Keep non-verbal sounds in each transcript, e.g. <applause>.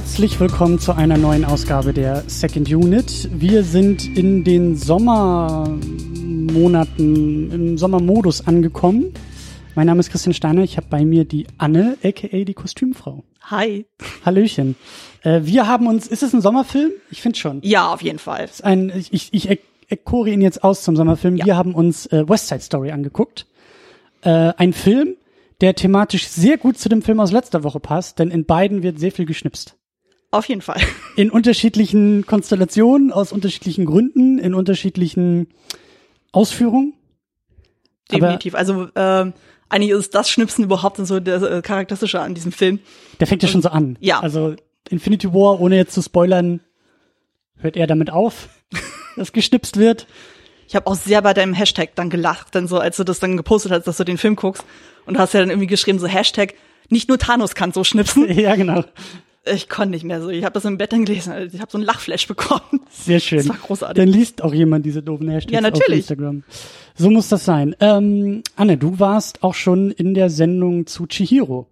Herzlich willkommen zu einer neuen Ausgabe der Second Unit. Wir sind in den Sommermonaten, im Sommermodus angekommen. Mein Name ist Christian Steiner. Ich habe bei mir die Anne, aka die Kostümfrau. Hi. Hallöchen. Äh, wir haben uns, ist es ein Sommerfilm? Ich finde schon. Ja, auf jeden Fall. Ist ein, ich, ich, ich ekkore ihn jetzt aus zum Sommerfilm. Ja. Wir haben uns äh, West Side Story angeguckt. Äh, ein Film, der thematisch sehr gut zu dem Film aus letzter Woche passt, denn in beiden wird sehr viel geschnipst. Auf jeden Fall. <laughs> In unterschiedlichen Konstellationen, aus unterschiedlichen Gründen, in unterschiedlichen Ausführungen. Definitiv. also ähm, eigentlich ist das Schnipsen überhaupt so das äh, Charakteristische an diesem Film. Der fängt ja schon so an. Ja. Also Infinity War, ohne jetzt zu spoilern, hört er damit auf, <laughs> dass geschnipst wird. Ich habe auch sehr bei deinem Hashtag dann gelacht, dann so, als du das dann gepostet hast, dass du den Film guckst. Und du hast ja dann irgendwie geschrieben, so Hashtag, nicht nur Thanos kann so schnipsen. <laughs> Ja, genau. Ich konnte nicht mehr so. Ich habe das im Bett dann gelesen. Ich habe so einen Lachflash bekommen. Sehr schön. Das war großartig. Dann liest auch jemand diese doofen Hashtags Ja, auf natürlich. Instagram. So muss das sein. Ähm, Anne, du warst auch schon in der Sendung zu Chihiro.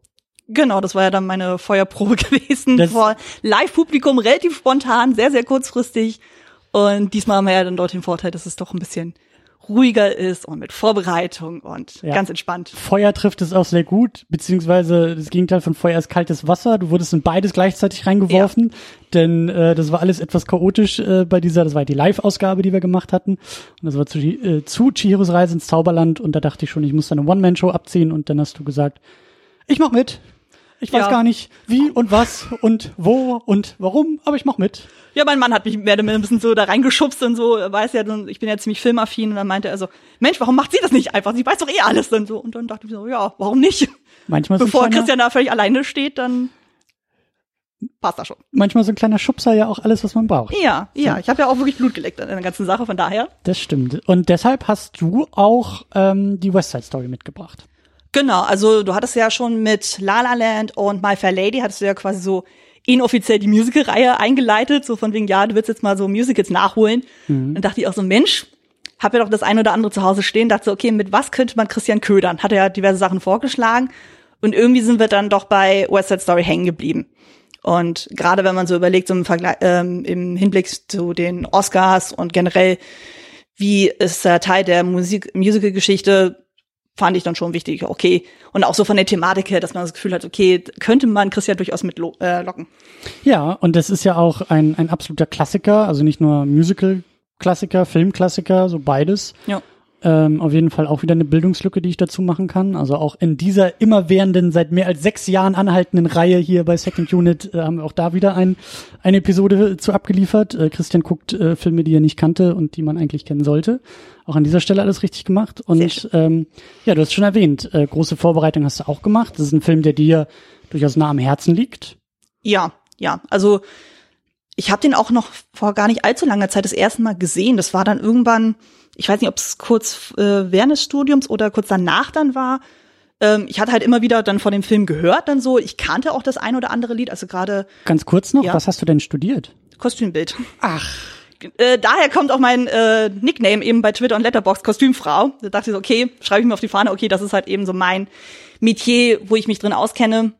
Genau, das war ja dann meine Feuerprobe <laughs> gewesen Das- vor Live-Publikum, relativ spontan, sehr, sehr kurzfristig. Und diesmal haben wir ja dann dort den Vorteil, dass es doch ein bisschen ruhiger ist und mit Vorbereitung und Ja. ganz entspannt. Feuer trifft es auch sehr gut, beziehungsweise das Gegenteil von Feuer ist kaltes Wasser. Du wurdest in beides gleichzeitig reingeworfen, denn äh, das war alles etwas chaotisch äh, bei dieser, das war die Live-Ausgabe, die wir gemacht hatten. Und das war zu, äh, zu Chihiros Reise ins Zauberland und da dachte ich schon, ich muss da eine One-Man-Show abziehen und dann hast du gesagt, ich mach mit. Ich weiß Ja. gar nicht, wie und was und wo und warum, aber ich mach mit. Ja, mein Mann hat mich mehr oder ein bisschen so da reingeschubst und so, weiß ja, ich bin ja ziemlich filmaffin und dann meinte er so, Mensch, warum macht sie das nicht einfach? Sie weiß doch eh alles dann so. Und dann dachte ich so, ja, warum nicht? Manchmal Bevor kleiner, Christian da völlig alleine steht, dann passt das schon. manchmal so ein kleiner Schubser ja auch alles, was man braucht. Ja, ja, ich habe ja auch wirklich Blut geleckt an der ganzen Sache, von daher. Das stimmt. Und deshalb hast du auch ähm, die West Side Story mitgebracht. Genau, also du hattest ja schon mit La La Land und My Fair Lady hattest du ja quasi so inoffiziell die Musical-Reihe eingeleitet, so von wegen, ja, du willst jetzt mal so Musicals nachholen. Dann dachte ich auch so, Mensch, hab ja doch das eine oder andere zu Hause stehen, dachte so, okay, mit was könnte man Christian ködern? Hat er ja diverse Sachen vorgeschlagen und irgendwie sind wir dann doch bei West Side Story hängen geblieben. Und gerade wenn man so überlegt, so im, Vergleich, ähm, im Hinblick zu den Oscars und generell, wie ist der Teil der Musik Musical-Geschichte, fand ich dann schon wichtig, okay. Und auch so von der Thematik her, dass man das Gefühl hat, okay, könnte man Christian durchaus mit lo äh, locken. Ja, und das ist ja auch ein, ein absoluter Klassiker, also nicht nur Musical-Klassiker, Film-Klassiker, so beides. Ja. Ähm, auf jeden Fall auch wieder eine Bildungslücke, die ich dazu machen kann. Also auch in dieser immerwährenden, seit mehr als sechs Jahren anhaltenden Reihe hier bei Second Unit äh, haben wir auch da wieder ein, eine Episode zu abgeliefert. Äh, Christian guckt äh, Filme, die er nicht kannte und die man eigentlich kennen sollte. Auch an dieser Stelle alles richtig gemacht. Und ähm, ja, du hast schon erwähnt, äh, große Vorbereitung hast du auch gemacht. Das ist ein Film, der dir durchaus nah am Herzen liegt. Ja, ja. Also ich habe den auch noch vor gar nicht allzu langer Zeit das erste Mal gesehen. Das war dann irgendwann, ich weiß nicht, ob es kurz äh, während des Studiums oder kurz danach dann war. Ähm, ich hatte halt immer wieder dann von dem Film gehört, dann so. Ich kannte auch das ein oder andere Lied, also gerade Ganz kurz noch, Ja. was hast du denn studiert? Kostümbild. Ach, Äh, daher kommt auch mein äh, Nickname eben bei Twitter und Letterbox Kostümfrau. Da dachte ich so, okay, schreibe ich mir auf die Fahne, okay, das ist halt eben so mein Metier, wo ich mich drin auskenne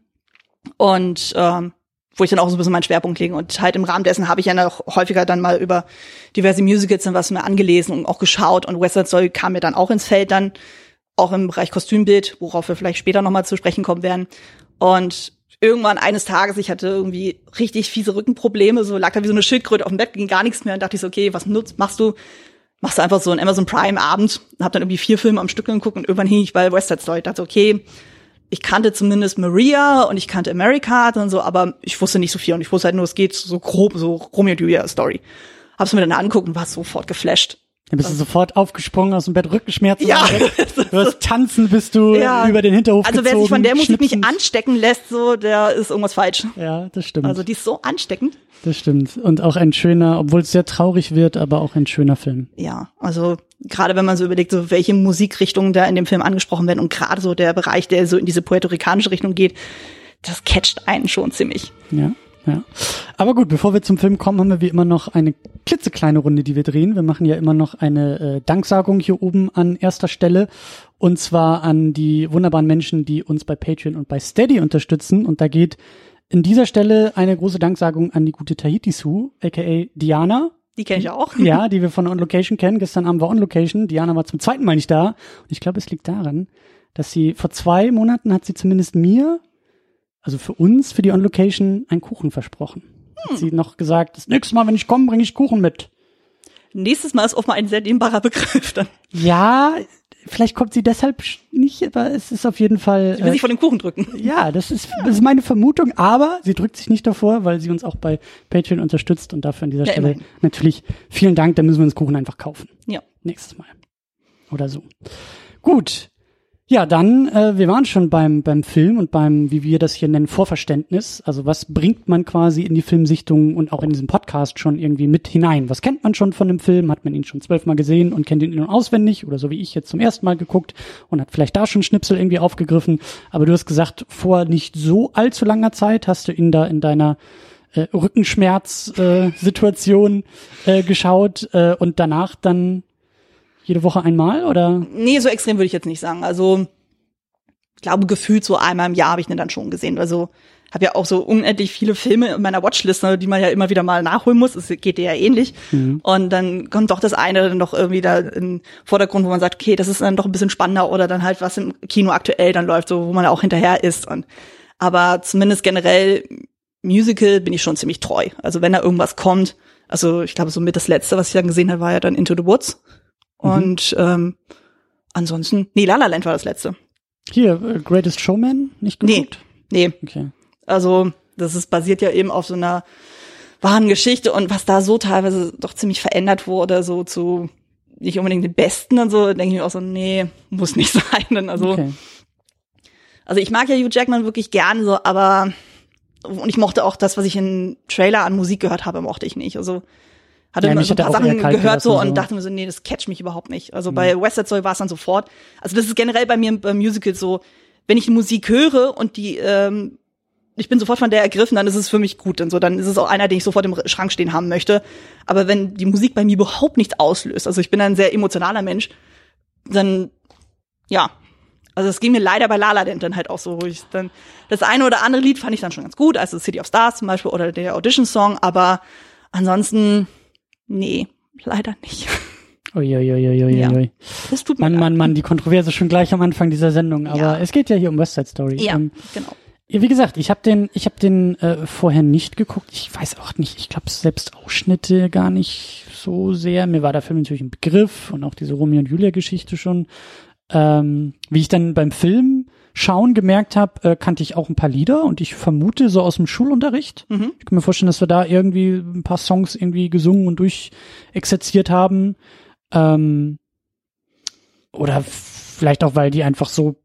und ähm, wo ich dann auch so ein bisschen meinen Schwerpunkt lege. Und halt im Rahmen dessen habe ich ja noch häufiger dann mal über diverse Musicals und was mir angelesen und auch geschaut. Und Western Story kam mir dann auch ins Feld dann, auch im Bereich Kostümbild, worauf wir vielleicht später nochmal zu sprechen kommen werden. Und irgendwann eines Tages, ich hatte irgendwie richtig fiese Rückenprobleme, so lag da wie so eine Schildkröte auf dem Bett, ging gar nichts mehr und dachte ich so, okay, was nutzt, machst du? Machst du einfach so einen Amazon Prime Abend, hab dann irgendwie vier Filme am Stück geguckt und irgendwann hing ich bei West Story, dachte okay, ich kannte zumindest Maria und ich kannte America und so, aber ich wusste nicht so viel und ich wusste halt nur, es geht so grob, so Romeo und Julia Story. Hab's mir dann angeguckt und war sofort geflasht. Dann bist du sofort aufgesprungen aus dem Bett, Rückenschmerzen. Ja. Du <laughs> wirst tanzen, bist du Ja. über den Hinterhof Also wer gezogen, sich von der Musik nicht anstecken lässt, so, der ist irgendwas falsch. Ja, das stimmt. Also die ist so ansteckend. das stimmt. Und auch ein schöner, obwohl es sehr traurig wird, aber auch ein schöner Film. Ja, also gerade wenn man so überlegt, so welche Musikrichtungen da in dem Film angesprochen werden und gerade so der Bereich, der so in diese puerto-ricanische Richtung geht, das catcht einen schon ziemlich. Ja, ja. Aber gut, bevor wir zum Film kommen, haben wir wie immer noch eine klitzekleine Runde, die wir drehen. Wir machen ja immer noch eine äh, Danksagung hier oben an erster Stelle. Und zwar an die wunderbaren Menschen, die uns bei Patreon und bei Steady unterstützen. Und da geht in dieser Stelle eine große Danksagung an die gute Tahiti Sue, aka Diana. Die kenne ich auch. Ja, die wir von On Location kennen. Gestern Abend war On Location. Diana war zum zweiten Mal nicht da. Und ich glaube, es liegt daran, dass sie vor zwei Monaten hat sie zumindest mir, also für uns, für die On Location, einen Kuchen versprochen. Hat Hm. sie noch gesagt, das nächste Mal, wenn ich komme, bringe ich Kuchen mit. Nächstes Mal ist offenbar ein sehr dehnbarer Begriff. Dann Ja, vielleicht kommt sie deshalb nicht, aber es ist auf jeden Fall. will Äh, sich von dem Kuchen drücken. ja, das ist, das ist meine Vermutung, aber sie drückt sich nicht davor, weil sie uns auch bei Patreon unterstützt und dafür an dieser Ja, Stelle immerhin. natürlich vielen Dank, dann müssen wir uns Kuchen einfach kaufen. Ja. Nächstes Mal. Oder so. Gut. Ja, dann, äh, wir waren schon beim, beim Film und beim, wie wir das hier nennen, Vorverständnis. Also was bringt man quasi in die Filmsichtung und auch in diesem Podcast schon irgendwie mit hinein? Was kennt man schon von dem Film? Hat man ihn schon zwölfmal gesehen und kennt ihn in- auswendig? Oder so wie ich jetzt zum ersten Mal geguckt und hat vielleicht da schon Schnipsel irgendwie aufgegriffen. Aber du hast gesagt, vor nicht so allzu langer Zeit hast du ihn da in deiner äh, Rückenschmerz-Situation äh, äh, geschaut äh, und danach dann jede Woche einmal oder? Nee, so extrem würde ich jetzt nicht sagen. Also ich glaube, gefühlt so einmal im Jahr habe ich ihn dann schon gesehen. Also habe ja auch so unendlich viele Filme in meiner Watchlist, die man ja immer wieder mal nachholen muss. Es geht dir ja ähnlich. Und dann kommt doch das eine dann doch irgendwie da in den Vordergrund, wo man sagt, okay, das ist dann doch ein bisschen spannender oder dann halt was im Kino aktuell dann läuft, so wo man auch hinterher ist. Und aber zumindest generell Musical bin ich schon ziemlich treu. Also wenn da irgendwas kommt, also ich glaube so mit das letzte, was ich dann gesehen habe, war ja dann Into the Woods. Und ähm, ansonsten, nee, La La Land war das letzte. Hier, äh, Greatest Showman, nicht Nee, geguckt? nee, Okay. also das ist basiert ja eben auf so einer wahren Geschichte und was da so teilweise doch ziemlich verändert wurde, so zu nicht unbedingt den Besten und so, denke ich mir auch so, nee, muss nicht <laughs> sein. Also, okay. also ich mag ja Hugh Jackman wirklich gern so, aber und ich mochte auch das, was ich in Trailer an Musik gehört habe, mochte ich nicht. Also hatte Ja, so ein paar Sachen gehört so und so. dachte mir so, nee, das catcht mich überhaupt nicht. Also bei West Side Story war es dann sofort. Also das ist generell bei mir beim Musical so, wenn ich Musik höre und die ähm, ich bin sofort von der ergriffen, dann ist es für mich gut und so, dann ist es auch einer, den ich sofort im Schrank stehen haben möchte. Aber wenn die Musik bei mir überhaupt nichts auslöst, also ich bin ein sehr emotionaler Mensch, dann ja, also es ging mir leider bei La La Land dann halt auch so, wo ich dann das eine oder andere Lied fand ich dann schon ganz gut, also City of Stars zum Beispiel oder der Audition Song, aber ansonsten nee, leider nicht. <laughs> Uiuiuiuiui. Ja. Das tut mir Mann, leid. Mann, Mann, die Kontroverse schon gleich am Anfang dieser Sendung. Aber Ja. es geht ja hier um West Side Story. Ja, Ähm, genau. Wie gesagt, ich habe den, ich habe den äh, vorher nicht geguckt. Ich weiß auch nicht. Ich glaube selbst Ausschnitte gar nicht so sehr. Mir war der Film natürlich ein Begriff und auch diese Romeo und Julia Geschichte schon. Ähm, wie ich dann beim Film schauen gemerkt habe, äh, kannte ich auch ein paar Lieder und ich vermute so aus dem Schulunterricht. Mhm. Ich kann mir vorstellen, dass wir da irgendwie ein paar Songs irgendwie gesungen und durchexerziert haben. Ähm, oder vielleicht auch, weil die einfach so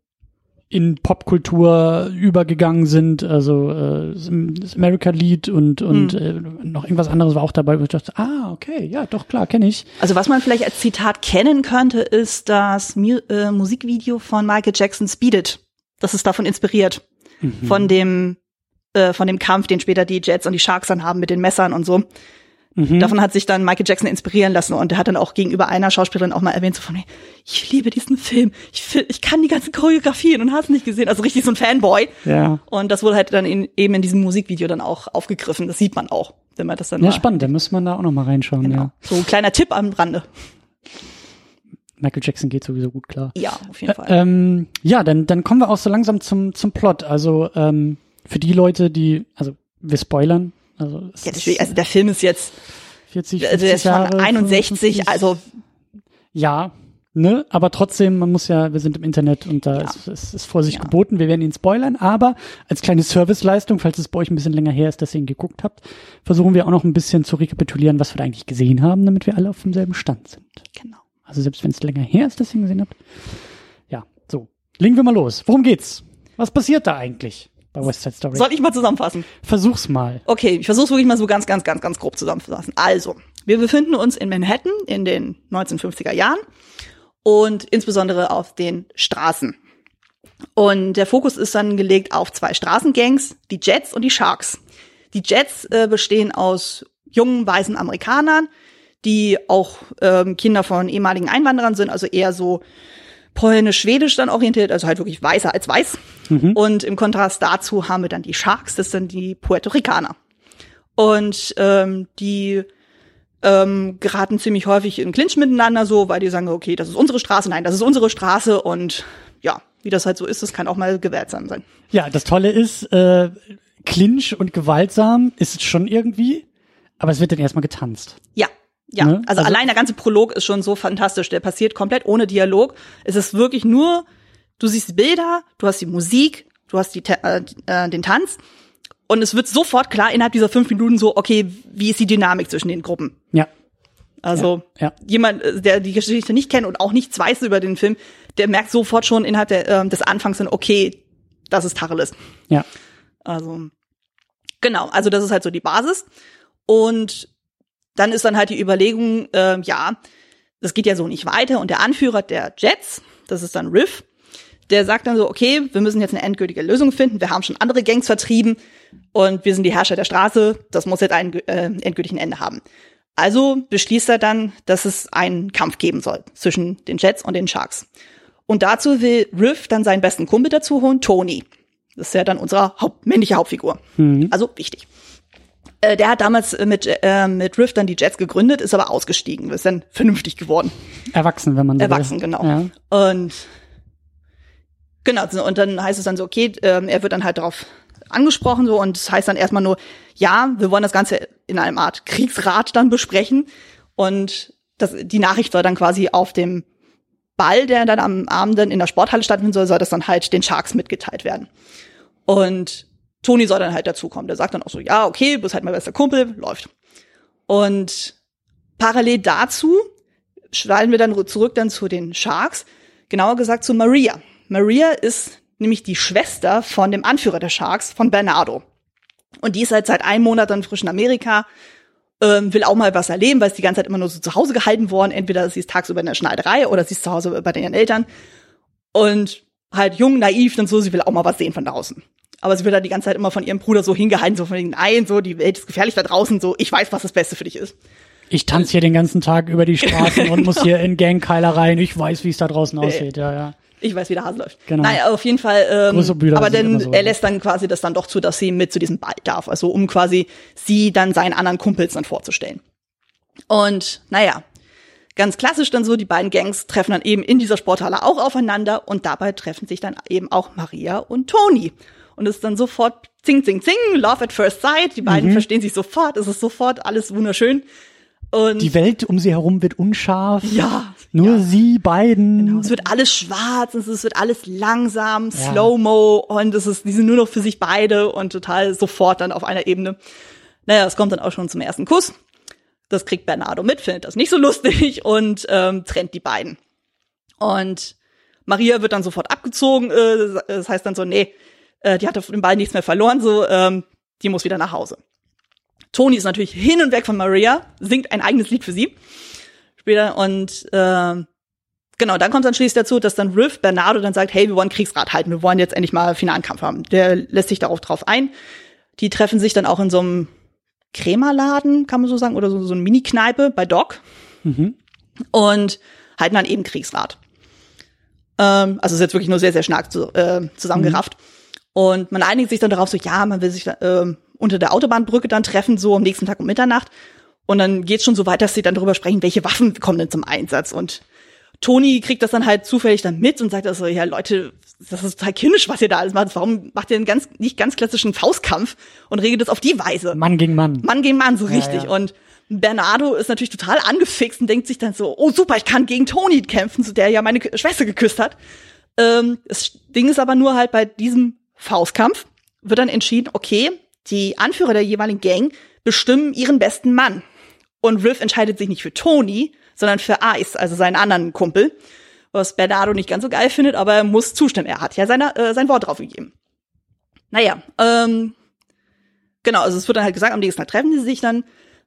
in Popkultur übergegangen sind, also äh, das America-Lied und und äh, noch irgendwas anderes war auch dabei, wo ich dachte, ah, okay, ja, doch, klar, kenne ich. Also was man vielleicht als Zitat kennen könnte, ist das Mu äh, Musikvideo von Michael Jackson Speed It. Das ist davon inspiriert. Von dem äh, von dem Kampf, den später die Jets und die Sharks dann haben mit den Messern und so. Mhm. Davon hat sich dann Michael Jackson inspirieren lassen und der hat dann auch gegenüber einer Schauspielerin auch mal erwähnt, so von mir, ich liebe diesen Film, ich, ich kann die ganzen Choreografien und hast nicht gesehen, also richtig so ein Fanboy. Ja. Und das wurde halt dann in, eben in diesem Musikvideo dann auch aufgegriffen. Das sieht man auch, wenn man das dann Ja, spannend, da muss man da auch noch mal reinschauen, Genau. ja. So ein kleiner Tipp am Rande. Michael Jackson geht sowieso gut klar. Ja, auf jeden Fall. Ähm, ja, dann, dann kommen wir auch so langsam zum, zum Plot. Also ähm, für die Leute, die, also wir spoilern, also, es Ja, ist deswegen, also der Film ist jetzt, 40, 50 also der ist von Jahre, 61, 55. also Ja, ne, aber trotzdem, man muss ja, wir sind im Internet und da Ja. ist, ist, ist Vorsicht Ja. geboten. Wir werden ihn spoilern, aber als kleine Serviceleistung, falls es bei euch ein bisschen länger her ist, dass ihr ihn geguckt habt, versuchen wir auch noch ein bisschen zu rekapitulieren, was wir da eigentlich gesehen haben, damit wir alle auf demselben Stand sind. genau. Also selbst wenn es länger her ist, dass ihr ihn gesehen habt. Ja, so. Legen wir mal los. Worum geht's? Was passiert da eigentlich bei West Side Story? Soll ich mal zusammenfassen? Versuch's mal. Okay, ich versuche wirklich mal so ganz, ganz, ganz, ganz grob zusammenzufassen. Also, wir befinden uns in Manhattan in den 1950er Jahren und insbesondere auf den Straßen. Und der Fokus ist dann gelegt auf zwei Straßengangs, die Jets und die Sharks. Die Jets äh, bestehen aus jungen, weißen Amerikanern, die auch ähm, Kinder von ehemaligen Einwanderern sind, also eher so polnisch-schwedisch dann orientiert, also halt wirklich weißer als weiß. Und im Kontrast dazu haben wir dann die Sharks, das sind die Puerto Ricaner. Und ähm, die ähm, geraten ziemlich häufig in Clinch miteinander so, weil die sagen, okay, das ist unsere Straße, nein, das ist unsere Straße und ja, wie das halt so ist, das kann auch mal gewaltsam sein. Ja, das Tolle ist, äh, Clinch und gewaltsam ist es schon irgendwie, aber es wird dann erstmal getanzt. Ja. Ja, Ne? also, Also- allein der ganze Prolog ist schon so fantastisch. Der passiert komplett ohne Dialog. Es ist wirklich nur, du siehst die Bilder, du hast die Musik, du hast die, äh, äh, den Tanz und es wird sofort klar innerhalb dieser fünf Minuten so, okay, wie ist die Dynamik zwischen den Gruppen? Ja, Also Ja, ja. jemand, äh, der die Geschichte nicht kennt und auch nichts weiß über den Film, der merkt sofort schon innerhalb der, ähm, des Anfangs dann, okay, das ist Tacheles. ja. Also genau, also das ist halt so die Basis. Und dann ist dann halt die Überlegung, äh, ja, das geht ja so nicht weiter. Und der Anführer der Jets, das ist dann Riff, der sagt dann so, okay, wir müssen jetzt eine endgültige Lösung finden. Wir haben schon andere Gangs vertrieben und wir sind die Herrscher der Straße. Das muss jetzt ein äh, endgültigen Ende haben. Also beschließt er dann, dass es einen Kampf geben soll zwischen den Jets und den Sharks. Und dazu will Riff dann seinen besten Kumpel dazu holen, Tony. Das ist ja dann unsere Haupt männliche Hauptfigur. Also wichtig. Äh, der hat damals äh, mit, äh, mit Riff dann die Jets gegründet, ist aber ausgestiegen, ist dann vernünftig geworden. Erwachsen, wenn man so Erwachsen, will. genau. Ja. Und genau, so, und dann heißt es dann so, okay, ähm, er wird dann halt darauf angesprochen so und es heißt dann erstmal nur, ja, wir wollen das Ganze in einem Art Kriegsrat dann besprechen und das, die Nachricht soll dann quasi auf dem Ball, der dann am Abend dann in der Sporthalle stattfinden soll, soll das dann halt den Sharks mitgeteilt werden. Und Toni soll dann halt dazukommen. Der sagt dann auch so, ja, okay, bist halt mein bester Kumpel, läuft. Und parallel dazu schalten wir dann zurück dann zu den Sharks, genauer gesagt zu Maria. Maria ist nämlich die Schwester von dem Anführer der Sharks, von Bernardo. Und die ist halt seit einem Monat dann frisch in Amerika, ähm, will auch mal was erleben, weil es die ganze Zeit immer nur so zu Hause gehalten worden. Entweder sie ist tagsüber in der Schneiderei oder sie ist zu Hause bei ihren Eltern. Und halt jung, naiv und so, sie will auch mal was sehen von draußen. Aber sie wird halt die ganze Zeit immer von ihrem Bruder so hingehalten, so von wegen, nein, so, die Welt ist gefährlich da draußen, so, ich weiß, was das Beste für dich ist. Ich tanze hier den ganzen Tag über die Straßen und <laughs> muss hier in Gangkeilereien. Ich weiß, wie es da draußen aussieht. Ja, ja. Ich weiß, wie der Hase läuft. Genau. Nein, auf jeden Fall. Ähm, Brüder aber dann, so. er lässt dann quasi das dann doch zu, dass sie mit zu diesem Ball darf. Also um quasi sie dann seinen anderen Kumpels dann vorzustellen. Und naja, ganz klassisch dann so, die beiden Gangs treffen dann eben in dieser Sporthalle auch aufeinander und dabei treffen sich dann eben auch Maria und Toni. Und es ist dann sofort zing, zing, zing, Love at First Sight. Die beiden Mhm. verstehen sich sofort, es ist sofort alles wunderschön. Und Die Welt um sie herum wird unscharf. ja, Nur ja. sie beiden. Genau, es wird alles schwarz, es wird alles langsam, Ja. Slow-Mo und es ist, die sind nur noch für sich beide und total sofort dann auf einer Ebene. Naja, es kommt dann auch schon zum ersten Kuss. Das kriegt Bernardo mit, findet das nicht so lustig <laughs> und ähm, trennt die beiden. Und Maria wird dann sofort abgezogen. Äh, das heißt dann so, nee, äh, die hatte von den beiden nichts mehr verloren, so, ähm, die muss wieder nach Hause. Toni ist natürlich hin und weg von Maria, singt ein eigenes Lied für sie später und ähm, genau, dann kommt dann schließlich dazu, dass dann Riff Bernardo dann sagt, hey, wir wollen Kriegsrat halten, wir wollen jetzt endlich mal finalen Kampf haben. Der lässt sich darauf drauf ein. Die treffen sich dann auch in so einem Krämerladen, kann man so sagen, oder so, so eine Mini-Kneipe bei Doc Mhm. und halten dann eben Kriegsrat. Ähm, also ist jetzt wirklich nur sehr, sehr stark zu, äh, zusammengerafft. Und man einigt sich dann darauf, so ja, man will sich ähm, unter der Autobahnbrücke dann treffen, so am nächsten Tag um Mitternacht. Und dann geht's schon so weit, dass sie dann darüber sprechen, welche Waffen kommen denn zum Einsatz. Und Toni kriegt das dann halt zufällig dann mit und sagt also, ja Leute, das ist total kindisch, was ihr da alles macht. Warum macht ihr einen ganz, nicht ganz klassischen Faustkampf und regelt es auf die Weise? Mann gegen Mann. Mann gegen Mann, so richtig. ja. Und Bernardo ist natürlich total angefixt und denkt sich dann so, oh super, ich kann gegen Toni kämpfen, so der ja meine Schwester geküsst hat. Ähm, das Ding ist aber nur halt bei diesem Faustkampf wird dann entschieden, okay, die Anführer der jeweiligen Gang bestimmen ihren besten Mann. Und Riff entscheidet sich nicht für Tony, sondern für Ice, also seinen anderen Kumpel, was Bernardo nicht ganz so geil findet, aber er muss zustimmen. Er hat ja seine, äh, sein Wort drauf gegeben. Naja, ähm, genau, also es wird dann halt gesagt, am nächsten Tag treffen sie sich dann.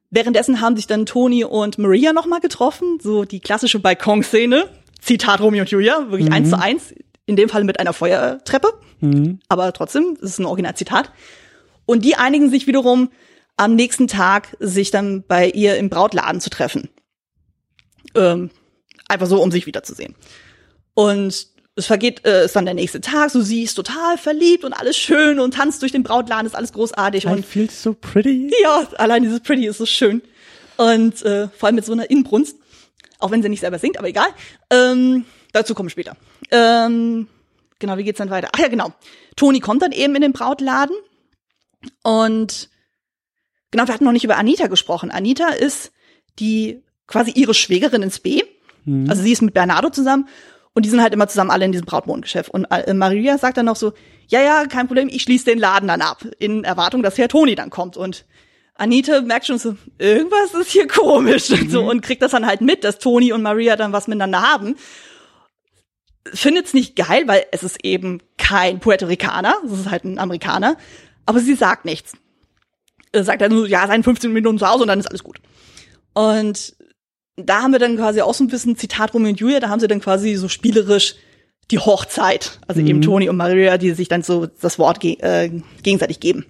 Währenddessen haben sich dann Toni und Maria nochmal getroffen, so die klassische Balkon-Szene. Zitat Romeo und Julia, wirklich eins zu eins. In dem Fall mit einer Feuertreppe. Aber trotzdem, es ist ein Originalzitat. Und die einigen sich wiederum, am nächsten Tag sich dann bei ihr im Brautladen zu treffen. Ähm, einfach so, um sich wiederzusehen. Und es vergeht, äh, ist dann der nächste Tag, so sie ist total verliebt und alles schön und tanzt durch den Brautladen, ist alles großartig. I und feel so pretty. ja, allein dieses Pretty ist so schön. Und äh, vor allem mit so einer Inbrunst, auch wenn sie nicht selber singt, aber egal. Ähm, dazu kommen wir später. Ähm, genau, wie geht's dann weiter? Ach ja, genau. Toni kommt dann eben in den Brautladen und genau, wir hatten noch nicht über Anita gesprochen. Anita ist die quasi ihre Schwägerin ins B. Mhm. Also sie ist mit Bernardo zusammen und die sind halt immer zusammen alle in diesem Brautmondgeschäft. Und äh, Maria sagt dann noch so, ja, ja, kein Problem, ich schließe den Laden dann ab, in Erwartung, dass Herr Toni dann kommt. Und Anita merkt schon so, irgendwas ist hier komisch <laughs> und so und kriegt das dann halt mit, dass Toni und Maria dann was miteinander haben. Findet's nicht geil, weil es ist eben kein Puerto Ricaner, es ist halt ein Amerikaner, aber sie sagt nichts. Er sagt dann nur, ja, seien 15 Minuten zu Hause und dann ist alles gut. Und da haben wir dann quasi auch so ein bisschen Zitat Romeo und Julia, da haben sie dann quasi so spielerisch die Hochzeit, also eben Toni und Maria, die sich dann so das Wort ge äh, gegenseitig geben,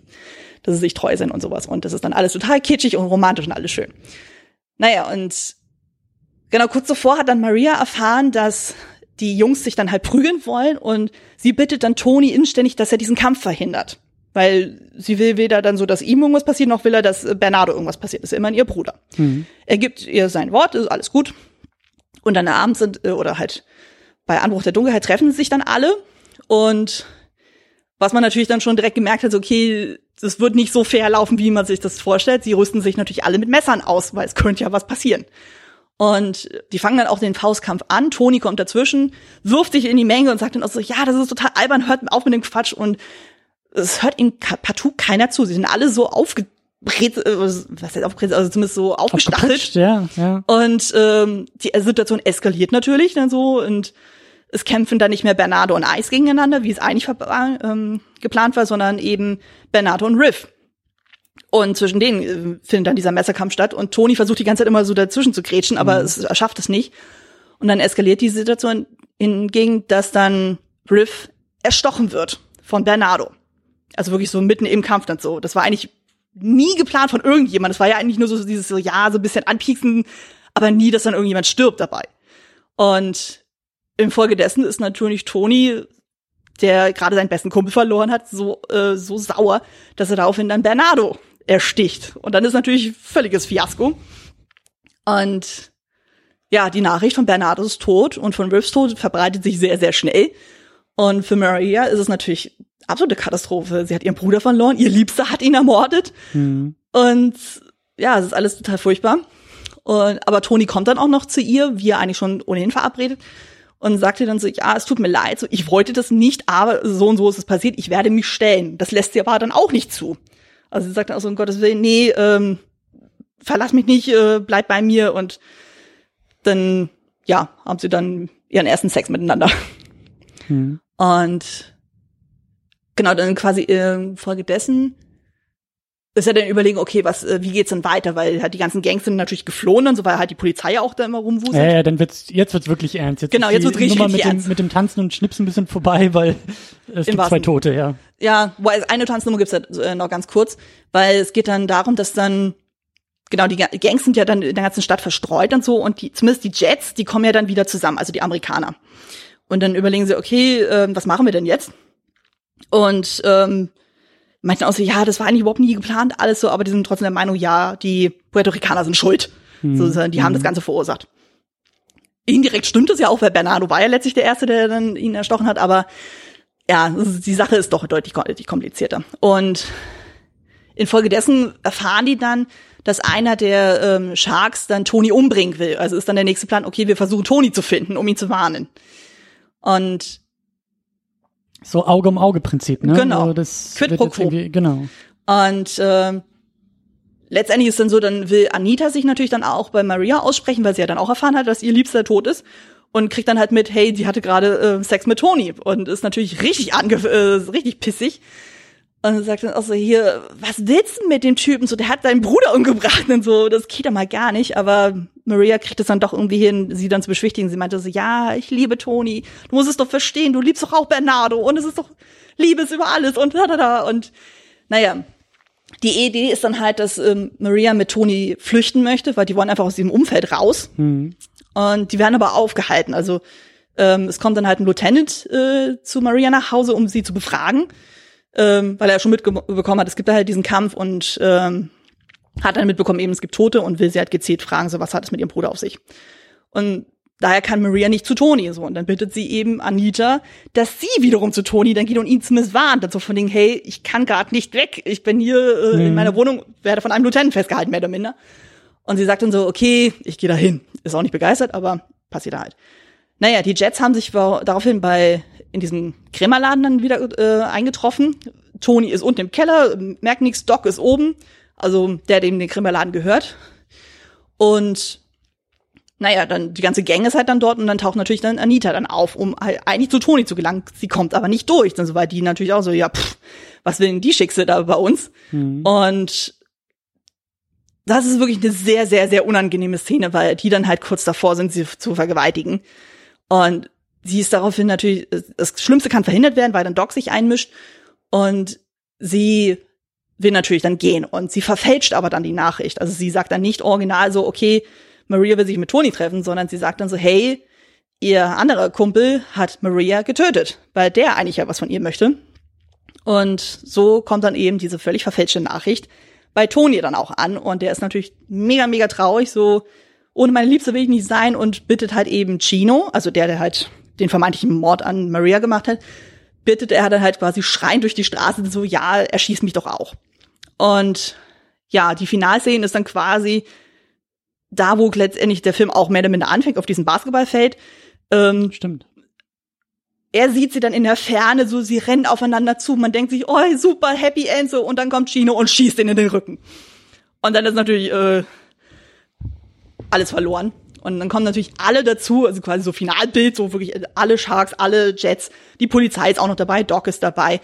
dass sie sich treu sind und sowas. Und das ist dann alles total kitschig und romantisch und alles schön. Naja, und genau kurz zuvor hat dann Maria erfahren, dass die Jungs sich dann halt prügeln wollen und sie bittet dann Toni inständig, dass er diesen Kampf verhindert. Weil sie will weder dann so, dass ihm irgendwas passiert, noch will er, dass Bernardo irgendwas passiert. Das ist immerhin ihr Bruder. Er gibt ihr sein Wort, ist alles gut. Und dann abends sind, äh, oder halt bei Anbruch der Dunkelheit treffen sich dann alle. Und was man natürlich dann schon direkt gemerkt hat, so, okay, das wird nicht so fair laufen, wie man sich das vorstellt. Sie rüsten sich natürlich alle mit Messern aus, weil es könnte ja was passieren. Und die fangen dann auch den Faustkampf an. Toni kommt dazwischen, wirft sich in die Menge und sagt dann auch so, ja, das ist total albern, hört auf mit dem Quatsch. Und es hört ihm partout keiner zu. Sie sind alle so aufgebrezelt, äh, was heißt aufgebrezelt, also zumindest so aufgestachelt. Ja, ja. Und ähm, die Situation eskaliert natürlich dann so und es kämpfen dann nicht mehr Bernardo und Ice gegeneinander, wie es eigentlich ähm, geplant war, sondern eben Bernardo und Riff. Und zwischen denen äh, findet dann dieser Messerkampf statt und Toni versucht die ganze Zeit immer so dazwischen zu grätschen, aber es, er schafft es nicht. Und dann eskaliert die Situation hingegen, dass dann Riff erstochen wird von Bernardo. Also wirklich so mitten im Kampf dann so. Das war eigentlich nie geplant von irgendjemand. Das war ja eigentlich nur so dieses so, ja, so ein bisschen anpieksen, aber nie, dass dann irgendjemand stirbt dabei. Und infolgedessen ist natürlich Toni, der gerade seinen besten Kumpel verloren hat, so, äh, so sauer, dass er daraufhin dann Bernardo ersticht. Und dann ist natürlich völliges Fiasko. Und ja, die Nachricht von Bernardos Tod und von Riffs Tod verbreitet sich sehr, sehr schnell. Und für Maria ist es natürlich absolute Katastrophe. Sie hat ihren Bruder verloren, ihr Liebster hat ihn ermordet. Und ja, es ist alles total furchtbar. Und, aber Toni kommt dann auch noch zu ihr, wie er eigentlich schon ohnehin verabredet, und sagt ihr dann so, ja, es tut mir leid, so, ich wollte das nicht, aber so und so ist es passiert, ich werde mich stellen. Das lässt sie aber dann auch nicht zu. Also sie sagt dann auch so, um Gottes Willen, nee, ähm, verlass mich nicht, äh, bleib bei mir und dann, ja, haben sie dann ihren ersten Sex miteinander. Und genau, dann quasi äh, Folge dessen ist ja dann überlegen, okay, was, äh, wie geht's denn weiter? Weil halt die ganzen Gangs sind natürlich geflohen und so, weil halt die Polizei ja auch da immer rumwuselt. Ja, ja, dann wird's, jetzt wird's wirklich ernst. Jetzt Genau, jetzt wird's richtig, Nummer mit richtig dem, ernst. mit dem Tanzen und Schnipsen ein bisschen vorbei, weil es gibt wahrsten- zwei Tote, ja. Ja, wobei eine Tanznummer gibt's ja äh, noch ganz kurz, weil es geht dann darum, dass dann genau die Ga- Gangs sind ja dann in der ganzen Stadt verstreut und so und die zumindest die Jets, die kommen ja dann wieder zusammen, also die Amerikaner. Und dann überlegen sie, okay, ähm, was machen wir denn jetzt? Und ähm, meinten auch so, ja, das war eigentlich überhaupt nie geplant, alles so, aber die sind trotzdem der Meinung, ja, die Puerto Ricaner sind schuld. So, so, die haben das Ganze verursacht. Indirekt stimmt es ja auch, weil Bernardo war ja letztlich der Erste, der dann ihn erstochen hat, aber ja, die Sache ist doch deutlich deutlich komplizierter. Und infolgedessen erfahren die dann, dass einer der ähm, Sharks dann Tony umbringen will. Also ist dann der nächste Plan, okay, wir versuchen Tony zu finden, um ihn zu warnen. Und So Auge um Auge Prinzip, ne? Genau. So, das Quid pro quo. Genau. Und ähm, letztendlich ist dann so, dann will Anita sich natürlich dann auch bei Maria aussprechen, weil sie ja dann auch erfahren hat, dass ihr Liebster tot ist. Und kriegt dann halt mit, hey, die hatte gerade äh, Sex mit Tony. Und ist natürlich richtig ange äh, richtig pissig. Und sagt dann auch so, hier, was willst du mit dem Typen? So, der hat seinen Bruder umgebracht und so. Das geht doch mal gar nicht. Aber Maria kriegt es dann doch irgendwie hin, sie dann zu beschwichtigen. Sie meinte so, ja, ich liebe Tony. Du musst es doch verstehen. Du liebst doch auch Bernardo. Und es ist doch Liebe ist über alles. Und da, da, da. Und naja, die Idee ist dann halt, dass ähm, Maria mit Toni flüchten möchte, weil die wollen einfach aus diesem Umfeld raus. Und die werden aber aufgehalten. Also Ähm, es kommt dann halt ein Lieutenant äh, zu Maria nach Hause, um sie zu befragen, ähm, weil er schon mitbekommen hat, es gibt da halt diesen Kampf und ähm, hat dann mitbekommen, eben es gibt Tote und will sie halt gezielt fragen, so was hat es mit ihrem Bruder auf sich. Und daher kann Maria nicht zu Toni so und dann bittet sie eben Anita, dass sie wiederum zu Toni dann geht und ihn zumindest warnt, dann so von Ding, hey, ich kann gerade nicht weg, ich bin hier äh, mhm. in meiner Wohnung, werde von einem Lieutenant festgehalten, mehr oder minder. Und sie sagt dann so, okay, ich gehe da hin. Ist auch nicht begeistert, aber passiert halt. Naja, die Jets haben sich daraufhin bei in diesem Krämerladen dann wieder äh, eingetroffen. Toni ist unten im Keller, merkt nichts, Doc ist oben, also der, dem den Krämerladen gehört. Und naja, dann die ganze Gang ist halt dann dort und dann taucht natürlich dann Anita dann auf, um halt eigentlich zu Toni zu gelangen. Sie kommt aber nicht durch, dann so weil die natürlich auch so, ja, pff, was will denn die Schicksal da bei uns? Mhm. Und das ist wirklich eine sehr, sehr, sehr unangenehme Szene, weil die dann halt kurz davor sind, sie zu vergewaltigen. Und sie ist daraufhin natürlich, das Schlimmste kann verhindert werden, weil dann Doc sich einmischt. Und sie will natürlich dann gehen und sie verfälscht aber dann die Nachricht. Also sie sagt dann nicht original so, okay, Maria will sich mit Toni treffen, sondern sie sagt dann so, hey, ihr anderer Kumpel hat Maria getötet, weil der eigentlich ja was von ihr möchte. Und so kommt dann eben diese völlig verfälschte Nachricht bei Toni dann auch an und der ist natürlich mega, mega traurig, so ohne meine Liebste will ich nicht sein und bittet halt eben Chino, also der, der halt den vermeintlichen Mord an Maria gemacht hat, bittet er dann halt quasi schreien durch die Straße so, ja, erschieß mich doch auch. Und ja, die Finalszene ist dann quasi da, wo letztendlich der Film auch mehr oder minder anfängt, auf diesem Basketballfeld. Ähm, Stimmt. Er sieht sie dann in der Ferne, so sie rennen aufeinander zu. Man denkt sich, oh, super, Happy End, so. Und dann kommt Chino und schießt ihn in den Rücken. Und dann ist natürlich äh, alles verloren. Und dann kommen natürlich alle dazu, also quasi so Finalbild, so wirklich alle Sharks, alle Jets. Die Polizei ist auch noch dabei, Doc ist dabei.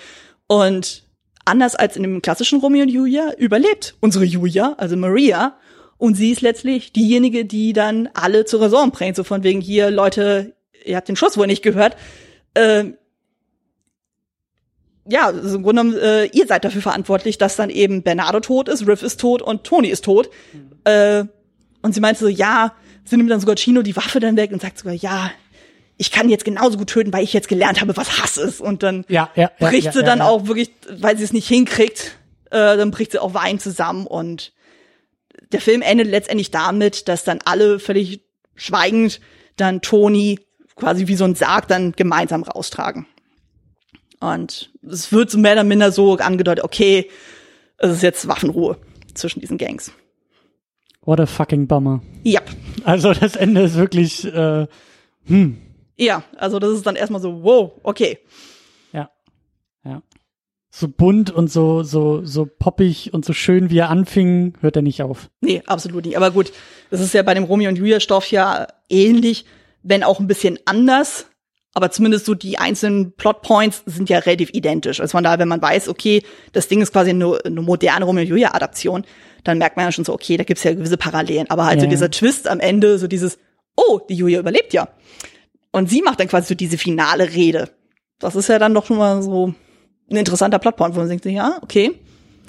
Und anders als in dem klassischen Romeo und Julia überlebt unsere Julia, also Maria, und sie ist letztlich diejenige, die dann alle zur Raison bringt. So von wegen hier, Leute, ihr habt den Schuss wohl nicht gehört. Ähm, ja, also im Grunde genommen, äh, ihr seid dafür verantwortlich, dass dann eben Bernardo tot ist, Riff ist tot und Tony ist tot. Mhm. Äh, und sie meinte so, ja, sie nimmt dann sogar Chino die Waffe dann weg und sagt sogar, ja, ich kann jetzt genauso gut töten, weil ich jetzt gelernt habe, was Hass ist. Und dann ja, ja, ja, bricht sie dann auch wirklich, weil sie es nicht hinkriegt, äh, dann bricht sie auch Wein zusammen und der Film endet letztendlich damit, dass dann alle völlig schweigend dann Toni quasi wie so ein Sarg dann gemeinsam raustragen. Und es wird so mehr oder minder so angedeutet, okay, es ist jetzt Waffenruhe zwischen diesen Gangs. What a fucking Bummer. Ja. Also das Ende ist wirklich, äh, hm. Ja, also das ist dann erstmal so, wow, okay. Ja. Ja so bunt und so, so, so poppig und so schön, wie er anfing, hört er nicht auf. Nee, absolut nicht. Aber gut, das ist ja bei dem Romeo und Julia Stoff ja ähnlich, wenn auch ein bisschen anders. Aber zumindest so die einzelnen Plotpoints sind ja relativ identisch. Also von daher, wenn man weiß, okay, das Ding ist quasi eine, eine moderne Romeo und Julia Adaption, dann merkt man ja schon so, okay, da gibt's ja gewisse Parallelen. Aber halt ja. so dieser Twist am Ende, so dieses, oh, die Julia überlebt ja. Und sie macht dann quasi so diese finale Rede. Das ist ja dann doch schon mal so, ein interessanter Plotpoint, wo man denkt, ja, okay.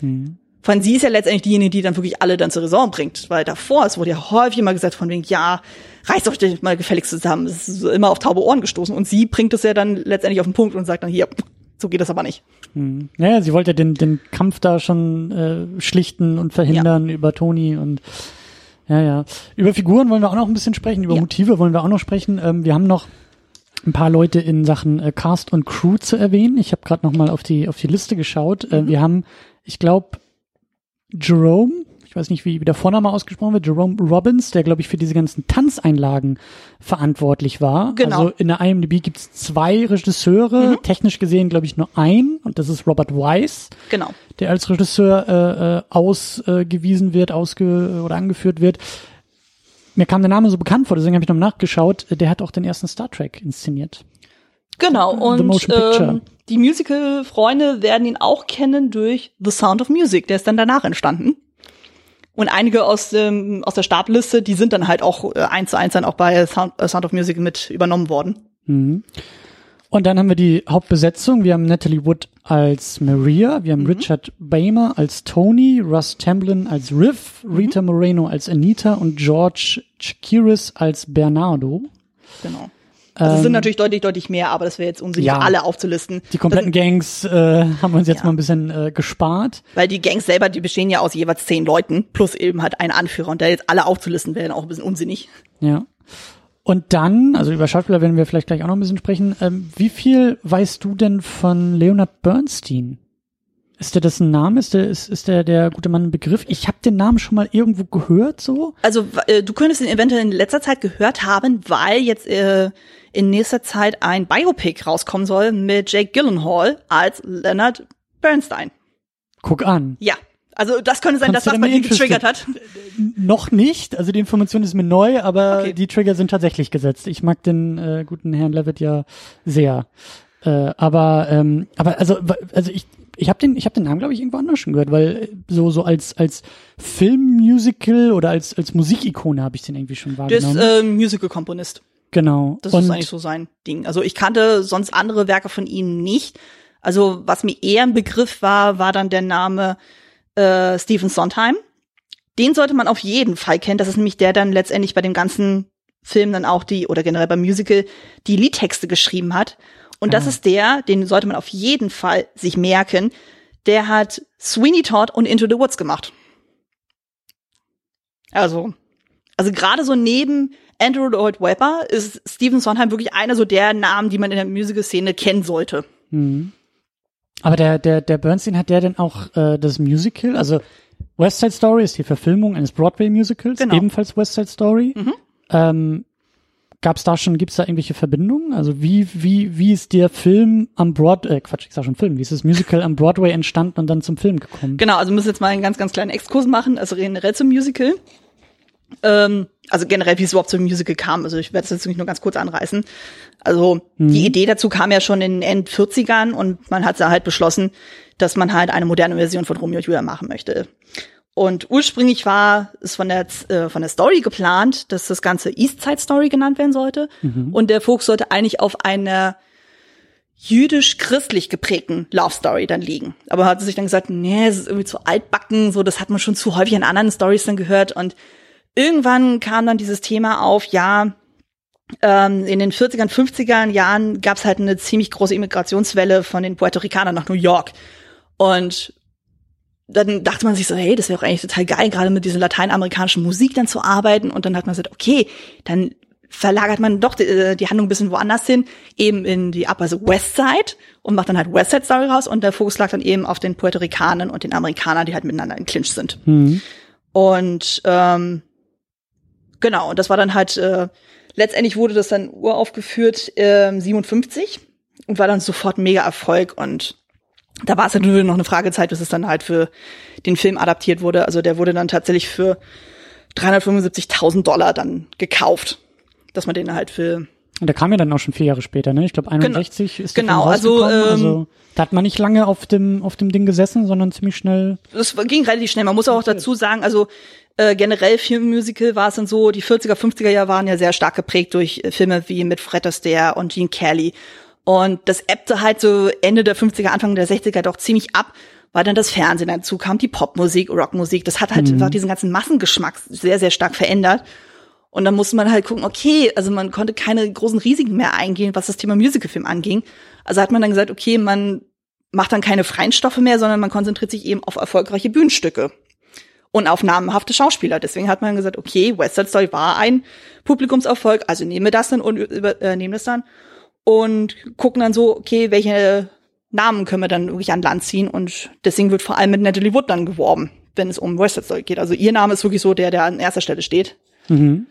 Mhm. Von sie ist ja letztendlich diejenige, die dann wirklich alle dann zur Raison bringt, weil davor, es wurde ja häufig mal gesagt von wegen, ja, reißt doch dich mal gefälligst zusammen. Es ist immer auf taube Ohren gestoßen und sie bringt es ja dann letztendlich auf den Punkt und sagt dann hier, so geht das aber nicht. Hm. Ja, sie wollte den, den Kampf da schon äh, schlichten und verhindern ja. über Toni und ja, ja. Über Figuren wollen wir auch noch ein bisschen sprechen, über ja. Motive wollen wir auch noch sprechen. Ähm, wir haben noch ein paar Leute in Sachen äh, Cast und Crew zu erwähnen. Ich habe gerade noch mal auf die auf die Liste geschaut. Äh, mhm. wir haben, ich glaube, Jerome, ich weiß nicht, wie, wie der Vorname ausgesprochen wird, Jerome Robbins, der, glaube ich, für diese ganzen Tanzeinlagen verantwortlich war. Genau. Also in der IMDb gibt's zwei Regisseure, mhm. technisch gesehen, glaube ich, nur ein, und das ist Robert Weiss. Genau. Der als Regisseur äh, äh, ausgewiesen wird, ausge oder angeführt wird mir kam der Name so bekannt vor, deswegen habe ich noch nachgeschaut. Der hat auch den ersten Star Trek inszeniert. Genau, und ähm, die Musical-Freunde werden ihn auch kennen durch The Sound of Music, der ist dann danach entstanden. Und einige aus, dem, aus der Stabliste, die sind dann halt auch äh, eins zu eins dann auch bei Sound, äh, Sound of Music mit übernommen worden. Mhm. Und dann haben wir die Hauptbesetzung. Wir haben Natalie Wood als Maria, wir haben mhm. Richard Bamer als Tony, Russ Tamblin als Riff, mhm. Rita Moreno als Anita und George Chakiris als Bernardo. Genau. Also es sind Ähm, natürlich deutlich, deutlich mehr, aber das wäre jetzt unsinnig, ja. alle aufzulisten. Die kompletten Gangs äh, haben wir uns jetzt Ja. mal ein bisschen äh, gespart. Weil die Gangs selber, die bestehen ja aus jeweils zehn Leuten, plus eben halt ein Anführer. Und da jetzt alle aufzulisten, wäre dann auch ein bisschen unsinnig. Ja. Und dann, also über Schauspieler werden wir vielleicht gleich auch noch ein bisschen sprechen. Ähm, wie viel weißt du denn von Leonard Bernstein? Ist der das ein Name? Ist der, ist, ist der der gute Mann ein Begriff? Ich habe den Namen schon mal irgendwo gehört, so. Also äh, du könntest ihn eventuell in letzter Zeit gehört haben, weil jetzt äh, in nächster Zeit ein Biopic rauskommen soll mit Jake Gyllenhaal als Leonard Bernstein. Guck an. Ja. Also das könnte sein, Kannst dass das da bei dir getriggert hat. Noch nicht, also die Information ist mir neu, aber Okay. die Trigger sind tatsächlich gesetzt. Ich mag den äh, guten Herrn Levitt ja sehr. Äh, aber ähm, aber also also ich ich habe den ich habe den Namen glaube ich irgendwo anders schon gehört, weil äh, so so als als Filmmusical oder als als Musikikone habe ich den irgendwie schon wahrgenommen. äh, Musical-Komponist. Genau. Das Und ist eigentlich so sein Ding. Also ich kannte sonst andere Werke von ihm nicht. Also was mir eher ein Begriff war, war dann der Name äh, Stephen Sondheim. Den sollte man auf jeden Fall kennen. Das ist nämlich der dann letztendlich bei dem ganzen Film dann auch die, oder generell beim Musical, die Liedtexte geschrieben hat. Und das Ah. ist der, den sollte man auf jeden Fall sich merken. Der hat Sweeney Todd und Into the Woods gemacht. Also, also gerade so neben Andrew Lloyd Webber ist Stephen Sondheim wirklich einer so der Namen, die man in der Musical-Szene kennen sollte. Mhm. Aber der, der, der Bernstein hat der denn auch äh, das Musical, also West Side Story ist die Verfilmung eines Broadway-Musicals, Genau. ebenfalls West Side Story. Mhm. Ähm, Gab es da schon, gibt es da irgendwelche Verbindungen? Also wie, wie, wie ist der Film am Broadway, äh, Quatsch, ich sag schon Film, wie ist das Musical am Broadway entstanden und dann zum Film gekommen? Genau, also wir müssen jetzt mal einen ganz, ganz kleinen Exkurs machen, also generell zum Musical. Ähm, also generell, wie es überhaupt zum Musical kam. Also ich werde es jetzt wirklich nur ganz kurz anreißen. Also die Idee dazu kam ja schon in den End 40ern und man hat da halt beschlossen, dass man halt eine moderne Version von Romeo und Julia machen möchte. Und ursprünglich war es von der, äh, von der Story geplant, dass das Ganze East Side Story genannt werden sollte. Und der Fokus sollte eigentlich auf einer jüdisch-christlich geprägten Love Story dann liegen. Aber hat sich dann gesagt, nee, es ist irgendwie zu altbacken, so, das hat man schon zu häufig in anderen Stories dann gehört. Und irgendwann kam dann dieses Thema auf, ja, ähm, in den 40ern, 50er Jahren gab es halt eine ziemlich große Immigrationswelle von den Puerto Ricanern nach New York. Und dann dachte man sich so, hey, das wäre auch eigentlich total geil, gerade mit dieser lateinamerikanischen Musik dann zu arbeiten. Und dann hat man gesagt, okay, dann verlagert man doch die, äh, die Handlung ein bisschen woanders hin, eben in die Upper West Side und macht dann halt West Side Story raus. Und der Fokus lag dann eben auf den Puerto Ricanern und den Amerikanern, die halt miteinander in Clinch sind. Mhm. Und ähm, genau, und das war dann halt, äh, letztendlich wurde das dann uraufgeführt ähm, 57 und war dann sofort mega Erfolg und da war es natürlich noch eine Fragezeit, bis es dann halt für den Film adaptiert wurde. Also der wurde dann tatsächlich für 375.000 Dollar dann gekauft, dass man den halt für Und der kam ja dann auch schon vier Jahre später, ne? Ich glaube 61 ist der Genau, also, ähm, also da hat man nicht lange auf dem auf dem Ding gesessen, sondern ziemlich schnell. es ging relativ schnell. Man muss auch dazu sagen, also äh, generell Filmmusical war es dann so, die 40er, 50er Jahre waren ja sehr stark geprägt durch äh, Filme wie mit Fred Astaire und Gene Kelly. Und das ebbte halt so Ende der 50er, Anfang der 60er doch ziemlich ab, weil dann das Fernsehen dazu kam, die Popmusik, Rockmusik. Das hat halt einfach diesen ganzen Massengeschmack sehr, sehr stark verändert. Und dann musste man halt gucken, okay, also man konnte keine großen Risiken mehr eingehen, was das Thema Musicalfilm anging. Also hat man dann gesagt, okay, man macht dann keine freien Stoffe mehr, sondern man konzentriert sich eben auf erfolgreiche Bühnenstücke und auf namhafte Schauspieler. Deswegen hat man gesagt, okay, West Side Story war ein Publikumserfolg, also nehmen wir das dann und äh, nehmen das dann und gucken dann so, okay, welche Namen können wir dann wirklich an Land ziehen und deswegen wird vor allem mit Natalie Wood dann geworben, wenn es um West Side Story geht. Also ihr Name ist wirklich so der, der an erster Stelle steht. Mhm.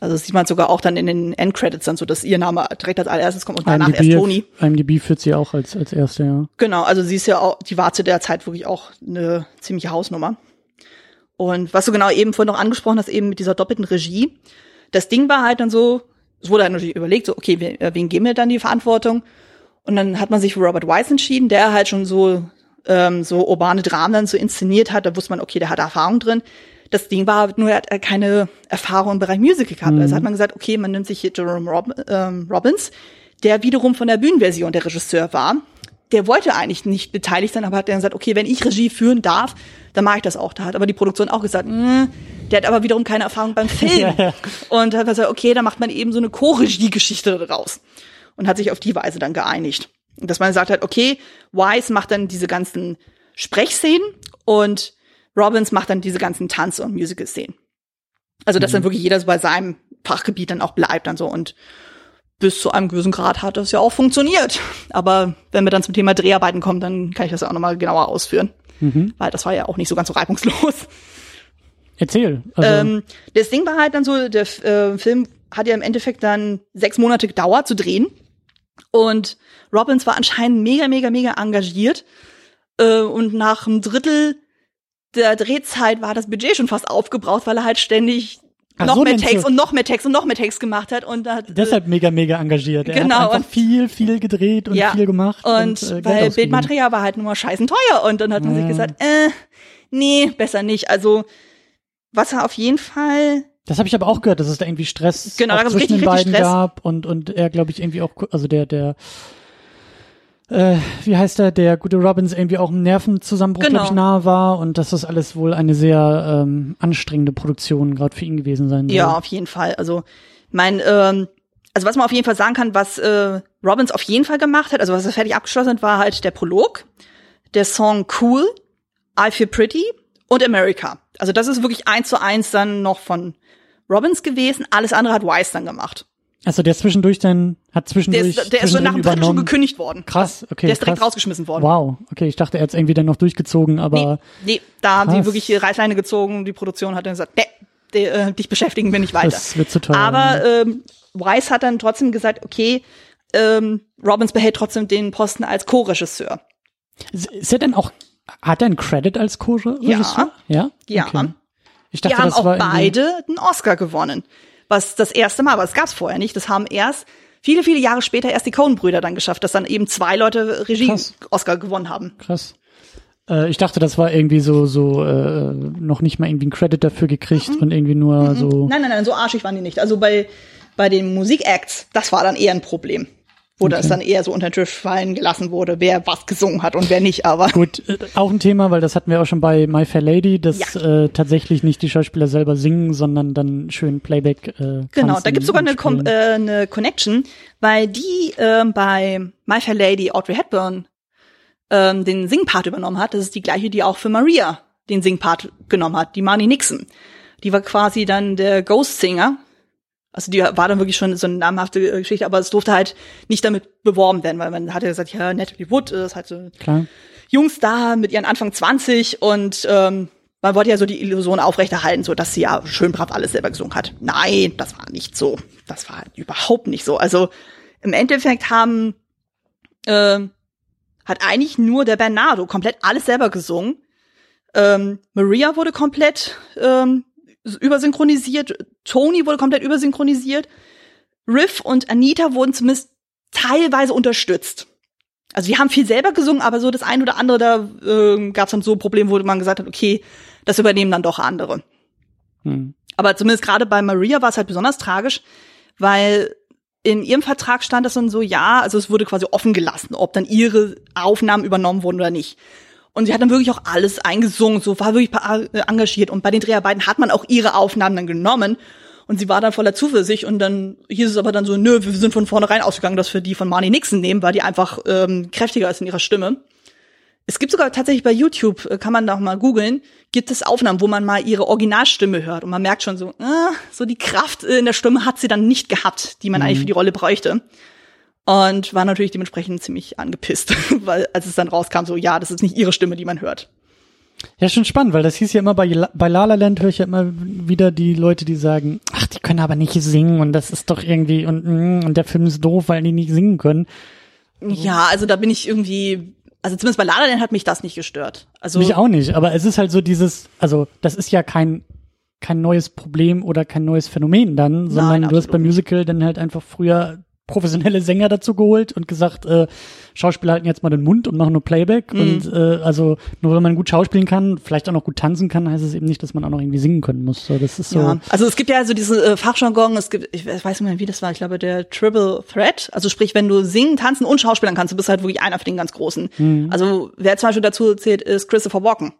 Also das sieht man sogar auch dann in den Endcredits dann so, dass ihr Name direkt als allererstes kommt und danach erst IMDb, Tony. IMDb führt sie auch als als erste, ja. Genau, also sie ist ja auch, die war zu der Zeit wirklich auch eine ziemliche Hausnummer. Und was du genau eben vorhin noch angesprochen hast, eben mit dieser doppelten Regie, das Ding war halt dann so, es wurde halt natürlich überlegt, so, okay, wen, äh, wen geben wir dann die Verantwortung? Und dann hat man sich für Robert Weiss entschieden, der halt schon so, ähm, so urbane Dramen dann so inszeniert hat, da wusste man, okay, der hat Erfahrung drin. Das Ding war nur, er hat äh, keine Erfahrung im Bereich Musical gehabt. Also hat man gesagt, okay, man nimmt sich hier Jerome Rob ähm, Robbins, der wiederum von der Bühnenversion der Regisseur war. Der wollte eigentlich nicht beteiligt sein, aber hat dann gesagt, okay, wenn ich Regie führen darf, dann mache ich das auch. Da hat aber die Produktion auch gesagt, mh, der hat aber wiederum keine Erfahrung beim Film. <laughs> Ja, ja. Und hat gesagt, okay, da macht man eben so eine Co-Regie-Geschichte daraus. Und hat sich auf die Weise dann geeinigt. Und dass man gesagt hat, okay, Wise macht dann diese ganzen Sprechszenen und Robbins macht dann diese ganzen Tanz- und Musical-Szenen. Also, dass dann wirklich jeder so bei seinem Fachgebiet dann auch bleibt dann so und bis zu einem gewissen Grad hat das ja auch funktioniert. Aber wenn wir dann zum Thema Dreharbeiten kommen, dann kann ich das ja auch nochmal genauer ausführen. Weil das war ja auch nicht so ganz so reibungslos. Erzähl. Also, Ähm, das Ding war halt dann so, der äh, Film hat ja im Endeffekt dann sechs Monate gedauert zu drehen. Und Robbins war anscheinend mega, mega, mega engagiert. Äh, und nach einem Drittel der Drehzeit war das Budget schon fast aufgebraucht, weil er halt ständig Ach, noch so mehr Takes und noch mehr Takes und noch mehr Takes gemacht hat. Und hat, äh, deshalb mega, mega engagiert. Er Genau, hat und- viel, viel gedreht und Ja. viel gemacht. Und, äh, Geld weil. Bildmaterial war halt nur mal scheißen teuer. Und dann hat man sich Ja. gesagt, äh, nee, besser nicht. Also, was er auf jeden Fall Das habe ich aber auch gehört, dass es da irgendwie Stress Genau, zwischen richtig, den beiden gab und und er glaube ich irgendwie auch also der der äh, wie heißt er, der gute Robbins irgendwie auch im Nervenzusammenbruch, Genau. ich, nahe war und dass das alles wohl eine sehr ähm, anstrengende Produktion gerade für ihn gewesen sein soll. Ja, auf jeden Fall. Also mein, ähm, also was man auf jeden Fall sagen kann, was äh, Robbins auf jeden Fall gemacht hat, also was er fertig abgeschlossen hat, war halt der Prolog, der Song Cool, I Feel Pretty und America. Also das ist wirklich eins zu eins dann noch von Robbins gewesen. Alles andere hat Wise dann gemacht. Also der ist zwischendurch dann hat Der zwischendurch ist, der ist so nach dem dritten schon gekündigt worden. Krass, okay. Der ist direkt krass. rausgeschmissen worden. Wow, okay, ich dachte, er hat irgendwie dann noch durchgezogen, aber Nee, nee, da haben die Krass. wirklich die Reißleine gezogen. Die Produktion hat dann gesagt, nee, die, äh, dich beschäftigen wir nicht weiter. das wird zu teuer. Aber ähm, Weiss hat dann trotzdem gesagt, okay, ähm, Robbins behält trotzdem den Posten als Co-Regisseur. ist, er denn auch hat er einen Credit als Co-Regisseur? Ja. Ja. Okay. Ich Die dachte, haben das auch beide einen Oscar gewonnen. Was das erste Mal, aber das gab es vorher nicht. Das haben erst viele, viele Jahre später erst die Coen-Brüder dann geschafft, dass dann eben zwei Leute. Regie-Oscar gewonnen haben. Krass. Äh, ich dachte, das war irgendwie so, so äh, noch nicht mal irgendwie einen Credit dafür gekriegt Mhm. und irgendwie nur so. Nein, nein, nein, so arschig waren die nicht. Also bei, bei den Musikacts, das war dann eher ein Problem. Wo das dann eher so unter den Tisch fallen gelassen wurde, wer was gesungen hat und wer nicht, aber. Gut, äh, auch ein Thema, weil das hatten wir auch schon bei My Fair Lady, dass Ja. äh, tatsächlich nicht die Schauspieler selber singen, sondern dann schön Playback. Äh, Genau, da gibt's sogar eine, äh, eine Connection, weil die ähm, bei My Fair Lady Audrey Hepburn ähm, den Singpart übernommen hat. Das ist die gleiche, die auch für Maria den Singpart genommen hat, die Marnie Nixon. Die war quasi dann der Ghost Singer. Also die war dann wirklich schon so eine namhafte äh, Geschichte, aber es durfte halt nicht damit beworben werden, weil man hatte gesagt, ja, Natalie Wood ist halt so Klar. Jungs da mit ihren Anfang 20 und ähm, man wollte ja so die Illusion aufrechterhalten, so dass sie ja schön brav alles selber gesungen hat. Nein, das war nicht so. Das war überhaupt nicht so. Also im Endeffekt haben ähm, hat eigentlich nur der Bernardo komplett alles selber gesungen. Ähm, Maria wurde komplett ähm, übersynchronisiert, Tony wurde komplett übersynchronisiert, Riff und Anita wurden zumindest teilweise unterstützt. Also die haben viel selber gesungen, aber so das ein oder andere, da ähm, gab es dann so Probleme, wo man gesagt hat, okay, das übernehmen dann doch andere. Hm. Aber zumindest gerade bei Maria war es halt besonders tragisch, weil in ihrem Vertrag stand das dann so, ja, also es wurde quasi offen gelassen, ob dann ihre Aufnahmen übernommen wurden oder nicht. Und sie hat dann wirklich auch alles eingesungen, so war wirklich äh, engagiert. Und bei den Dreharbeiten hat man auch ihre Aufnahmen dann genommen. Und sie war dann voller Zuversicht. Und dann hieß es aber dann so, nö, wir sind von vornherein ausgegangen, dass wir die von Marnie Nixon nehmen, weil die einfach ähm, kräftiger ist in ihrer Stimme. Es gibt sogar tatsächlich bei YouTube, äh, kann man da auch mal googeln, gibt es Aufnahmen, wo man mal ihre Originalstimme hört und man merkt schon so, äh, so die Kraft in der Stimme hat sie dann nicht gehabt, die man eigentlich für die Rolle bräuchte. Und war natürlich dementsprechend ziemlich angepisst, <laughs> weil als es dann rauskam, so ja, das ist nicht ihre Stimme, die man hört. Ja, schon spannend, weil das hieß ja immer bei, La- bei La La Land höre ich ja immer wieder die Leute, die sagen, ach, die können aber nicht singen und das ist doch irgendwie und, mm, und der Film ist doof, weil die nicht singen können. Ja, also da bin ich irgendwie, also zumindest bei Lala hat mich das nicht gestört. Also Mich auch nicht, aber es ist halt so dieses, also das ist ja kein kein neues Problem oder kein neues Phänomen dann, sondern du hast beim Musical dann halt einfach früher professionelle Sänger dazu geholt und gesagt, äh, Schauspieler halten jetzt mal den Mund und machen nur Playback. Mhm. Und äh, also nur wenn man gut schauspielen kann, vielleicht auch noch gut tanzen kann, heißt es eben nicht, dass man auch noch irgendwie singen können muss. So, das ist so. Ja, also es gibt ja so diese äh, Fachjargon, es gibt, ich weiß nicht mehr, wie das war, ich glaube, der Triple Threat. Also sprich, wenn du singen, tanzen und schauspielern kannst, du bist halt wirklich einer von den ganz Großen. Mhm. Also wer zum Beispiel dazu zählt, ist Christopher Walken.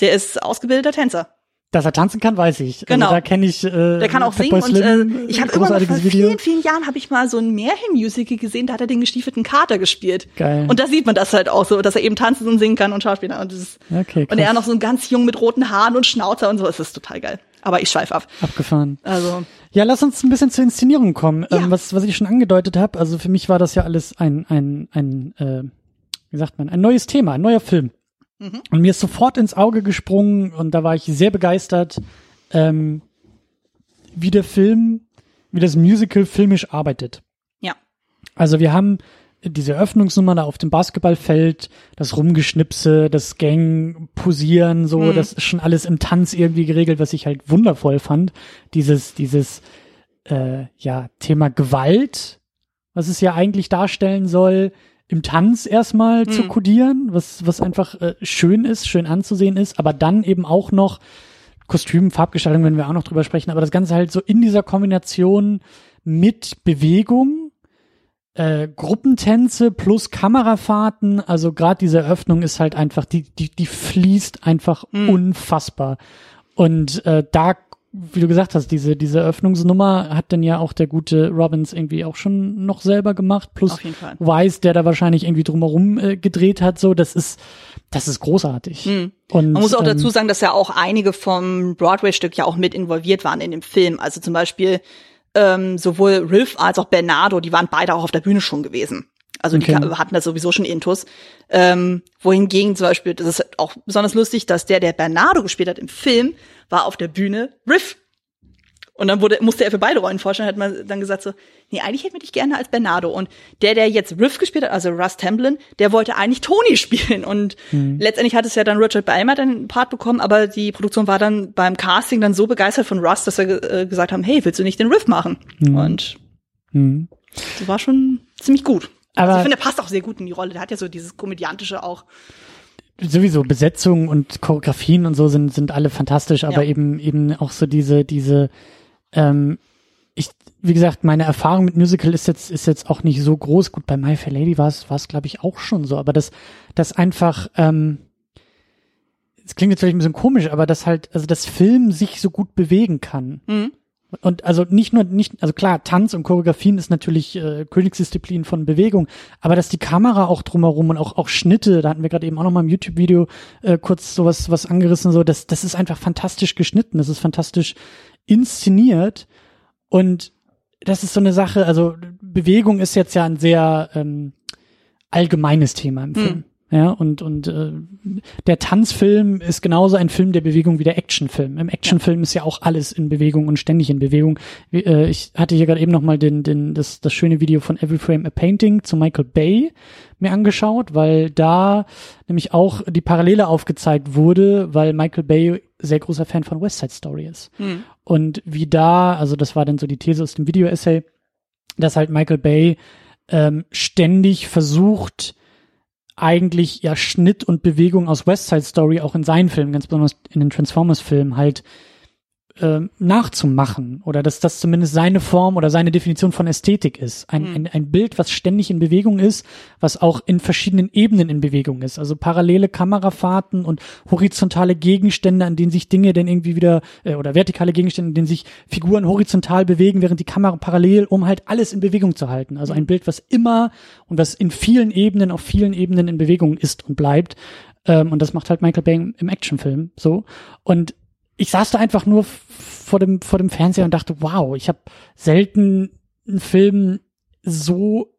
Der ist ausgebildeter Tänzer. Dass er tanzen kann, weiß ich. Genau. Also da kenne ich. Äh, Der kann auch singen Fatboy und äh, Slim, ich habe irgendwann mal vor Video. vielen, vielen Jahren habe ich mal so ein Märchen-Musical gesehen, da hat er den gestiefelten Kater gespielt. Geil. Und da sieht man das halt auch so, dass er eben tanzen und singen kann und Schauspieler. Und, das ist, Okay, und er krass. noch so ein ganz jung mit roten Haaren und Schnauzer und so. Das ist total geil. Aber ich schweif ab. Abgefahren. Also Ja, lass uns ein bisschen zur Inszenierung kommen. Ja. Ähm, was, was ich schon angedeutet habe, also für mich war das ja alles ein, ein, ein äh, wie sagt man, ein neues Thema, ein neuer Film. Mhm. Und mir ist sofort ins Auge gesprungen und da war ich sehr begeistert, ähm, wie der Film, wie das Musical filmisch arbeitet. ja. Also wir haben diese Eröffnungsnummer da auf dem Basketballfeld, das Rumgeschnipse, das Gang, Posieren, so, Mhm. das ist schon alles im Tanz irgendwie geregelt, was ich halt wundervoll fand. Dieses, dieses, äh, ja, Thema Gewalt, was es ja eigentlich darstellen soll, im Tanz erstmal zu Mhm. kodieren, was, was einfach äh, schön ist, schön anzusehen ist, aber dann eben auch noch Kostüm, Farbgestaltung, wenn wir auch noch drüber sprechen, aber das Ganze halt so in dieser Kombination mit Bewegung, äh, Gruppentänze plus Kamerafahrten, also gerade diese Eröffnung ist halt einfach, die, die, die fließt einfach unfassbar. Und äh, da, wie du gesagt hast, diese, diese Eröffnungsnummer hat dann ja auch der gute Robbins irgendwie auch schon noch selber gemacht, plus. Weiß, der da wahrscheinlich irgendwie drumherum äh, gedreht hat, so, das ist, das ist großartig. Und, Hm. Man muss auch ähm, dazu sagen, dass ja auch einige vom Broadway-Stück ja auch mit involviert waren in dem Film. Also zum Beispiel ähm, sowohl Riff als auch Bernardo, die waren beide auch auf der Bühne schon gewesen. Also die Okay. ka- hatten da sowieso schon Intus. Ähm, wohingegen zum Beispiel, das ist auch besonders lustig, dass der, der Bernardo gespielt hat im Film, war auf der Bühne Riff. Und dann wurde, musste er für beide Rollen vorstellen, hat man dann gesagt so, nee, eigentlich hätten wir dich gerne als Bernardo. Und der, der jetzt Riff gespielt hat, also Russ Tamblyn, der wollte eigentlich Tony <laughs> spielen. Und letztendlich hat es ja dann Richard dann einen Part bekommen, aber die Produktion war dann beim Casting dann so begeistert von Russ, dass wir äh, gesagt haben, hey, willst du nicht den Riff machen? Und hm. das war schon ziemlich gut. Aber- also ich finde, der passt auch sehr gut in die Rolle. Der hat ja so dieses komödiantische auch. Sowieso Besetzung und Choreografien und so sind sind alle fantastisch, aber Ja. eben eben auch so diese diese ähm, ich wie gesagt meine Erfahrung mit Musical ist jetzt ist jetzt auch nicht so groß. Gut bei My Fair Lady war es war es glaube ich auch schon so, aber das das einfach ähm, es klingt jetzt vielleicht ein bisschen komisch, aber dass halt also das Film sich so gut bewegen kann. Mhm. Und also nicht nur, nicht, also klar, Tanz und Choreografien ist natürlich äh, Königsdisziplin von Bewegung, aber dass die Kamera auch drumherum und auch, auch Schnitte, da hatten wir gerade eben auch noch mal im YouTube-Video äh, kurz sowas was angerissen, so, das, das ist einfach fantastisch geschnitten, das ist fantastisch inszeniert und das ist so eine Sache, also Bewegung ist jetzt ja ein sehr ähm, allgemeines Thema im Film. Ja, und, und äh, der Tanzfilm ist genauso ein Film der Bewegung wie der Actionfilm. Im Actionfilm ist ja auch alles in Bewegung und ständig in Bewegung. Wie, äh, ich hatte hier gerade eben noch mal den, den, das, das schöne Video von Every Frame a Painting zu Michael Bay mir angeschaut, weil da nämlich auch die Parallele aufgezeigt wurde, weil Michael Bay sehr großer Fan von West Side Story ist. Und wie da, also das war dann so die These aus dem Video-Essay, dass halt Michael Bay ähm, ständig versucht, eigentlich ja Schnitt und Bewegung aus West Side Story auch in seinen Filmen, ganz besonders in den Transformers-Filmen halt ähm, nachzumachen oder dass das zumindest seine Form oder seine Definition von Ästhetik ist. Ein, ein, ein Bild, was ständig in Bewegung ist, was auch in verschiedenen Ebenen in Bewegung ist. Also parallele Kamerafahrten und horizontale Gegenstände, an denen sich Dinge dann irgendwie wieder, äh, oder vertikale Gegenstände, in denen sich Figuren horizontal bewegen, während die Kamera parallel, um halt alles in Bewegung zu halten. Also ein Bild, was immer und was in vielen Ebenen, auf vielen Ebenen in Bewegung ist und bleibt. Ähm, und das macht halt Michael Bay im Actionfilm so. Und ich saß da einfach nur vor dem, vor dem Fernseher und dachte, wow, ich habe selten einen Film so,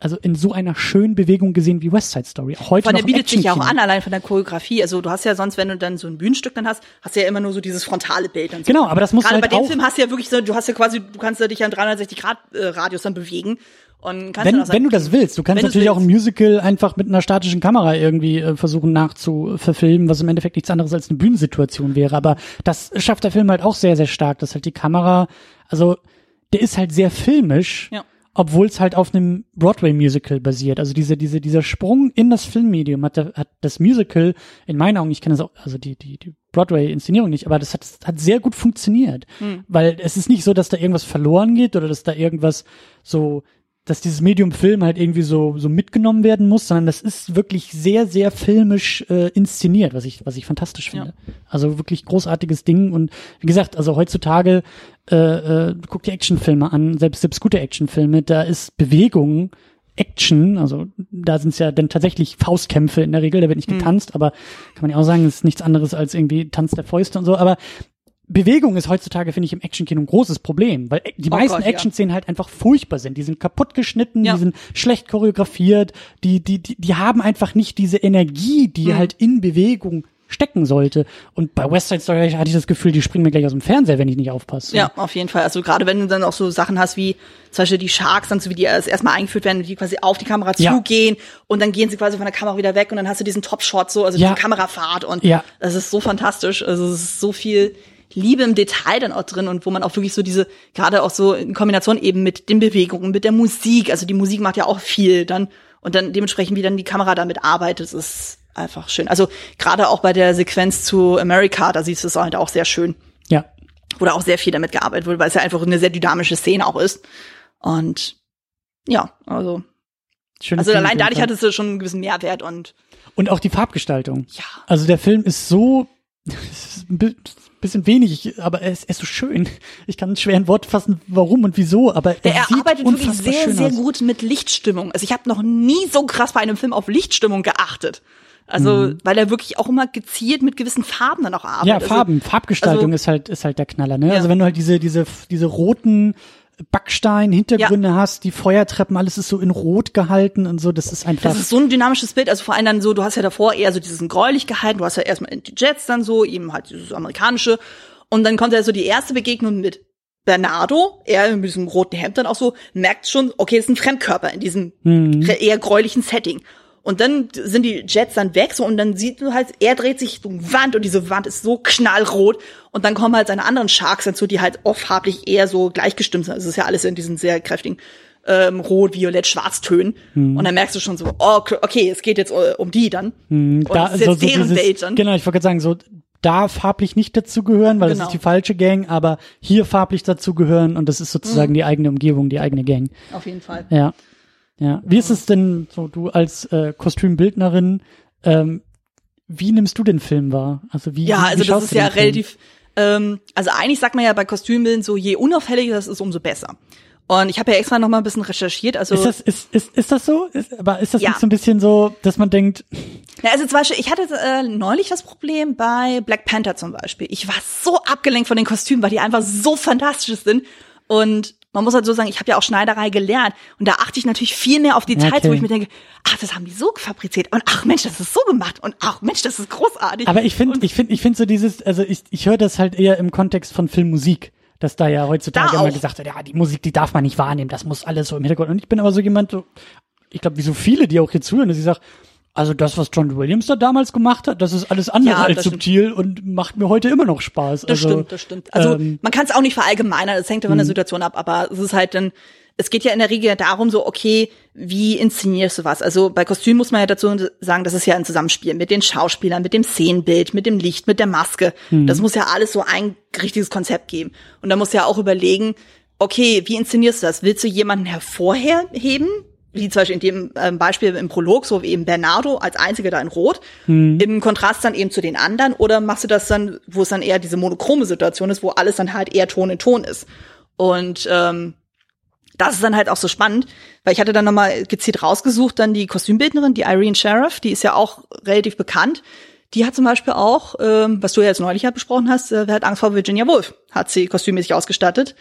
also in so einer schönen Bewegung gesehen wie West Side Story. Heute Von der bietet sich ja auch an, allein von der Choreografie. Also du hast ja sonst, wenn du dann so ein Bühnenstück dann hast, hast du ja immer nur so dieses frontale Bild. Und so. Genau, aber das muss Gerade halt bei dem auch, Film hast du ja wirklich so, du hast ja quasi, du kannst ja dich ja im 360 Grad äh, Radius dann bewegen und kannst wenn, dann auch sagen, wenn du das willst. Du kannst natürlich auch ein willst. Musical einfach mit einer statischen Kamera irgendwie äh, versuchen nachzuverfilmen, was im Endeffekt nichts anderes als eine Bühnensituation wäre. Aber das schafft der Film halt auch sehr, sehr stark, dass halt die Kamera, also der ist halt sehr filmisch. Ja. Obwohl es halt auf einem Broadway-Musical basiert. Also diese, diese, dieser Sprung in das Filmmedium hat, hat das Musical, in meinen Augen, ich kenne das auch, also die, die, die Broadway-Inszenierung nicht, aber das hat, das hat sehr gut funktioniert. Weil es ist nicht so, dass da irgendwas verloren geht oder dass da irgendwas so, dass dieses Medium Film halt irgendwie so, so mitgenommen werden muss, sondern das ist wirklich sehr, sehr filmisch äh, inszeniert, was ich, was ich fantastisch finde. Also wirklich großartiges Ding und wie gesagt, also heutzutage äh, äh, guck dir Actionfilme an, selbst selbst gute Actionfilme, da ist Bewegung, Action, also da sind es ja dann tatsächlich Faustkämpfe in der Regel, da wird nicht getanzt, aber kann man ja auch sagen, es ist nichts anderes als irgendwie Tanz der Fäuste und so, aber Bewegung ist heutzutage, finde ich, im Actionkino ein großes Problem, weil die Oh meisten Gott, ja. Action-Szenen halt einfach furchtbar sind. Die sind kaputt geschnitten, Ja. die sind schlecht choreografiert, die, die, die, die haben einfach nicht diese Energie, die Mhm. halt in Bewegung stecken sollte. Und bei West Side Story hatte ich das Gefühl, die springen mir gleich aus dem Fernseher, wenn ich nicht aufpasse. Ja, auf jeden Fall. Also gerade wenn du dann auch so Sachen hast wie zum Beispiel die Sharks, dann so wie die erst erstmal eingeführt werden, die quasi auf die Kamera Ja. zugehen und dann gehen sie quasi von der Kamera wieder weg und dann hast du diesen Top-Shot so, also Ja. diese Kamerafahrt und Ja. das ist so fantastisch. Also es ist so viel Liebe im Detail dann auch drin und wo man auch wirklich so diese, gerade auch so in Kombination eben mit den Bewegungen, mit der Musik, also die Musik macht ja auch viel dann und dann dementsprechend, wie dann die Kamera damit arbeitet, ist einfach schön. Also gerade auch bei der Sequenz zu America, da siehst du es halt auch sehr schön Ja. wo da auch sehr viel damit gearbeitet wurde, weil es ja einfach eine sehr dynamische Szene auch ist. Und ja, also, Schönes also allein dadurch Fall. hat es so schon einen gewissen Mehrwert und Und auch die Farbgestaltung. ja. Also der Film ist so, <laughs> bisschen wenig, aber er ist, er ist so schön. Ich kann schwer in Wort fassen, warum und wieso, aber er, Er sieht arbeitet wirklich sehr, sehr gut mit Lichtstimmung. Also ich habe noch nie so krass bei einem Film auf Lichtstimmung geachtet. Also, weil er wirklich auch immer gezielt mit gewissen Farben dann auch arbeitet. Mhm. Ja, Also, Farben, Farbgestaltung also- ist halt ist halt der Knaller, ne? Ja. Also wenn du halt diese diese diese roten Backstein-Hintergründe hast, die Feuertreppen, alles ist so in Rot gehalten und so, das ist einfach. Das ist so ein dynamisches Bild, also vor allem dann so, du hast ja davor eher so diesen gräulich gehalten, du hast ja erstmal die Jets dann so, eben halt dieses amerikanische und dann kommt ja so die erste Begegnung mit Bernardo, er mit diesem roten Hemd dann auch so, merkt schon, okay, das ist ein Fremdkörper in diesem eher gräulichen Setting. Und dann sind die Jets dann weg so und dann sieht du halt, er dreht sich Richtung Wand und diese Wand ist so knallrot und dann kommen halt seine anderen Sharks dazu, die halt oft farblich eher so gleichgestimmt sind. Also es ist ja alles in diesen sehr kräftigen ähm, Rot, Violett, Schwarztönen. Und dann merkst du schon so, oh, okay, es geht jetzt äh, um die dann. und da, es ist jetzt deren dieses, Welt dann. Genau, ich wollte gerade sagen, so da farblich nicht dazugehören, weil Genau. das ist die falsche Gang, aber hier farblich dazugehören und das ist Mhm. sozusagen die eigene Umgebung, die eigene Gang. Auf jeden Fall. Ja. Ja. Wie ist es denn, so du als äh, Kostümbildnerin, ähm, wie nimmst du den Film wahr? Also wie, Ja, wie, also wie das schaust ist ja Film? relativ, ähm, also eigentlich sagt man ja bei Kostümbilden so, je unauffälliger das ist, umso besser. Und ich habe ja extra noch mal ein bisschen recherchiert. Also Ist das, ist, ist, ist das so? Ist, aber ist das Ja. nicht so ein bisschen so, dass man denkt, Ja, also zum Beispiel, ich hatte äh, neulich das Problem bei Black Panther zum Beispiel. Ich war so abgelenkt von den Kostümen, weil die einfach so fantastisch sind. Und man muss halt so sagen, ich habe ja auch Schneiderei gelernt. Und da achte ich natürlich viel mehr auf Details, Okay. wo ich mir denke, ach, das haben die so fabriziert. Und ach Mensch, das ist so gemacht. Und ach Mensch, das ist großartig. aber ich finde, ich finde, ich finde so dieses, also ich, ich höre das halt eher im Kontext von Filmmusik, dass da ja heutzutage Da immer gesagt wird, ja, die Musik, die darf man nicht wahrnehmen, das muss alles so im Hintergrund. Und ich bin aber so jemand, so, ich glaube, wie so viele, die auch hier zuhören, dass ich sage, also das, was John Williams da damals gemacht hat, das ist alles andere Ja, als das stimmt. subtil und macht mir heute immer noch Spaß. Das also, stimmt, das stimmt. Also ähm, man kann es auch nicht verallgemeinern, das hängt ja von der Situation ab, aber es ist halt dann, es geht ja in der Regel darum, so, okay, wie inszenierst du was? Also bei Kostüm muss man ja dazu sagen, das ist ja ein Zusammenspiel mit den Schauspielern, mit dem Szenenbild, mit dem Licht, mit der Maske. Mhm. Das muss ja alles so ein richtiges Konzept geben. Und da musst du ja auch überlegen, okay, wie inszenierst du das? Willst du jemanden hervorheben? Wie zum Beispiel in dem ähm, Beispiel im Prolog, so wie eben Bernardo als einziger da in Rot, im Kontrast dann eben zu den anderen, oder machst du das dann, wo es dann eher diese monochrome Situation ist, wo alles dann halt eher Ton in Ton ist. Und ähm, das ist dann halt auch so spannend, weil ich hatte dann nochmal gezielt rausgesucht, dann die Kostümbildnerin, die Irene Sheriff, die ist ja auch relativ bekannt. Die hat zum Beispiel auch, ähm, was du ja jetzt neulich ja besprochen hast, äh, wer hat Angst vor Virginia Woolf, hat sie kostümmäßig ausgestattet.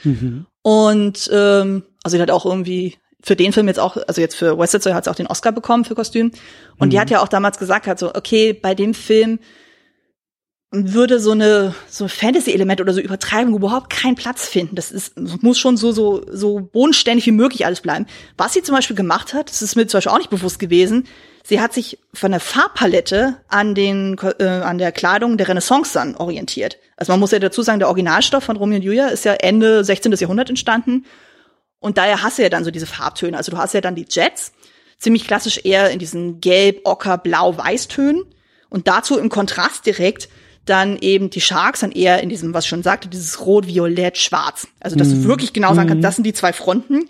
Und ähm, also die hat auch irgendwie für den Film jetzt auch, also jetzt für West Side Story hat sie auch den Oscar bekommen für Kostüm. Und die hat ja auch damals gesagt, halt so, okay, bei dem Film würde so eine so ein Fantasy-Element oder so Übertreibung überhaupt keinen Platz finden. Das ist muss schon so so so bodenständig wie möglich alles bleiben. Was sie zum Beispiel gemacht hat, das ist mir zum Beispiel auch nicht bewusst gewesen. sie hat sich von der Farbpalette an den äh, an der Kleidung der Renaissance dann orientiert. Also man muss ja dazu sagen, der Originalstoff von Romeo und Julia ist ja Ende 16. Jahrhundert entstanden und daher hast du ja dann so diese Farbtöne. Also du hast ja dann die Jets, ziemlich klassisch eher in diesen Gelb, Ocker, Blau, Weißtönen und dazu im Kontrast direkt dann eben die Sharks dann eher in diesem, was ich schon sagte, dieses Rot, Violett, Schwarz. Also dass mm. du mhm. wirklich genau sagen kannst, mhm. das sind die zwei Fronten.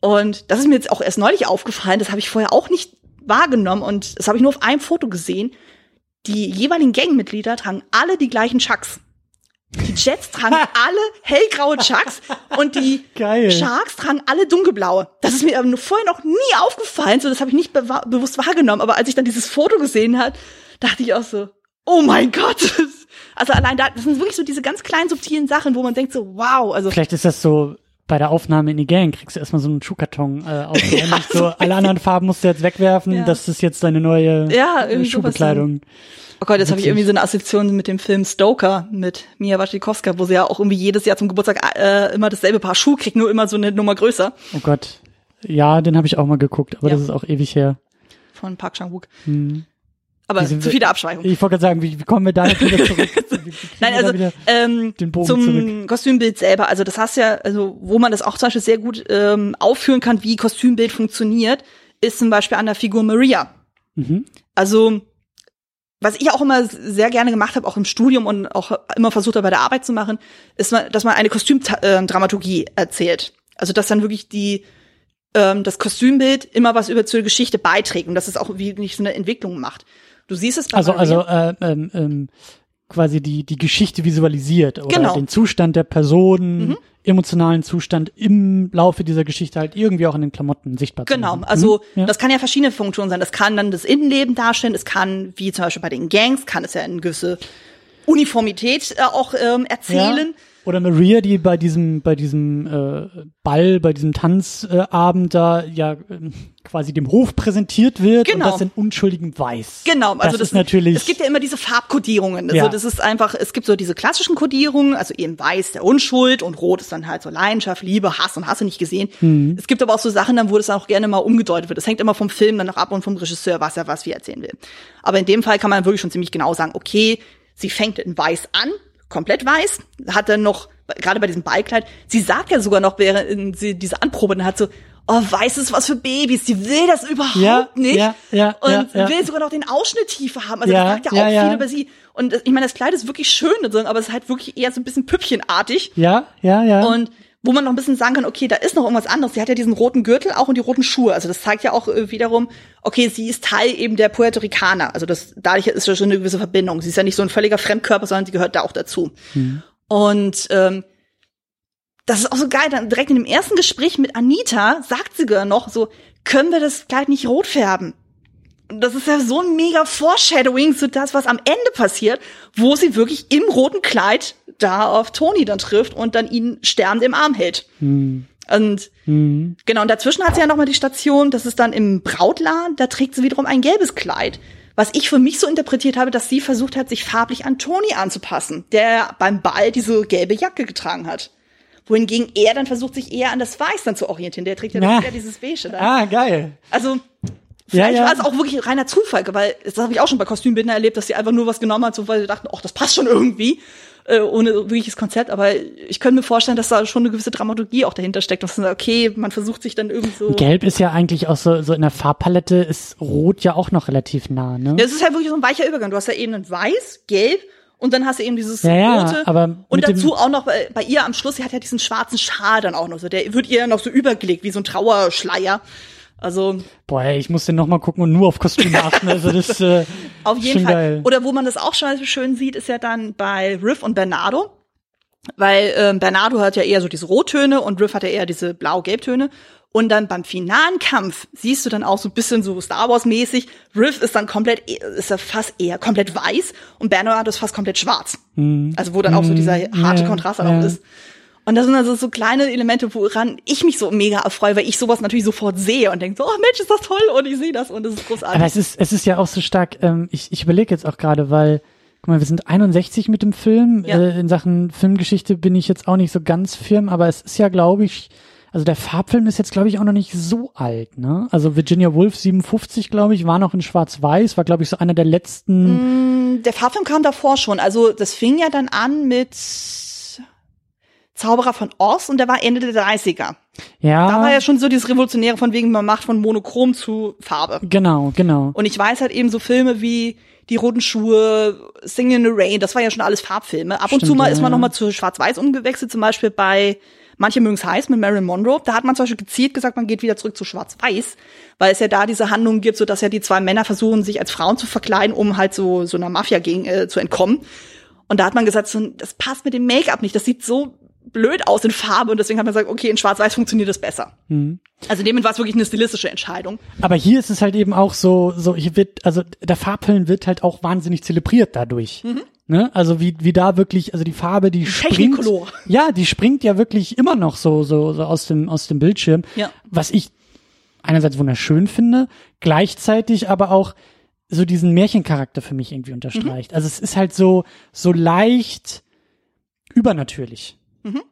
Und das ist mir jetzt auch erst neulich aufgefallen, das habe ich vorher auch nicht wahrgenommen und das habe ich nur auf einem Foto gesehen. Die jeweiligen Gangmitglieder tragen alle die gleichen Chucks. Die Jets tragen <laughs> alle hellgraue Chucks und die Geil. Sharks tragen alle dunkelblaue. Das ist mir aber vorher noch nie aufgefallen, so das habe ich nicht be bewusst wahrgenommen. Aber als ich dann dieses Foto gesehen hat, dachte ich auch so, oh mein Gott. <laughs> Also allein da, das sind wirklich so diese ganz kleinen subtilen Sachen, wo man denkt so, wow. Also vielleicht ist das so bei der Aufnahme in die Gang kriegst du erstmal so einen Schuhkarton äh, ausgehändigt. <laughs> ja, so, alle anderen Farben musst du jetzt wegwerfen. Ja. Das ist jetzt deine neue ja, äh, Schuhbekleidung. Oh Gott, jetzt habe ich irgendwie so eine Assoziation mit dem Film Stoker mit Mia Wasikowska, wo sie ja auch irgendwie jedes Jahr zum Geburtstag äh, immer dasselbe Paar Schuhe kriegt, nur immer so eine Nummer größer. Oh Gott. Ja, den habe ich auch mal geguckt, aber ja. das ist auch ewig her. Von Park Chan-wook. Hm. Aber zu viele Abschweifungen. Ich wollte gerade sagen, wie, wie kommen wir da jetzt wieder zurück? <laughs> Nein, also ähm, zum zurück. Kostümbild selber. Also das hast ja, also wo man das auch zum Beispiel sehr gut ähm, aufführen kann, wie Kostümbild funktioniert, ist zum Beispiel an der Figur Maria. Mhm. Also was ich auch immer sehr gerne gemacht habe, auch im Studium und auch immer versucht habe bei der Arbeit zu machen, ist, dass man eine Kostümdramaturgie erzählt. Also dass dann wirklich die ähm, das Kostümbild immer was über zur Geschichte beiträgt und dass es auch wie nicht so eine Entwicklung macht. Du siehst es bei Also, also äh, ähm, ähm, quasi die, die Geschichte visualisiert oder genau. den Zustand der Person, mhm. emotionalen Zustand im Laufe dieser Geschichte halt irgendwie auch in den Klamotten sichtbar Genau, machen. also mhm. ja. das kann ja verschiedene Funktionen sein. Das kann dann das Innenleben darstellen, es kann, wie zum Beispiel bei den Gangs, kann es ja eine gewisse Uniformität äh, auch ähm, erzählen. Ja. Oder Maria, die bei diesem, bei diesem äh, Ball, bei diesem Tanzabend äh, da ja äh, quasi dem Hof präsentiert wird genau. und das in unschuldigem Weiß. Genau, also das, das ist natürlich. Es gibt ja immer diese Farbkodierungen. Also ja. das ist einfach, es gibt so diese klassischen Kodierungen, also eben Weiß der Unschuld und Rot ist dann halt so Leidenschaft, Liebe, Hass und Hasse nicht gesehen. Mhm. Es gibt aber auch so Sachen, dann wo das auch gerne mal umgedeutet wird. Das hängt immer vom Film dann noch ab und vom Regisseur, was er was wie erzählen will. Aber in dem Fall kann man wirklich schon ziemlich genau sagen, okay, sie fängt in Weiß an, komplett weiß, hat dann noch, gerade bei diesem Beikleid, sie sagt ja sogar noch, während sie diese Anprobe dann hat so, oh, weiß ist was für Babys, die will das überhaupt ja, nicht. Ja, ja, und ja, will sogar noch den Ausschnitt tiefer haben. Also ja, sagt ja auch ja, viel über sie. Und ich meine, das Kleid ist wirklich schön, aber es ist halt wirklich eher so ein bisschen Püppchenartig. Ja, ja, ja. Und wo man noch ein bisschen sagen kann, okay, da ist noch irgendwas anderes. Sie hat ja diesen roten Gürtel auch und die roten Schuhe. Also das zeigt ja auch äh, wiederum, okay, sie ist Teil eben der Puerto Ricaner. Also das, dadurch ist ja schon eine gewisse Verbindung. Sie ist ja nicht so ein völliger Fremdkörper, sondern sie gehört da auch dazu. Mhm. Und ähm, das ist auch so geil. Dann direkt in dem ersten Gespräch mit Anita sagt sie sogar noch so, können wir das Kleid nicht rot färben? Das ist ja so ein mega Foreshadowing zu das, was am Ende passiert, wo sie wirklich im roten Kleid da auf Tony dann trifft und dann ihn sterbend im Arm hält. Hm. Und hm. genau, und dazwischen hat sie ja noch mal die Station, das ist dann im Brautladen, da trägt sie wiederum ein gelbes Kleid. Was ich für mich so interpretiert habe, dass sie versucht hat, sich farblich an Tony anzupassen, der beim Ball diese gelbe Jacke getragen hat wohingegen er dann versucht, sich eher an das Weiß dann zu orientieren. Der trägt ja wieder dieses Beige. Dann. Ah, geil. Also Vielleicht ja, ja. war es auch wirklich reiner Zufall, weil das habe ich auch schon bei Kostümbildern erlebt, dass sie einfach nur was genommen hat, so weil sie dachten, ach, das passt schon irgendwie, äh, ohne wirkliches Konzept. Aber ich könnte mir vorstellen, dass da schon eine gewisse Dramaturgie auch dahinter steckt. Dass man sagt, okay, man versucht sich dann irgendwie so. Gelb ist ja eigentlich auch so, so in der Farbpalette ist Rot ja auch noch relativ nah, ne? Ja, es ist halt wirklich so ein weicher Übergang. Du hast ja eben ein Weiß, Gelb und dann hast du eben dieses ja, ja, rote aber und dazu auch noch bei, bei, ihr am Schluss, sie hat ja diesen schwarzen Schal dann auch noch so, der wird ihr noch so übergelegt wie so ein Trauerschleier. Also boah, ey, ich muss den noch mal gucken und nur auf Kostüm achten. Also das äh, <laughs> auf jeden Fall. Geil. Oder wo man das auch schon schön sieht, ist ja dann bei Riff und Bernardo, weil ähm, Bernardo hat ja eher so diese Rottöne und Riff hat ja eher diese blau-gelbtöne. Und dann beim finalen Kampf siehst du dann auch so ein bisschen so Star Wars mäßig. Riff ist dann komplett, ist er fast eher komplett weiß und Bernardo ist fast komplett schwarz. Mhm. Also wo dann auch so dieser harte Kontrast ja, auch ist. Und das sind also so kleine Elemente, woran ich mich so mega erfreue, weil ich sowas natürlich sofort sehe und denke so, oh Mensch, ist das toll und ich sehe das und es ist großartig. Aber es ist, es ist ja auch so stark, ähm, ich, ich überlege jetzt auch gerade, weil, guck mal, wir sind 61 mit dem Film. Ja. Äh, in Sachen Filmgeschichte bin ich jetzt auch nicht so ganz firm, aber es ist ja, glaube ich, also der Farbfilm ist jetzt, glaube ich, auch noch nicht so alt, ne? Also Virginia Woolf 57, glaube ich, war noch in Schwarz-Weiß, war, glaube ich, so einer der letzten. Mm, der Farbfilm kam davor schon. Also das fing ja dann an mit Zauberer von Oz und der war Ende der 30er. Ja. Da war ja schon so dieses Revolutionäre von wegen, man macht von Monochrom zu Farbe. Genau, genau. Und ich weiß halt eben so Filme wie Die roten Schuhe, Singing in the Rain, das war ja schon alles Farbfilme. Ab und Stimmt, zu mal ja, ist man ja. noch mal zu Schwarz-Weiß umgewechselt, zum Beispiel bei Manche mögen's heiß mit Marilyn Monroe. Da hat man zum Beispiel gezielt gesagt, man geht wieder zurück zu Schwarz-Weiß, weil es ja da diese Handlung gibt, so dass ja die zwei Männer versuchen, sich als Frauen zu verkleiden, um halt so so einer Mafia gegen, äh, zu entkommen. Und da hat man gesagt, so, das passt mit dem Make-up nicht. Das sieht so blöd aus in Farbe und deswegen hat man gesagt, okay, in Schwarz-Weiß funktioniert das besser. Mhm. Also dem war es wirklich eine stilistische Entscheidung. Aber hier ist es halt eben auch so, so hier wird, also der Farbfilm wird halt auch wahnsinnig zelebriert dadurch. Mhm. Ne? Also wie, wie da wirklich, also die Farbe, die springt. Ja, die springt ja wirklich immer noch so, so, so aus dem, aus dem Bildschirm. Ja. Was ich einerseits wunderschön finde, gleichzeitig aber auch so diesen Märchencharakter für mich irgendwie unterstreicht. Also es ist halt so, so leicht übernatürlich. Mhm.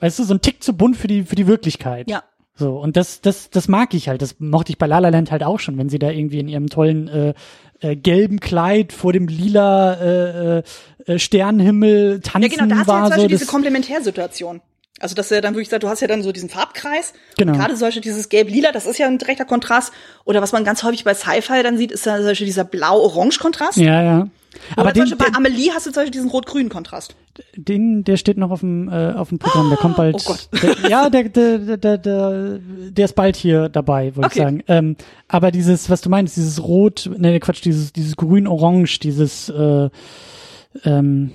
Weißt du, so ein Tick zu bunt für die, für die Wirklichkeit. Ja. So, und das, das, das mag ich halt. Das mochte ich bei La La Land halt auch schon, wenn sie da irgendwie in ihrem tollen äh, äh, gelben Kleid vor dem lila äh, äh, Sternenhimmel tanzen Ja, genau, da hast du ja war. zum Beispiel so, diese Komplementärsituation. Also, dass er dann wirklich sagt, du hast ja dann so diesen Farbkreis. Genau. Und gerade solche, dieses Gelb-Lila, das ist ja ein direkter Kontrast. Oder was man ganz häufig bei Sci-Fi dann sieht, ist dann solche dieser Blau-Orange-Kontrast. ja, ja. Aber Aber zum den, Beispiel bei Amelie hast du zum Beispiel diesen Rot-Grün-Kontrast. den, der steht noch auf dem, äh, auf dem Programm. Der kommt bald. Oh Gott. Der, ja, der, der, der, der, der, der ist bald hier dabei, wollte Okay. ich sagen. Ähm, aber dieses, was du meinst, dieses Rot, nee, Quatsch, dieses, dieses Grün-Orange, dieses, äh, ähm,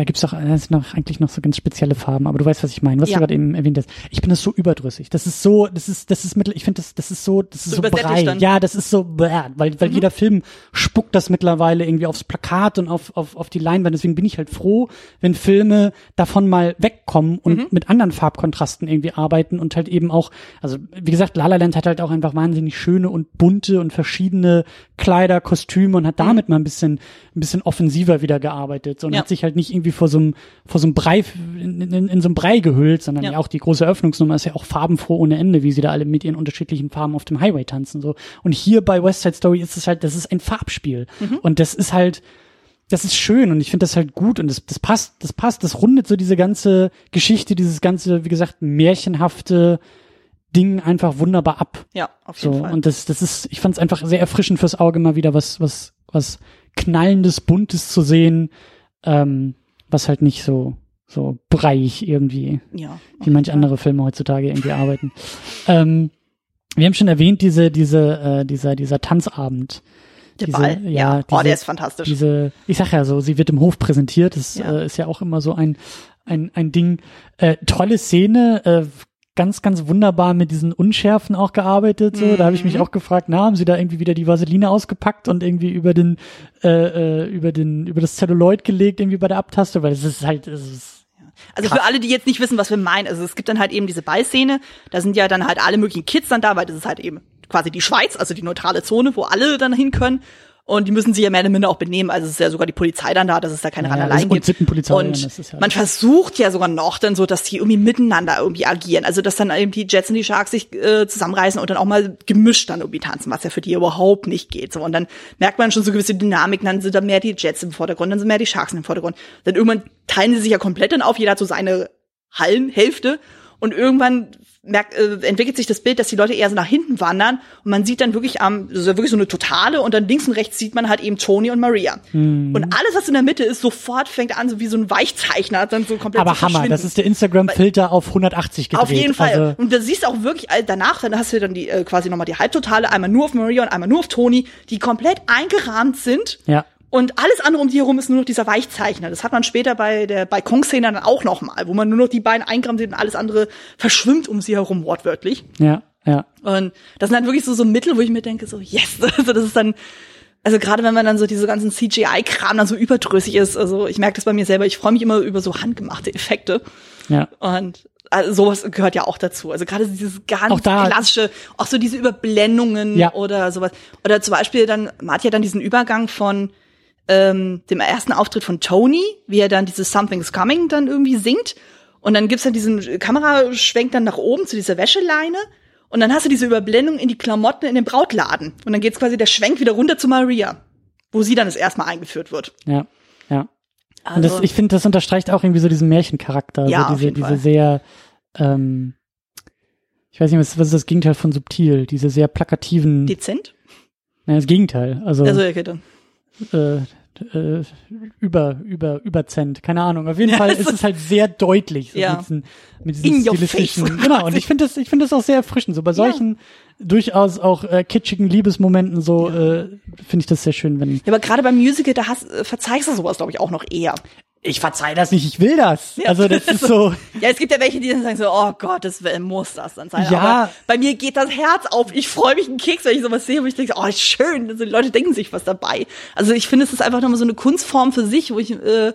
da gibt's doch noch, eigentlich noch so ganz spezielle Farben, aber du weißt, was ich meine, was Ja. du gerade eben erwähnt hast. Ich bin das so überdrüssig. Das ist so, das ist, das ist mittel, ich finde das, das ist so, das ist So so, brei. dann. Mhm. Ja, das ist so, weil, weil jeder Film spuckt das mittlerweile irgendwie aufs Plakat und auf, auf, auf die Leinwand. Deswegen bin ich halt froh, wenn Filme davon mal wegkommen und Mhm. mit anderen Farbkontrasten irgendwie arbeiten und halt eben auch, also wie gesagt, La La Land hat halt auch einfach wahnsinnig schöne und bunte und verschiedene Kleider, Kostüme und hat damit mal ein bisschen, ein bisschen offensiver wieder gearbeitet so, und Mhm. Ja. hat sich halt nicht irgendwie vor so einem, vor so einem Brei, in, in, in so einem Brei gehüllt, sondern ja. Ja. auch die große Eröffnungsnummer ist ja auch farbenfroh ohne Ende, wie sie da alle mit ihren unterschiedlichen Farben auf dem Highway tanzen, so. Und hier bei West Side Story ist es halt, das ist ein Farbspiel. Mhm. Und das ist halt, das ist schön und ich finde das halt gut und das, das passt, das passt, das rundet so diese ganze Geschichte, dieses ganze, wie gesagt, märchenhafte Ding einfach wunderbar ab. Ja, auf So, jeden Fall. und das, das ist, ich fand es einfach sehr erfrischend fürs Auge, mal wieder was, was, was knallendes, buntes zu sehen, ähm, was halt nicht so, so breiig irgendwie, ja. wie manch andere Filme heutzutage irgendwie arbeiten. Ähm, wir haben schon erwähnt, diese, diese, äh, dieser, dieser Tanzabend. Der diese- Ball, ja, ja. oh, diese- der ist fantastisch. Diese, ich sag ja so, sie wird im Hof präsentiert, das Ja. äh, ist ja auch immer so ein, ein, ein Ding. Äh, tolle Szene, äh, ganz, ganz wunderbar mit diesen Unschärfen auch gearbeitet. So, da habe ich mich Mhm. auch gefragt, na, haben sie da irgendwie wieder die Vaseline ausgepackt und irgendwie über den, äh, äh, über den, über das Zelluloid gelegt, irgendwie bei der Abtaste, weil es ist halt, es ist, Also für alle, die jetzt nicht wissen, was wir meinen, also es gibt dann halt eben diese Ballszene, da sind ja dann halt alle möglichen Kids dann da, weil das ist halt eben quasi die Schweiz, also die neutrale Zone, wo alle dann hin können. Und die müssen sich ja mehr oder minder auch benehmen. Also es ist ja sogar die Polizei dann da, dass es da keine Ja, und gibt. Sittenpolizei, Und ja- man versucht ja sogar noch dann so, dass die irgendwie miteinander irgendwie agieren. Also dass dann eben die Jets und die Sharks sich äh, zusammenreißen und dann auch mal gemischt dann irgendwie tanzen, was ja für die überhaupt nicht geht. So und dann merkt man schon so gewisse Dynamiken. Dann sind da mehr die Jets im Vordergrund, dann sind mehr die Sharks im Vordergrund. Dann irgendwann teilen sie sich ja komplett dann auf. Jeder hat so seine Hallenhälfte und irgendwann merkt, äh, entwickelt sich das Bild, dass die Leute eher so nach hinten wandern und man sieht dann wirklich am, ja wirklich so eine totale und dann links und rechts sieht man halt eben Tony und Maria. Mhm. Und alles, was in der Mitte ist, sofort fängt an, so wie so ein Weichzeichner, dann so komplett aber Hammer, das ist der Instagram-Filter auf 180 gedreht. Auf jeden Fall. Also, und da siehst du auch wirklich äh, danach, dann hast du dann die äh, quasi nochmal die Halbtotale, einmal nur auf Maria und einmal nur auf Tony, die komplett eingerahmt sind. ja. Und alles andere um die herum ist nur noch dieser Weichzeichner. Das hat man später bei der Balkonszene dann auch noch mal, wo man nur noch die beiden eingerahmt sieht und alles andere verschwimmt um sie herum wortwörtlich. Ja, ja. Und das sind halt wirklich so, so Mittel, wo ich mir denke, so, yes, <laughs> also das ist dann, also gerade wenn man dann so diese ganzen CGI-Kram dann so überdrüssig ist, also ich merke das bei mir selber, ich freue mich immer über so handgemachte Effekte. Ja. Und also sowas gehört ja auch dazu. Also gerade dieses ganz Auch klassische, auch so diese Überblendungen Ja. oder sowas. Oder zum Beispiel dann, man hat ja dann diesen Übergang von ähm, dem ersten Auftritt von Tony, wie er dann dieses Something's Coming dann irgendwie singt. Und dann gibt's dann diesen Kameraschwenk dann nach oben zu dieser Wäscheleine. Und dann hast du diese Überblendung in die Klamotten in dem Brautladen. Und dann geht's quasi der Schwenk wieder runter zu Maria, wo sie dann das erstmal eingeführt wird. Ja, ja. Also, Und das, ich finde, das unterstreicht auch irgendwie so diesen Märchencharakter. Ja, so auf diese, diese Fall. sehr, ähm, ich weiß nicht, was, was ist das Gegenteil von subtil? Diese sehr plakativen, dezent? nein, das Gegenteil. Also, Also, okay, dann. äh, äh, über, über, überzent, keine Ahnung. Auf jeden Fall ist es halt sehr deutlich, so Ja. mit diesen, mit diesen In stilistischen, genau. Und <laughs> ich finde das, ich finde das auch sehr erfrischend. So bei solchen durchaus auch äh, kitschigen Liebesmomenten, so äh, finde ich das sehr schön, wenn Ja, aber gerade beim Musical, da hast, äh, verzeihst du sowas, glaube ich, auch noch eher. Ich verzeih das nicht, ich will das. Also das ist so, <laughs> Ja, es gibt ja welche, die dann sagen so, oh Gott, das muss das dann sein. Ja. Aber bei mir geht das Herz auf. Ich freue mich einen Keks, wenn ich sowas sehe, wo ich denke, oh, schön. Also die Leute denken sich was dabei. Also ich finde, es ist einfach nochmal so eine Kunstform für sich, wo ich, äh,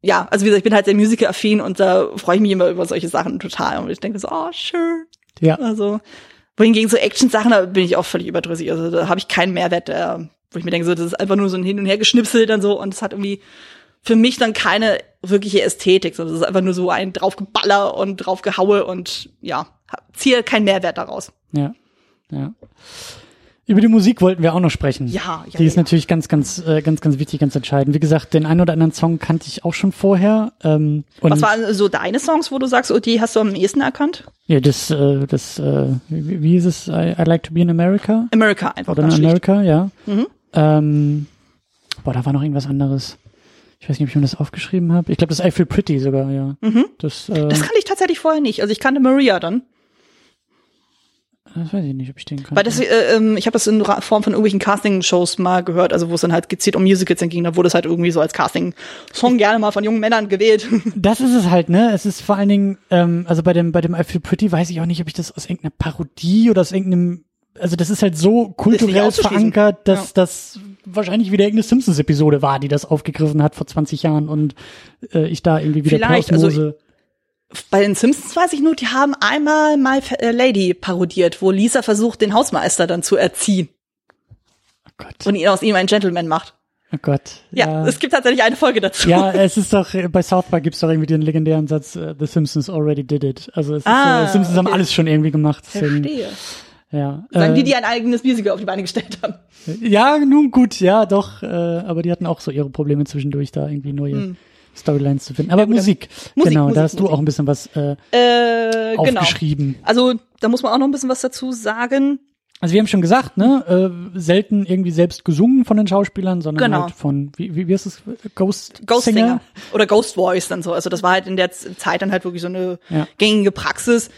ja, also wie gesagt, ich bin halt sehr musical-affin und da freue ich mich immer über solche Sachen total. Und ich denke so, oh, schön. ja. Also, wohingegen so Action-Sachen, da bin ich auch völlig überdrüssig. Also da habe ich keinen Mehrwert, der, wo ich mir denke, so, das ist einfach nur so ein Hin- und Hergeschnipsel dann so und es hat irgendwie für mich dann keine wirkliche Ästhetik, sondern es ist einfach nur so ein draufgeballer und draufgehaue und ja, ziehe keinen Mehrwert daraus. Ja, ja. Über die Musik wollten wir auch noch sprechen. Ja, ja, Die ist ja. natürlich ganz, ganz, äh, ganz, ganz wichtig, ganz entscheidend. Wie gesagt, den einen oder anderen Song kannte ich auch schon vorher. Ähm, Was waren so deine Songs, wo du sagst, oh, die hast du am ehesten erkannt? Ja, das, äh, das, äh, wie, wie hieß es? I, I like to be in America. America einfach. Oder in ganz schlicht. America, ja. Mhm. Ähm, boah, da war noch irgendwas anderes. Ich weiß nicht, ob ich mir das aufgeschrieben habe. Ich glaube, das I Feel Pretty sogar, ja. Mhm. Das, äh, Das kannte ich tatsächlich vorher nicht. Also ich kannte Maria dann. das weiß ich nicht, ob ich den kann. Weil das, äh, ähm, ich habe das in Form von irgendwelchen Casting-Shows mal gehört, also wo es dann halt gezielt um Musicals ging, da wurde es halt irgendwie so als Casting-Song gerne mal von jungen Männern gewählt. <laughs> Das ist es halt, ne? Es ist vor allen Dingen, ähm, also bei dem, bei dem I Feel Pretty weiß ich auch nicht, ob ich das aus irgendeiner Parodie oder aus irgendeinem, also das ist halt so kulturell verankert, dass Ja. das wahrscheinlich wieder irgendeine Simpsons-Episode war, die das aufgegriffen hat vor 20 Jahren und äh, ich da irgendwie wieder Vielleicht, also. Bei den Simpsons weiß ich nur, die haben einmal My Fa- Lady parodiert, wo Lisa versucht, den Hausmeister dann zu erziehen oh Gott, und ihn aus ihm einen Gentleman macht. oh Gott. Ja, es gibt tatsächlich eine Folge dazu. Ja, es ist doch, äh, bei South Park gibt's doch irgendwie den legendären Satz, äh, The Simpsons already did it. Also es Ah, ist, äh, Simpsons haben okay. alles schon irgendwie gemacht. Deswegen, Verstehe. Ja. Sagen äh, die, die ein eigenes Musical auf die Beine gestellt haben. Ja, nun gut, ja, doch, äh, aber die hatten auch so ihre Probleme zwischendurch, da irgendwie neue Storylines zu finden. Aber dann- Musik, Musik, genau, Musik, da hast du Musik. auch ein bisschen was äh, Äh, genau. aufgeschrieben. Also, da muss man auch noch ein bisschen was dazu sagen. Also wir haben schon gesagt, ne, äh, selten irgendwie selbst gesungen von den Schauspielern, sondern Genau. halt von, wie, wie, wie heißt das, Ghost, Ghost Singer. Singer? oder Ghost Voice dann so. Also das war halt in der Zeit dann halt wirklich so eine Ja. gängige Praxis.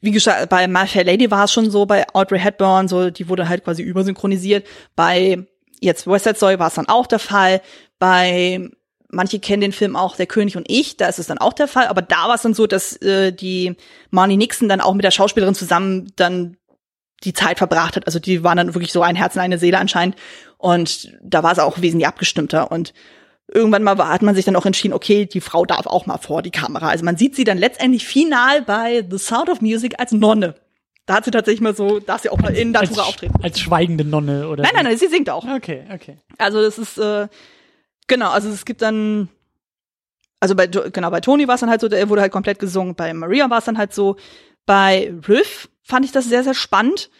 Wie gesagt, bei My Fair Lady war es schon so, bei Audrey Hepburn, so, die wurde halt quasi übersynchronisiert. Bei jetzt West Side Story war es dann auch der Fall. Bei manche kennen den Film auch Der König und ich, da ist es dann auch der Fall. Aber da war es dann so, dass äh, die Marnie Nixon dann auch mit der Schauspielerin zusammen dann die Zeit verbracht hat. Also die waren dann wirklich so ein Herz und eine Seele anscheinend. Und da war es auch wesentlich abgestimmter. Und irgendwann mal war, hat man sich dann auch entschieden, okay, die Frau darf auch mal vor die Kamera. Also man sieht sie dann letztendlich final bei The Sound of Music als Nonne. Da hat sie tatsächlich mal so, darf sie auch mal in Natura als, auftreten. als schweigende Nonne oder Nein, nein, nein, sie singt auch. Okay, okay. Also das ist äh, genau, also es gibt dann also bei genau bei Tony war es dann halt so, der wurde halt komplett gesungen. Bei Maria war es dann halt so. Bei Riff fand ich das sehr sehr spannend.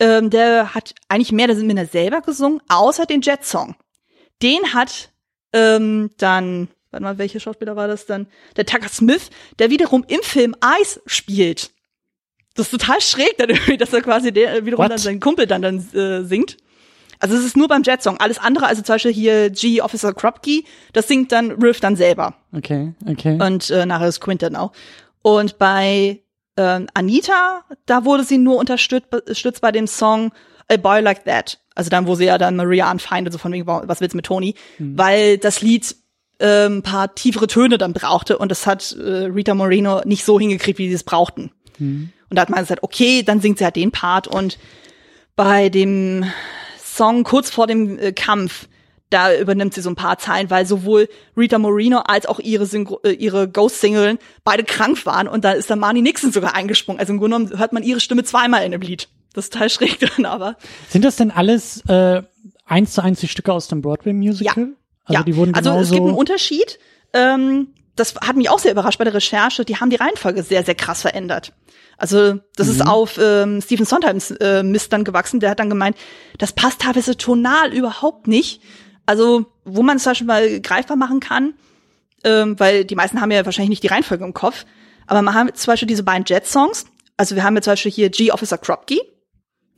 Ähm, der hat eigentlich mehr der Sinne selber gesungen, außer den Jet Song. Den hat ähm, dann warte mal, welcher Schauspieler war das dann? Der Tucker Smith, der wiederum im Film Ice spielt. Das ist total schräg, dann irgendwie, dass er quasi der, äh, wiederum What? dann seinen Kumpel dann, dann äh, singt. Also es ist nur beim Jet-Song. Alles andere, also zum Beispiel hier G Officer Kropke, das singt dann Riff dann selber. Okay, okay. Und äh, nachher ist Quinton auch. Und bei ähm, Anita, da wurde sie nur unterstützt, unterstützt bei dem Song A Boy Like That. Also dann, wo sie ja dann Maria anfeindet, so von wegen, was willst du mit Tony? Weil das Lied ähm, ein paar tiefere Töne dann brauchte und das hat äh, Rita Moreno nicht so hingekriegt, wie sie es brauchten. Und da hat man gesagt, okay, dann singt sie halt den Part und bei dem Song kurz vor dem äh, Kampf, da übernimmt sie so ein paar Zeilen, weil sowohl Rita Moreno als auch ihre, Synchro äh, ihre Ghost-Singeln beide krank waren und da ist dann Marnie Nixon sogar eingesprungen. Also im Grunde genommen hört man ihre Stimme zweimal in dem Lied. Das ist total schräg dann aber. Sind das denn alles äh, eins zu eins die Stücke aus dem Broadway-Musical? Ja. Also ja. die wurden also es gibt einen Unterschied. Ähm, das hat mich auch sehr überrascht bei der Recherche, die haben die Reihenfolge sehr, sehr krass verändert. Also das mhm. ist auf ähm, Stephen Sondheims äh, Mist dann gewachsen. Der hat dann gemeint, das passt teilweise tonal überhaupt nicht. Also wo man es zum Beispiel mal greifbar machen kann, ähm, weil die meisten haben ja wahrscheinlich nicht die Reihenfolge im Kopf, aber man hat zum Beispiel diese beiden Jet-Songs. Also wir haben ja zum Beispiel hier G Officer Kropke.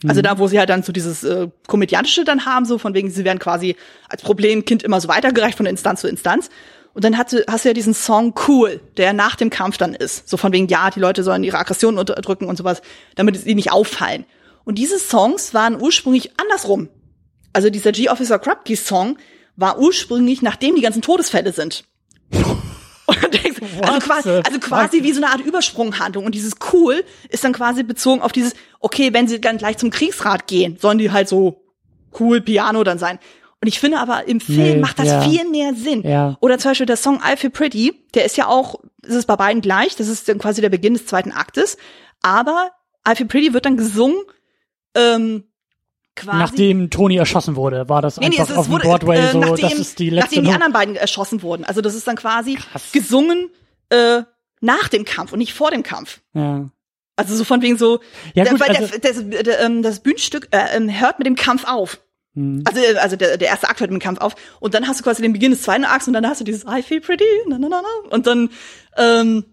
Also mhm. da, wo sie halt dann so dieses äh, komödiantische dann haben, so von wegen, sie werden quasi als Problemkind immer so weitergereicht von Instanz zu Instanz. Und dann hast du, hast du ja diesen Song Cool, der nach dem Kampf dann ist. So von wegen, ja, die Leute sollen ihre Aggressionen unterdrücken und sowas, damit sie nicht auffallen. Und diese Songs waren ursprünglich andersrum. Also dieser G-Officer Krupke Song war ursprünglich, nachdem die ganzen Todesfälle sind. Denkst, also, quasi, also quasi wie so eine Art Übersprunghandlung. Und dieses Cool ist dann quasi bezogen auf dieses, okay, wenn sie dann gleich zum Kriegsrat gehen, sollen die halt so cool Piano dann sein. Und ich finde aber im Film nee, macht das ja. viel mehr Sinn. Ja. Oder zum Beispiel der Song I Feel Pretty, der ist ja auch, ist es bei beiden gleich, das ist dann quasi der Beginn des zweiten Aktes. Aber I Feel Pretty wird dann gesungen, ähm, quasi. Nachdem Tony erschossen wurde, war das nee, einfach nee, auf dem Broadway äh, so, nachdem, das ist die letzte Nachdem die anderen beiden erschossen wurden. Also das ist dann quasi Krass. gesungen äh, nach dem Kampf und nicht vor dem Kampf. Ja. Also so von wegen so, ja, gut, weil also, der, der, der, ähm, das Bühnenstück äh, ähm, hört mit dem Kampf auf. Mhm. Also, äh, also der, der erste Akt hört mit dem Kampf auf und dann hast du quasi den Beginn des zweiten Akts und dann hast du dieses I feel pretty, na, na, na, na. und dann ähm,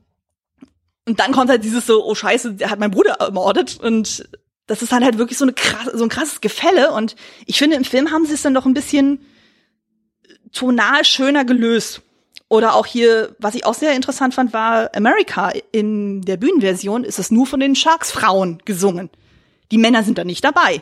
und dann kommt halt dieses so, oh Scheiße, der hat meinen Bruder ermordet und das ist dann halt wirklich so, eine krass, so ein krasses Gefälle und ich finde, im Film haben sie es dann doch ein bisschen tonal schöner gelöst. Oder auch hier, was ich auch sehr interessant fand, war America. In der Bühnenversion ist es nur von den Sharks-Frauen gesungen. Die Männer sind da nicht dabei.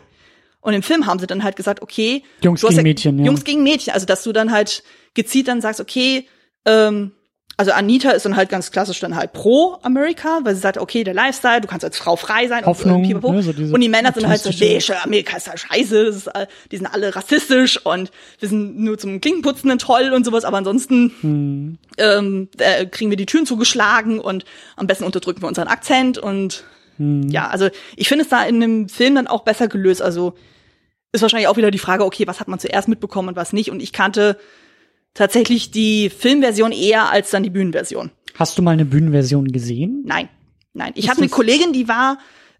Und im Film haben sie dann halt gesagt, okay, Jungs gegen ja, Mädchen, ja. Jungs gegen Mädchen. Also dass du dann halt gezielt dann sagst, okay, ähm, also Anita ist dann halt ganz klassisch dann halt pro Amerika, weil sie sagt, okay, der Lifestyle, du kannst als Frau frei sein Hoffnung, und, ne, so und die Männer sind halt so, nee, Amerika ist halt scheiße, ist, die sind alle rassistisch und wir sind nur zum Klinkenputzen toll und sowas, aber ansonsten hm. ähm, äh, kriegen wir die Türen zugeschlagen und am besten unterdrücken wir unseren Akzent und hm. ja, also ich finde es da in dem Film dann auch besser gelöst, also ist wahrscheinlich auch wieder die Frage, okay, was hat man zuerst mitbekommen und was nicht und ich kannte tatsächlich die Filmversion eher als dann die Bühnenversion. Hast du mal eine Bühnenversion gesehen? Nein, nein. Ich hatte eine Kollegin, die war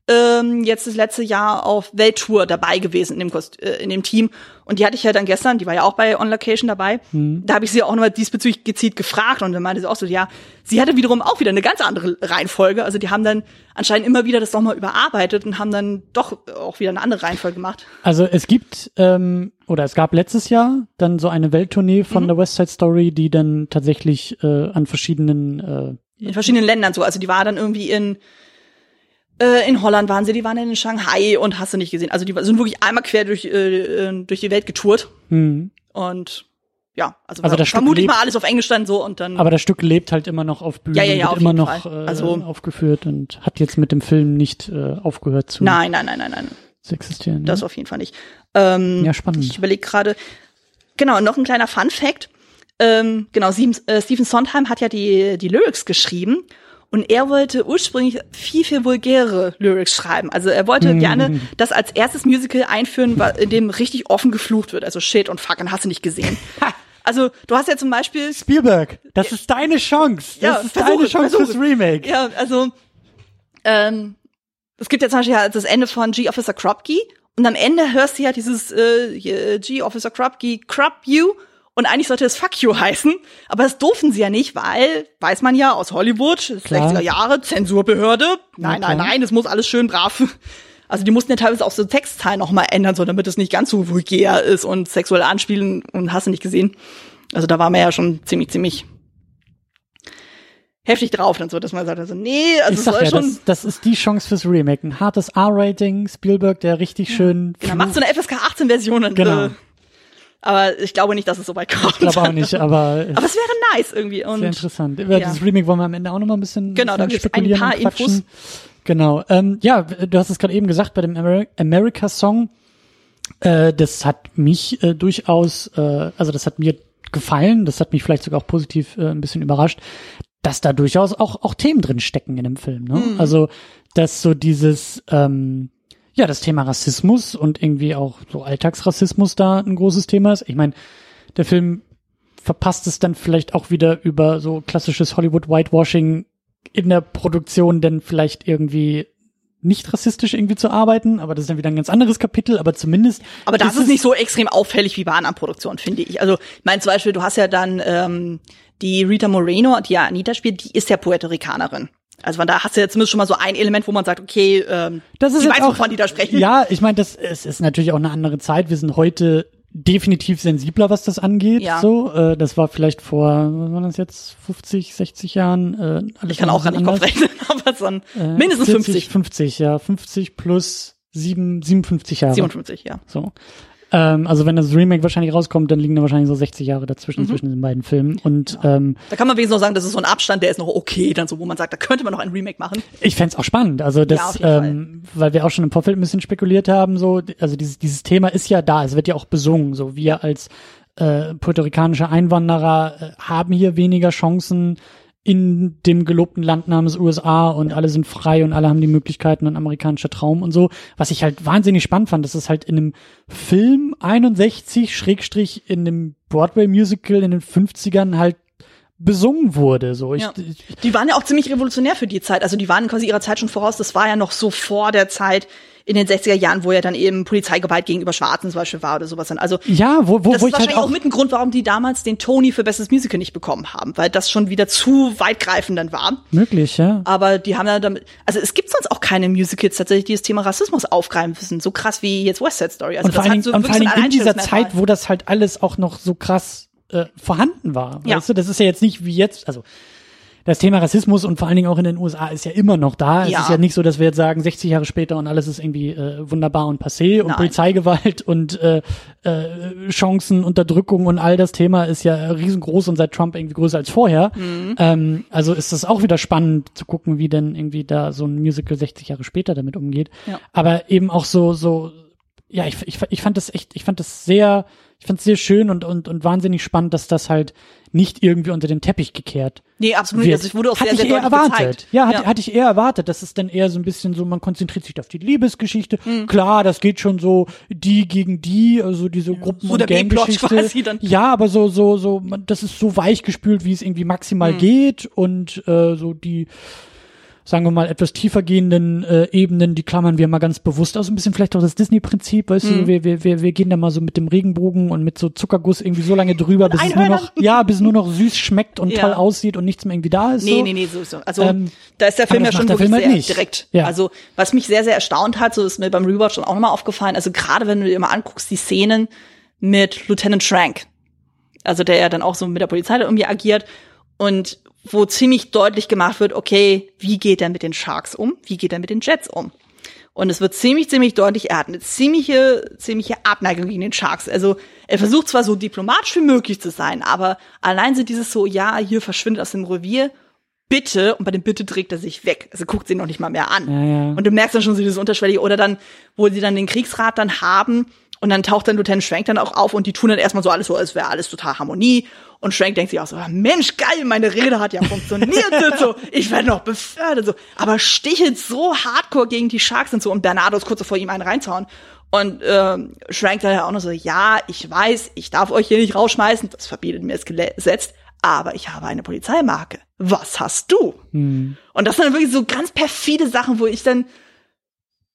ähm, jetzt das letzte Jahr auf Welttour dabei gewesen in dem, Kost äh, in dem Team. Und die hatte ich ja dann gestern, die war ja auch bei On Location dabei. Hm. Da habe ich sie auch nochmal diesbezüglich gezielt gefragt und dann meinte sie auch so, ja, sie hatte wiederum auch wieder eine ganz andere Reihenfolge. Also die haben dann anscheinend immer wieder das nochmal überarbeitet und haben dann doch auch wieder eine andere Reihenfolge gemacht. Also es gibt ähm, oder es gab letztes Jahr dann so eine Welttournee von mhm. der West Side Story, die dann tatsächlich äh, an verschiedenen äh, in verschiedenen Ländern so. Also die war dann irgendwie in äh, in Holland waren sie, die waren in Shanghai und hast du nicht gesehen. Also die sind wirklich einmal quer durch, äh, äh durch die Welt getourt. Mhm. Und ja, also, also das vermutlich mal alles auf Englisch dann so und dann. Aber das Stück lebt halt immer noch auf Bühnen, ja, ja, ja, wird immer noch äh, also, aufgeführt und hat jetzt mit dem Film nicht äh, aufgehört zu. Nein, nein, nein, nein, nein. Zu existieren. Das ne? auf jeden Fall nicht. Ähm, ja, spannend. Ich überlege gerade. Genau, noch ein kleiner Fun Fact. Ähm, genau, Stephen, äh, Stephen Sondheim hat ja die die Lyrics geschrieben und er wollte ursprünglich viel, viel vulgäre Lyrics schreiben. Also er wollte mhm. gerne das als erstes Musical einführen, in dem richtig offen geflucht wird. Also Shit und Fuck, und hast du nicht gesehen. Also du hast ja zum Beispiel Spielberg, das ist deine Chance. Das ja, ist versuche, deine Chance versuche. fürs Remake. Ja, also ähm, es gibt ja zum Beispiel das Ende von G Officer Kropke und am Ende hörst du ja dieses äh, G Officer Kropke Crop You und eigentlich sollte es Fuck You heißen, aber das durften sie ja nicht, weil, weiß man ja, aus Hollywood, 60er Jahre, Zensurbehörde. Nein, nein, nein, es muss alles schön brav. Also die mussten ja teilweise auch so Textteil noch mal ändern, so damit es nicht ganz so vulgär ist und sexuell anspielen und hast du nicht gesehen. Also da war man ja schon ziemlich, ziemlich heftig drauf, dann so, dass man sagt, also nee, also ich sag ja, schon. Das, das ist die Chance fürs Remake. Ein hartes R-Rating, Spielberg, der richtig schön. Genau, macht so eine FSK 18 Version und genau. Äh, aber ich glaube nicht, dass es so weit kommt. Ich glaube auch nicht, aber. <laughs> aber es wäre nice irgendwie. Und, sehr interessant. Über ja. das Remake wollen wir am Ende auch noch mal ein bisschen, genau, da gibt's ein paar Infos. Genau. Ähm, ja, du hast es gerade eben gesagt bei dem Amer America-Song. Äh, das hat mich äh, durchaus, äh, also das hat mir gefallen. Das hat mich vielleicht sogar auch positiv äh, ein bisschen überrascht, dass da durchaus auch auch Themen drin stecken in dem Film. Ne? Mhm. Also dass so dieses ähm, ja, das Thema Rassismus und irgendwie auch so Alltagsrassismus da ein großes Thema ist. Ich meine, der Film verpasst es dann vielleicht auch wieder über so klassisches Hollywood Whitewashing in der Produktion denn vielleicht irgendwie nicht rassistisch irgendwie zu arbeiten, aber das ist dann wieder ein ganz anderes Kapitel, aber zumindest. Aber das ist, ist nicht so extrem auffällig wie bei anderen Produktionen, finde ich. Also, ich meine zum Beispiel, du hast ja dann ähm, die Rita Moreno, die ja Anita spielt, die ist ja Puerto Ricanerin. Also von da hast du ja zumindest schon mal so ein Element, wo man sagt, okay, ähm, das ist ich weiß, auch, wovon die da sprechen. Ja, ich meine, das es ist natürlich auch eine andere Zeit. Wir sind heute definitiv sensibler, was das angeht. Ja. So, äh, das war vielleicht vor, was war das jetzt, 50, 60 Jahren. Äh, alles ich kann auch gar nicht Kopf rechnen, <laughs> aber so ein, äh, mindestens 40, 50. 50, ja, 50 plus 7, 57 Jahre. 57, ja. So. Ähm, also wenn das Remake wahrscheinlich rauskommt, dann liegen da wahrscheinlich so 60 Jahre dazwischen, Mhm. zwischen den beiden Filmen. Und ähm, Da kann man wenigstens noch sagen, das ist so ein Abstand, der ist noch okay, dann so, wo man sagt, da könnte man noch ein Remake machen. ich fänd's auch spannend. Also das, Ja, ähm, weil wir auch schon im Vorfeld ein bisschen spekuliert haben, so, also dieses, dieses Thema ist ja da, es wird ja auch besungen. So wir als äh, puerto-ricanische Einwanderer äh, haben hier weniger Chancen in dem gelobten Land namens USA und alle sind frei und alle haben die Möglichkeiten, ein amerikanischer Traum und so. Was ich halt wahnsinnig spannend fand, dass es halt in einem Film 61 Schrägstrich in einem Broadway-Musical in den 50ern halt besungen wurde. So, ich, Ja. Die waren ja auch ziemlich revolutionär für die Zeit. Also die waren quasi ihrer Zeit schon voraus. Das war ja noch so vor der Zeit in den 60er Jahren, wo ja dann eben Polizeigewalt gegenüber Schwarzen zum Beispiel war oder sowas. Dann. Also ja, wo, wo, das wo ist ich halt wahrscheinlich auch, auch mit ein Grund, warum die damals den Tony für bestes Musical nicht bekommen haben, weil das schon wieder zu weitgreifend dann war. möglich, ja. Aber die haben ja damit, also es gibt sonst auch keine Musicals tatsächlich, die das Thema Rassismus aufgreifen müssen, so krass wie jetzt West Side Story. Also und vor allen Dingen, so vor allen Dingen ein in dieser. Zeit, wo das halt alles auch noch so krass äh, vorhanden war. Ja. Weißt du, das ist ja jetzt nicht wie jetzt, also das Thema Rassismus und vor allen Dingen auch in den USA ist ja immer noch da. Es Ja. ist ja nicht so, dass wir jetzt sagen, 60 Jahre später und alles ist irgendwie äh, wunderbar und passé und Nein. Polizeigewalt und äh, äh, Chancen, Unterdrückung und all das Thema ist ja riesengroß und seit Trump irgendwie größer als vorher. Mhm. Ähm, also ist das auch wieder spannend zu gucken, wie denn irgendwie da so ein Musical 60 Jahre später damit umgeht. Ja. Aber eben auch so, so, ja, ich, ich, ich fand das echt, ich fand das sehr, ich fand es sehr schön und, und, und wahnsinnig spannend, dass das halt nicht irgendwie unter den Teppich gekehrt Nee, absolut nicht. wird. Also ich wurde auch hatte sehr, sehr ich eher erwartet. gezeigt. Ja, hatte, hatte ich eher erwartet. Das ist dann eher so ein bisschen so, man konzentriert sich auf die Liebesgeschichte. Hm. Klar, das geht schon so die gegen die, also diese Gruppen so und Ganggeschichte. dann. Ja, aber so so so, man, das ist so weichgespült, wie es irgendwie maximal Hm. geht und äh, so die sagen wir mal, etwas tiefer gehenden äh, Ebenen, die klammern wir mal ganz bewusst aus. Ein bisschen vielleicht auch das Disney-Prinzip, weißt Mhm. du, wir, wir, wir, wir gehen da mal so mit dem Regenbogen und mit so Zuckerguss irgendwie so lange drüber, bis es nur noch, ja, bis es nur noch süß schmeckt und Ja. toll aussieht und nichts mehr irgendwie da ist. Nee, so. nee, nee, so, so. Also Ähm, da ist der Film ja schon wirklich Film halt sehr nicht. direkt. Ja. Also was mich sehr, sehr erstaunt hat, so ist mir beim Rewatch schon auch nochmal aufgefallen, also gerade wenn du dir mal anguckst, die Szenen mit Lieutenant Shrank, also der ja dann auch so mit der Polizei da irgendwie agiert und wo ziemlich deutlich gemacht wird, okay, wie geht er mit den Sharks um? Wie geht er mit den Jets um? Und es wird ziemlich, ziemlich deutlich, er hat eine ziemliche, ziemliche Abneigung gegen den Sharks. Also er versucht zwar so diplomatisch wie möglich zu sein, aber allein so dieses so, ja, hier verschwindet aus dem Revier, bitte, und bei dem Bitte trägt er sich weg. Also guckt sie noch nicht mal mehr an. Ja, ja. Und du merkst dann schon so dieses Unterschwellige, oder dann, wo sie dann den Kriegsrat dann haben, und dann taucht dann Lieutenant Schwenk dann auch auf und die tun dann erstmal so alles so, als wäre alles total Harmonie. Und Schwenk denkt sich auch so, "Ah, Mensch, geil, meine Rede hat ja funktioniert und so. Ich werde noch befördert so. Aber stichelt so hardcore gegen die Sharks und so und Bernardo ist kurz vor ihm einen reinzuhauen. Und ähm, Schwenk dann ja auch noch so, ja, ich weiß, ich darf euch hier nicht rausschmeißen, das verbietet mir das Gesetz, aber ich habe eine Polizeimarke. Was hast du? Hm. Und das sind dann wirklich so ganz perfide Sachen, wo ich dann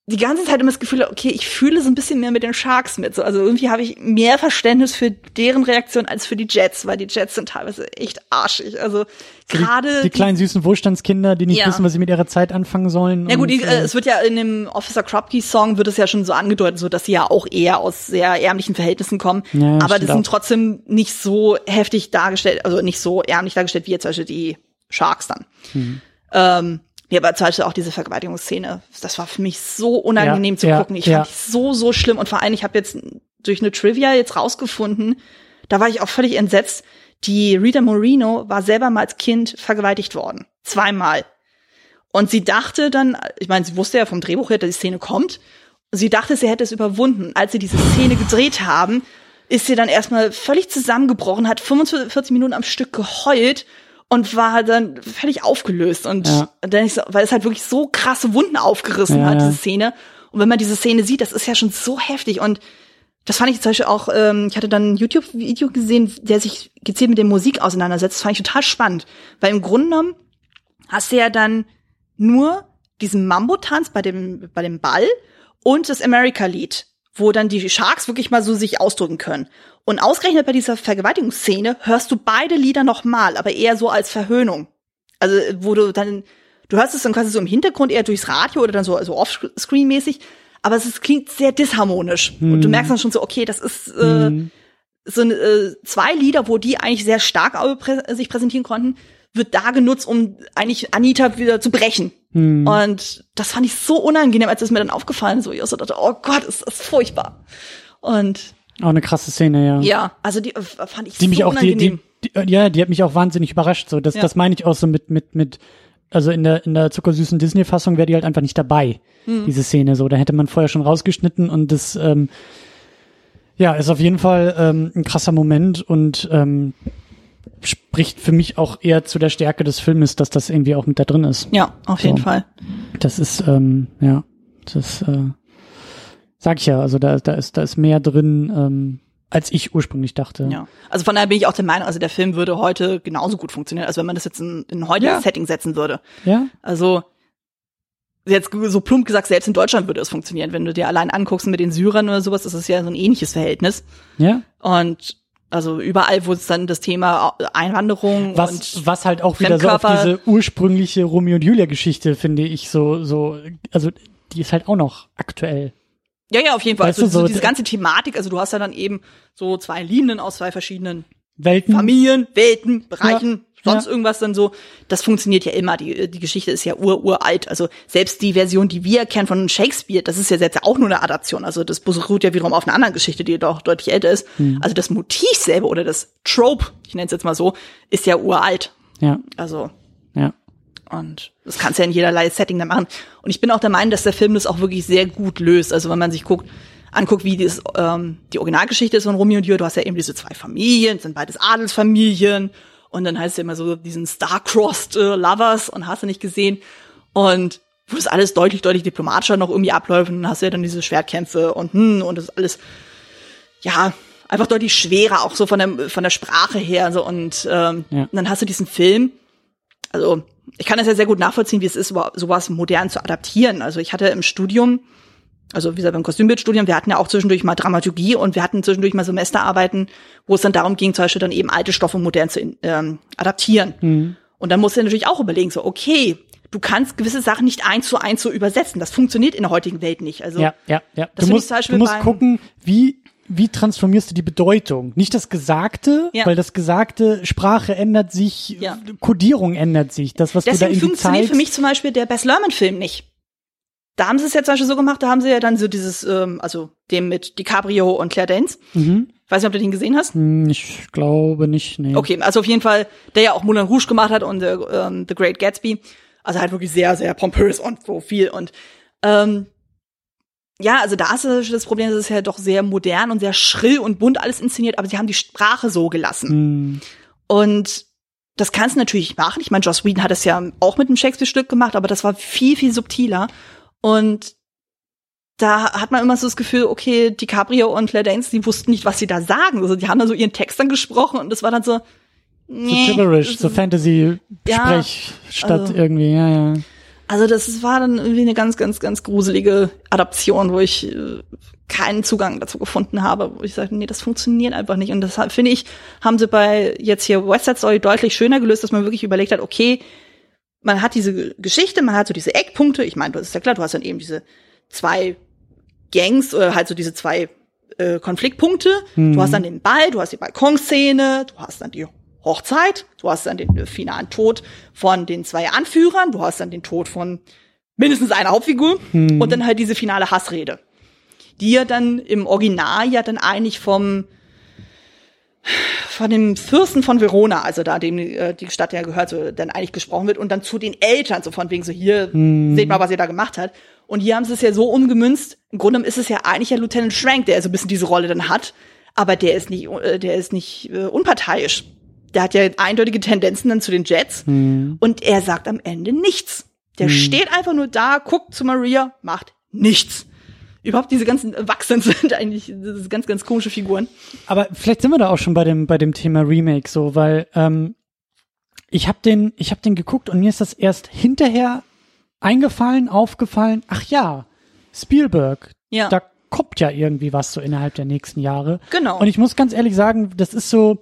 die ganze Zeit immer das Gefühl okay, ich fühle so ein bisschen mehr mit den Sharks mit. So, also irgendwie habe ich mehr Verständnis für deren Reaktion als für die Jets, weil die Jets sind teilweise echt arschig. Also gerade die, die kleinen süßen Wohlstandskinder, die nicht Ja. wissen, was sie mit ihrer Zeit anfangen sollen. ja gut, die, äh, es wird ja in dem Officer Kropke Song wird es ja schon so angedeutet, so dass sie ja auch eher aus sehr ärmlichen Verhältnissen kommen. Ja, aber die sind auch. trotzdem nicht so heftig dargestellt, also nicht so ärmlich dargestellt wie jetzt zum Beispiel die Sharks dann. Mhm. Ähm, ja, aber zum Beispiel auch diese Vergewaltigungsszene, das war für mich so unangenehm Ja, zu ja, gucken. Ich ja. fand die so, so schlimm. Und vor allem, ich habe jetzt durch eine Trivia jetzt rausgefunden, da war ich auch völlig entsetzt. Die Rita Moreno war selber mal als Kind vergewaltigt worden. Zweimal. Und sie dachte dann, ich meine, sie wusste ja vom Drehbuch her, dass die Szene kommt. Sie dachte, sie hätte es überwunden. Als sie diese Szene gedreht haben, ist sie dann erstmal völlig zusammengebrochen, hat 45 Minuten am Stück geheult und war dann völlig aufgelöst. Und Ja. dann ich so, weil es halt wirklich so krasse Wunden aufgerissen Ja, hat, diese Szene. Und wenn man diese Szene sieht, das ist ja schon so heftig. Und das fand ich zum Beispiel auch, ähm, ich hatte dann ein YouTube-Video gesehen, der sich gezielt mit der Musik auseinandersetzt. Das fand ich total spannend. Weil im Grunde genommen hast du ja dann nur diesen Mambo-Tanz bei dem, bei dem Ball und das America-Lied, wo dann die Sharks wirklich mal so sich ausdrücken können. Und ausgerechnet bei dieser Vergewaltigungsszene hörst du beide Lieder nochmal, aber eher so als Verhöhnung. Also, wo du dann, du hörst es dann quasi so im Hintergrund eher durchs Radio oder dann so, so offscreen-mäßig, aber es ist, klingt sehr disharmonisch. Hm. Und du merkst dann schon so, okay, das ist äh, hm. so äh, zwei Lieder, wo die eigentlich sehr stark sich präsentieren konnten, wird da genutzt, um eigentlich Anita wieder zu brechen. Hm. Und das fand ich so unangenehm, als es mir dann aufgefallen ist, ich auch so dachte, oh Gott, ist das furchtbar. Und auch eine krasse Szene, ja. Ja, also die äh, fand ich die so mich auch, unangenehm. Die, die, die, ja, die hat mich auch wahnsinnig überrascht. So, das, ja. das meine ich auch so mit mit mit also in der, in der zuckersüßen Disney-Fassung wäre die halt einfach nicht dabei, mhm. diese Szene so. Da hätte man vorher schon rausgeschnitten und das, ähm, ja, ist auf jeden Fall ähm, ein krasser Moment und ähm, spricht für mich auch eher zu der Stärke des Filmes, dass das irgendwie auch mit da drin ist. Ja, auf jeden Fall. Das ist, ähm, ja, das äh, sag ich ja, also da, da ist, da ist mehr drin, ähm, als ich ursprünglich dachte. Ja. Also von daher bin ich auch der Meinung, also der Film würde heute genauso gut funktionieren, als wenn man das jetzt in, in heutiges ja. Setting setzen würde. Ja. Also jetzt so plump gesagt, selbst in Deutschland würde es funktionieren. Wenn du dir allein anguckst mit den Syrern oder sowas, ist es ja so ein ähnliches Verhältnis. Ja. Und also überall, wo es dann das Thema Einwanderung was, und was halt auch wieder so auf diese ursprüngliche Romeo und Julia Geschichte finde ich so so also die ist halt auch noch aktuell. Ja, ja, auf jeden Fall. Weißt also, so diese ganze Thematik, also du hast ja dann eben so zwei Linien aus zwei verschiedenen Welten. Familien, Welten, Bereichen, ja, sonst ja. irgendwas dann so. Das funktioniert ja immer. Die, die Geschichte ist ja ur, uralt. Also selbst die Version, die wir kennen von Shakespeare, das ist ja jetzt auch nur eine Adaption. Also das beruht ja wiederum auf einer anderen Geschichte, die doch deutlich älter ist. Mhm. Also das Motiv selber oder das Trope, ich nenne es jetzt mal so, ist ja uralt. Ja. Also. Ja. Und das kannst du ja in jederlei Setting dann machen. Und ich bin auch der Meinung, dass der Film das auch wirklich sehr gut löst. Also wenn man sich guckt, anguckt, wie das, ähm, die Originalgeschichte ist von Romeo und Julia, du hast ja eben diese zwei Familien, sind beides Adelsfamilien. Und dann heißt es ja immer so diesen Star-Crossed äh, Lovers und hast du nicht gesehen. Und wo das alles deutlich, deutlich diplomatischer noch irgendwie abläuft. Und dann hast du ja dann diese Schwertkämpfe und hm, und das ist alles, ja, einfach deutlich schwerer, auch so von der, von der Sprache her. So. Und ähm, ja. dann hast du diesen Film, also ich kann das ja sehr gut nachvollziehen, wie es ist, sowas modern zu adaptieren. Also ich hatte im Studium, also wie gesagt beim Kostümbildstudium, wir hatten ja auch zwischendurch mal Dramaturgie und wir hatten zwischendurch mal Semesterarbeiten, wo es dann darum ging, zum Beispiel dann eben alte Stoffe modern zu ähm, adaptieren. Mhm. Und dann musst du natürlich auch überlegen, so, okay, du kannst gewisse Sachen nicht eins zu eins so übersetzen. Das funktioniert in der heutigen Welt nicht. Also ja, ja, ja. du musst, du musst gucken, wie wie transformierst du die Bedeutung? Nicht das Gesagte, ja. weil das Gesagte, Sprache ändert sich, ja. Kodierung ändert sich. Das, was Deswegen du da irgendwie funktioniert zeigst. für mich zum Beispiel der Best Lerman-Film nicht. Da haben sie es ja zum Beispiel so gemacht, da haben sie ja dann so dieses, ähm, also dem mit DiCaprio und Claire Danes. Mhm. Ich weiß nicht, ob du den gesehen hast. Hm, ich glaube nicht, nee. Okay, also auf jeden Fall, der ja auch Moulin Rouge gemacht hat und äh, ähm, The Great Gatsby. Also halt wirklich sehr, sehr pompös und so viel. Und ähm, ja, also da ist das Problem, dass es ja doch sehr modern und sehr schrill und bunt alles inszeniert, aber sie haben die Sprache so gelassen. Mm. Und das kannst du natürlich machen. Ich meine, Joss Whedon hat es ja auch mit einem Shakespeare-Stück gemacht, aber das war viel, viel subtiler. Und da hat man immer so das Gefühl, okay, DiCaprio und Claire Danes, die wussten nicht, was sie da sagen. Also die haben da so ihren Text dann gesprochen und das war dann so, nee, so gibberish, so Fantasy-Sprech ja, statt also, irgendwie, ja, ja. Also das war dann irgendwie eine ganz, ganz, ganz gruselige Adaption, wo ich äh, keinen Zugang dazu gefunden habe, wo ich sagte, nee, das funktioniert einfach nicht. Und das finde ich, haben sie bei jetzt hier West Side Story deutlich schöner gelöst, dass man wirklich überlegt hat, okay, man hat diese Geschichte, man hat so diese Eckpunkte. Ich meine, das ist ja klar, du hast dann eben diese zwei Gangs oder halt so diese zwei äh, Konfliktpunkte. Mhm. Du hast dann den Ball, du hast die Balkonszene, du hast dann die Hochzeit, du hast dann den finalen Tod von den zwei Anführern, du hast dann den Tod von mindestens einer Hauptfigur hm. und dann halt diese finale Hassrede, die ja dann im Original ja dann eigentlich vom von dem Fürsten von Verona, also da dem äh, die Stadt ja gehört, so dann eigentlich gesprochen wird und dann zu den Eltern, so von wegen so hier, hm. seht mal, was ihr da gemacht hat. Und hier haben sie es ja so umgemünzt. Im Grunde ist es ja eigentlich ja Lieutenant Schrank, der so ein bisschen diese Rolle dann hat, aber der ist nicht, äh, der ist nicht äh, unparteiisch der hat ja eindeutige Tendenzen dann zu den Jets mhm. und er sagt am Ende nichts. Der mhm. steht einfach nur da, guckt zu Maria, macht nichts. Überhaupt diese ganzen Wachsen <laughs> sind eigentlich ganz, ganz komische Figuren. Aber vielleicht sind wir da auch schon bei dem, bei dem Thema Remake so, weil ähm, ich habe den, ich habe den geguckt und mir ist das erst hinterher eingefallen, aufgefallen. Ach ja, Spielberg. Ja. Da kommt ja irgendwie was so innerhalb der nächsten Jahre. Genau. Und ich muss ganz ehrlich sagen, das ist so.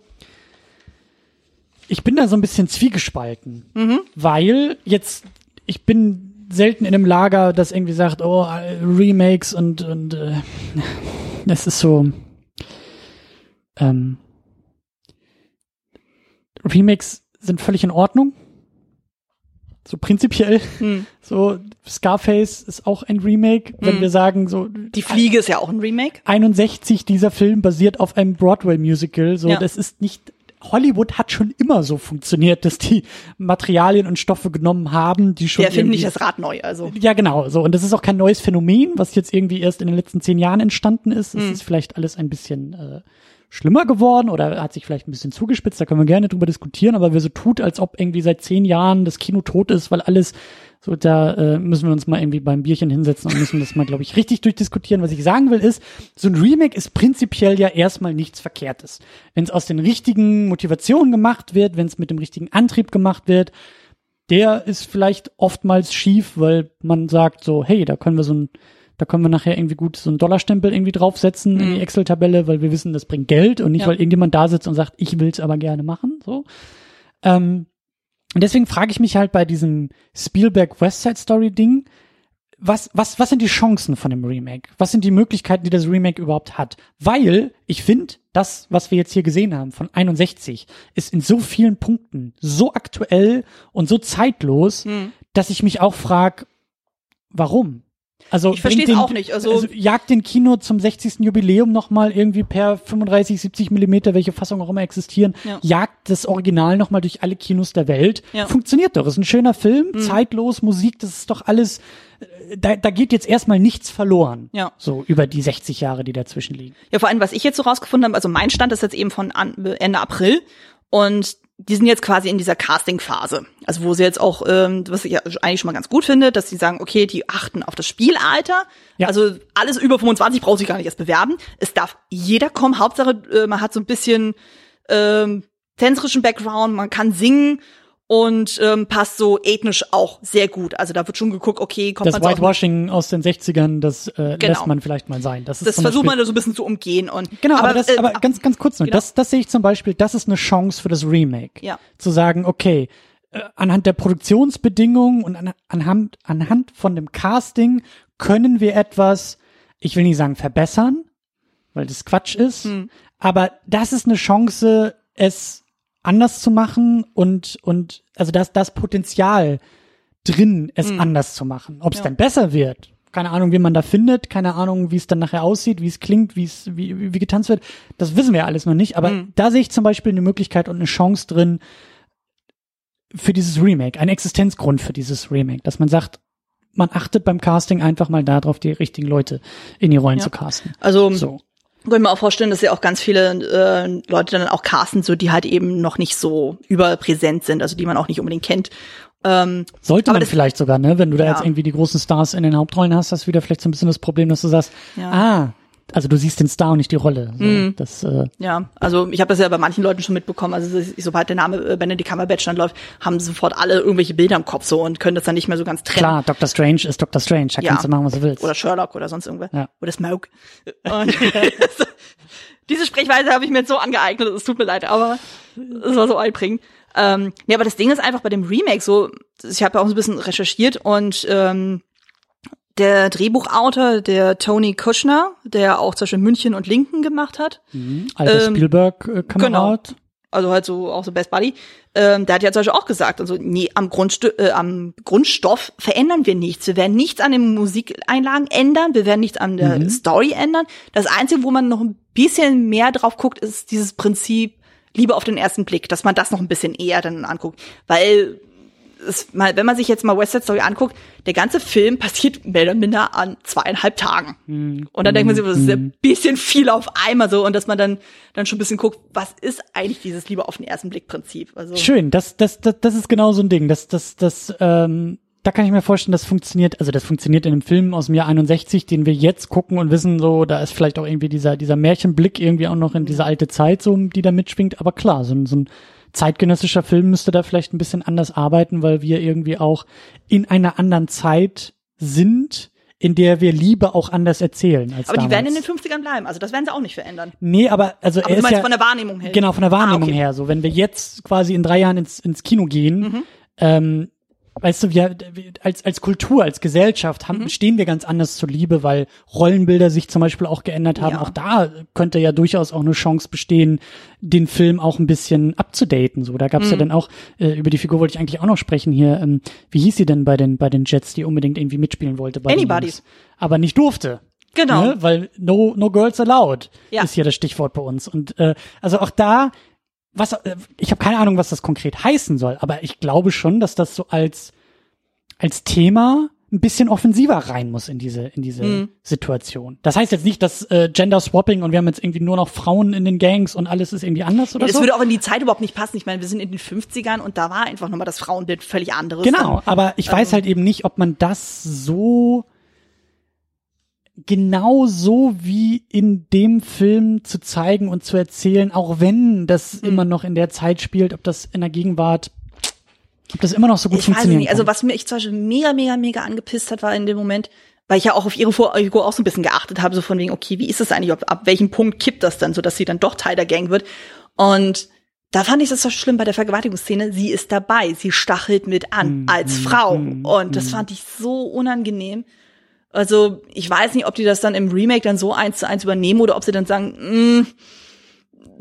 Ich bin da so ein bisschen zwiegespalten, weil jetzt ich bin selten in einem Lager, das irgendwie sagt, oh Remakes und und äh, <laughs> das ist so. Ähm, Remakes sind völlig in Ordnung. So prinzipiell. Hm. <laughs> So, Scarface ist auch ein Remake, wenn wir sagen, so. Die Fliege ist ja auch ein Remake. 61, dieser Film basiert auf einem Broadway-Musical. So, Ja. das ist nicht. Hollywood hat schon immer so funktioniert, dass die Materialien und Stoffe genommen haben, die schon. Wir erfinden irgendwie- nicht das Rad neu, also. ja, genau. So. Und das ist auch kein neues Phänomen, was jetzt irgendwie erst in den letzten zehn Jahren entstanden ist. Es ist vielleicht alles ein bisschen äh, schlimmer geworden oder hat sich vielleicht ein bisschen zugespitzt. Da können wir gerne drüber diskutieren. Aber wer so tut, als ob irgendwie seit zehn Jahren das Kino tot ist, weil alles so, da äh, müssen wir uns mal irgendwie beim Bierchen hinsetzen und müssen das mal, glaube ich, richtig durchdiskutieren. Was ich sagen will, ist, so ein Remake ist prinzipiell ja erstmal nichts Verkehrtes. Wenn es aus den richtigen Motivationen gemacht wird, wenn es mit dem richtigen Antrieb gemacht wird, der ist vielleicht oftmals schief, weil man sagt so, hey, da können wir so ein, da können wir nachher irgendwie gut so einen Dollarstempel irgendwie draufsetzen in die Excel-Tabelle, weil wir wissen, das bringt Geld und nicht, Ja. weil irgendjemand da sitzt und sagt, ich will's aber gerne machen, so. Ähm, und deswegen frage ich mich halt bei diesem Spielberg West Side Story Ding, was, was, was sind die Chancen von dem Remake? Was sind die Möglichkeiten, die das Remake überhaupt hat? Weil ich finde, das, was wir jetzt hier gesehen haben von 61, ist in so vielen Punkten so aktuell und so zeitlos, Hm. dass ich mich auch frage, warum? Also Ich bringt den- auch nicht, also- jagt den Kino zum 60. Jubiläum nochmal irgendwie per 35, 70 Millimeter, welche Fassung auch immer existieren, Ja. jagt das Original nochmal durch alle Kinos der Welt. Ja. Funktioniert doch, ist ein schöner Film, zeitlos, Musik, das ist doch alles, äh, da, da geht jetzt erstmal nichts verloren. Ja. So über die 60 Jahre, die dazwischen liegen. Ja, vor allem, was ich jetzt so rausgefunden habe, also mein Stand ist jetzt eben von Ende April und die sind jetzt quasi in dieser Casting-Phase. Also wo sie jetzt auch, ähm, was ich ja eigentlich schon mal ganz gut finde, dass sie sagen, okay, die achten auf das Spielalter. Ja. Also alles über 25 braucht sich gar nicht erst bewerben. Es darf jeder kommen. Hauptsache, äh, man hat so ein bisschen ähm, tänzerischen Background, man kann singen und ähm, passt so ethnisch auch sehr gut. Also da wird schon geguckt, okay, kommt Das man Whitewashing aus den 60ern, das äh, Genau. lässt man vielleicht mal sein. Das, ist Das versucht man so ein bisschen zu umgehen und Genau, aber, das, äh, aber ganz, ganz kurz nur. genau. Das, das sehe ich zum Beispiel, das ist eine Chance für das Remake. Ja. Zu sagen, okay, äh, anhand der Produktionsbedingungen und an, anhand, anhand von dem Casting können wir etwas, ich will nicht sagen verbessern, weil das Quatsch ist, Hm. aber das ist eine Chance, es anders zu machen und, und, also das, das Potenzial drin, es anders zu machen. Ob es. Ja. dann besser wird, keine Ahnung, wie man da findet, keine Ahnung, wie es dann nachher aussieht, wie es klingt, wie es, wie, wie, wie getanzt wird, das wissen wir ja alles noch nicht, aber Mhm. da sehe ich zum Beispiel eine Möglichkeit und eine Chance drin für dieses Remake, ein Existenzgrund für dieses Remake, dass man sagt, man achtet beim Casting einfach mal darauf, die richtigen Leute in die Rollen Ja. zu casten. Also So. Ich mir auch vorstellen, dass ja auch ganz viele äh, Leute dann auch casten, so die halt eben noch nicht so überpräsent sind, also die man auch nicht unbedingt kennt. Ähm, Sollte man das- vielleicht sogar, ne? Wenn du da Ja. jetzt irgendwie die großen Stars in den Hauptrollen hast, hast du wieder vielleicht so ein bisschen das Problem, dass du sagst, Ja. ah, also du siehst den Star und nicht die Rolle. So, Mhm. Das, äh, ja, also ich habe das ja bei manchen Leuten schon mitbekommen. Also sobald der Name äh, Benedict Cumberbatch dann läuft, haben sofort alle irgendwelche Bilder im Kopf so und können das dann nicht mehr so ganz trennen. klar, Doctor Strange ist Doctor Strange, da Ja. kannst du machen, was du willst. Oder Sherlock oder sonst irgendwer. Ja. Oder Smoke. <laughs> <laughs> Diese Sprechweise habe ich mir jetzt so angeeignet, es tut mir leid, aber es war so einprägend. Ähm, nee, aber das Ding ist einfach bei dem Remake so, ich habe ja auch so ein bisschen recherchiert und ähm, der Drehbuchautor, der Tony Kushner, der auch zum Beispiel München und Linken gemacht hat, Alter ähm, Spielberg-Kamerad. also halt so auch so Best Buddy, ähm, der hat ja zum Beispiel auch gesagt, also nee, am, Grundstu äh, am Grundstoff verändern wir nichts. Wir werden nichts an den Musikeinlagen ändern, wir werden nichts an der Story ändern. Das Einzige, wo man noch ein bisschen mehr drauf guckt, ist dieses Prinzip Liebe auf den ersten Blick, dass man das noch ein bisschen eher dann anguckt. Weil es mal, wenn man sich jetzt mal West Side Story anguckt, der ganze Film passiert mehr oder minder an zweieinhalb Tagen. Und dann denkt man sich, das ist ein bisschen viel auf einmal so und dass man dann, dann schon ein bisschen guckt, was ist eigentlich dieses Liebe auf den ersten Blick Prinzip? Also, Schön, das, das, das, das ist genau so ein Ding. Das, das, das, ähm, da kann ich mir vorstellen, das funktioniert, also das funktioniert in einem Film aus dem Jahr 61, den wir jetzt gucken und wissen, so, da ist vielleicht auch irgendwie dieser, dieser Märchenblick irgendwie auch noch in diese alte Zeit, so, die da mitschwingt. Aber klar, so, ein so ein zeitgenössischer Film müsste da vielleicht ein bisschen anders arbeiten, weil wir irgendwie auch in einer anderen Zeit sind, in der wir Liebe auch anders erzählen als Aber die damals. werden in den 50ern bleiben, also das werden sie auch nicht verändern. Nee, aber also Aber er du meinst ja, von der Wahrnehmung her. Genau, von der Wahrnehmung Ah, okay. her. So, wenn wir jetzt quasi in drei Jahren ins, ins Kino gehen, Mhm. ähm, weißt du, wir, als, als Kultur, als Gesellschaft Mhm. haben, stehen wir ganz anders zur Liebe, weil Rollenbilder sich zum Beispiel auch geändert haben. Ja. Auch da könnte ja durchaus auch eine Chance bestehen, den Film auch ein bisschen abzudaten. So, da gab's Mhm. ja dann auch, äh, über die Figur wollte ich eigentlich auch noch sprechen hier. Ähm, wie hieß sie denn bei den, bei den Jets, die unbedingt irgendwie mitspielen wollte? Bei Anybody. Aber nicht durfte. Genau. Ne? Weil no, no girls allowed Ja. ist hier das Stichwort bei uns. Und äh, also auch da, was äh, ich habe keine Ahnung, was das konkret heißen soll, aber ich glaube schon, dass das so als als Thema ein bisschen offensiver rein muss in diese in diese Mhm. Situation. Das heißt jetzt nicht, dass äh, Gender Swapping und wir haben jetzt irgendwie nur noch Frauen in den Gangs und alles ist irgendwie anders oder Ja, das so. würde auch in die Zeit überhaupt nicht passen. Ich meine, wir sind in den 50ern und da war einfach nochmal das Frauenbild völlig anderes. Genau, aber ich weiß Also- halt eben nicht, ob man das so genau so wie in dem Film zu zeigen und zu erzählen, auch wenn das Hm. immer noch in der Zeit spielt, ob das in der Gegenwart, ob das immer noch so gut ich weiß es funktionieren nicht. Also was mich zum Beispiel mega, mega, mega angepisst hat, war in dem Moment, weil ich ja auch auf ihre Figur auch so ein bisschen geachtet habe, so von wegen, okay, wie ist es eigentlich, ob, ab welchem Punkt kippt das dann, so dass sie dann doch Teil der Gang wird. Und da fand ich das so schlimm bei der Vergewaltigungsszene. Sie ist dabei, sie stachelt mit an Mm, als mm, Frau. mm, Und das mm. fand ich so unangenehm. Also ich weiß nicht, ob die das dann im Remake dann so eins zu eins übernehmen oder ob sie dann sagen, mm,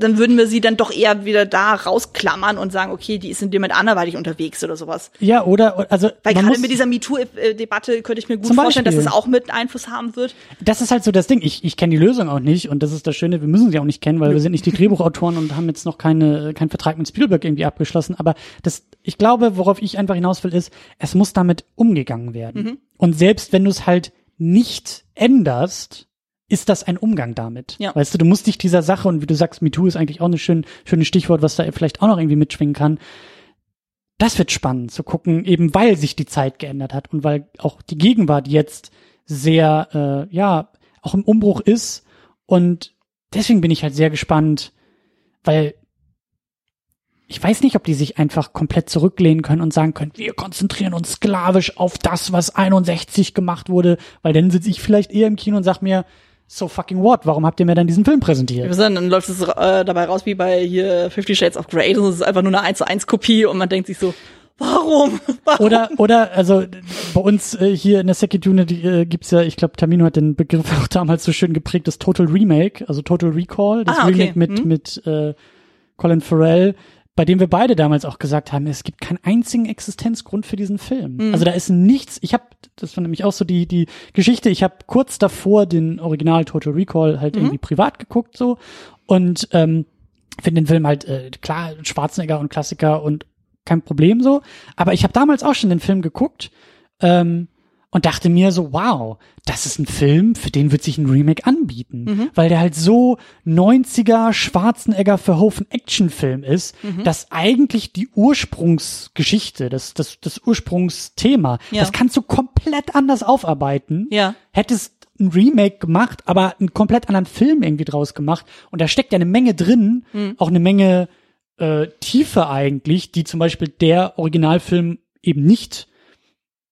dann würden wir sie dann doch eher wieder da rausklammern und sagen, okay, die ist in dem Moment anderweitig unterwegs oder sowas. Ja, oder also Weil gerade mit dieser MeToo-Debatte könnte ich mir gut vorstellen, dass Beispiel. es auch mit Einfluss haben wird. das ist halt so das Ding. Ich, ich kenne die Lösung auch nicht und das ist das Schöne, wir müssen sie auch nicht kennen, weil wir sind nicht die Drehbuchautoren und haben jetzt noch keine, keinen Vertrag mit Spielberg irgendwie abgeschlossen. Aber das, ich glaube, worauf ich einfach hinaus will, ist, es muss damit umgegangen werden. Mhm. Und selbst wenn du es halt nicht änderst, ist das ein Umgang damit. Ja. Weißt du, du musst dich dieser Sache, und wie du sagst, MeToo ist eigentlich auch ein schön, schönes Stichwort, was da vielleicht auch noch irgendwie mitschwingen kann. Das wird spannend zu gucken, eben weil sich die Zeit geändert hat und weil auch die Gegenwart jetzt sehr, äh, ja, auch im Umbruch ist. Und deswegen bin ich halt sehr gespannt, weil ich weiß nicht, ob die sich einfach komplett zurücklehnen können und sagen können, wir konzentrieren uns sklavisch auf das, was 61 gemacht wurde, weil dann sitze ich vielleicht eher im Kino und sag mir, so fucking what, warum habt ihr mir dann diesen Film präsentiert? Wir sagen, dann läuft es äh, dabei raus wie bei hier Fifty Shades of Grey. Das ist einfach nur eine 1 zu 1 Kopie und man denkt sich so, warum? <laughs> warum? Oder, oder, also bei uns äh, hier in der Second Unity äh, gibt's ja, ich glaube, Tamino hat den Begriff <laughs> auch damals so schön geprägt, das Total Remake, also Total Recall, das Ah, okay. Remake mit, Mhm. mit äh, Colin Farrell, bei dem wir beide damals auch gesagt haben, es gibt keinen einzigen Existenzgrund für diesen Film. Mhm. Also da ist nichts, ich habe, das war nämlich auch so die, die Geschichte, ich habe kurz davor den Original Total Recall halt Mhm. irgendwie privat geguckt so und ähm, finde den Film halt, äh, klar, Schwarzenegger und Klassiker und kein Problem so. Aber ich habe damals auch schon den Film geguckt ähm, und dachte mir so, wow, das ist ein Film, für den wird sich ein Remake anbieten. Weil der halt so 90er Schwarzenegger Verhoeven Actionfilm ist, dass eigentlich die Ursprungsgeschichte, das, das, das Ursprungsthema, Ja. das kannst du komplett anders aufarbeiten Ja. hättest ein Remake gemacht, aber einen komplett anderen Film irgendwie draus gemacht. Und da steckt ja eine Menge drin, auch eine Menge äh, Tiefe eigentlich, die zum Beispiel der Originalfilm eben nicht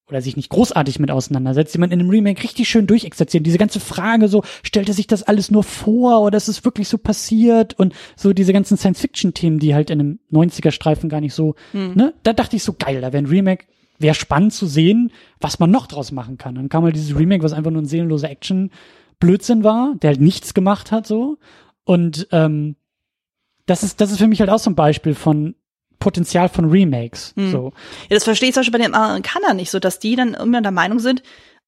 oder sich nicht großartig mit auseinandersetzt, die man in einem Remake richtig schön durchexerziert. Diese ganze Frage so, stellte sich das alles nur vor oder ist es wirklich so passiert? Und so diese ganzen Science-Fiction-Themen, die halt in einem 90er-Streifen gar nicht so, ne? Da dachte ich so, geil, da wäre ein Remake, wäre spannend zu sehen, was man noch draus machen kann. Dann kam halt dieses Remake, was einfach nur ein seelenloser Action-Blödsinn war, der halt nichts gemacht hat, so. Und ähm, das ist, das ist für mich halt auch so ein Beispiel von Potenzial von Remakes. So. Ja, das verstehe ich zum Beispiel bei den Amerikanern nicht so, dass die dann immer der Meinung sind,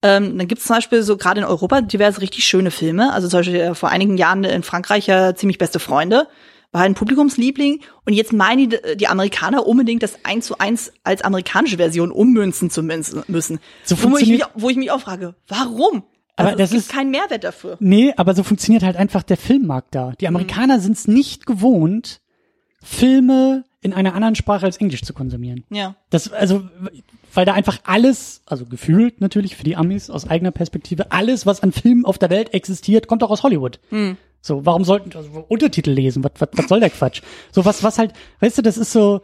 ähm, dann gibt es zum Beispiel so gerade in Europa diverse richtig schöne Filme. Also zum Beispiel äh, vor einigen Jahren in Frankreich ja ziemlich beste Freunde. War ein Publikumsliebling. Und jetzt meinen die, die Amerikaner unbedingt das eins zu eins als amerikanische Version ummünzen zu müssen. So wo, ich mich, wo ich mich auch frage, warum? Aber Also das es gibt ist- keinen Mehrwert dafür. Nee, aber so funktioniert halt einfach der Filmmarkt da. Die Amerikaner sind es nicht gewohnt, Filme in einer anderen Sprache als Englisch zu konsumieren. Ja. Das, also, weil da einfach alles, also gefühlt natürlich für die Amis aus eigener Perspektive, alles, was an Filmen auf der Welt existiert, kommt auch aus Hollywood. Hm. So, warum sollten also Untertitel lesen? Was, was, was soll der Quatsch? So was, was halt, weißt du, das ist so,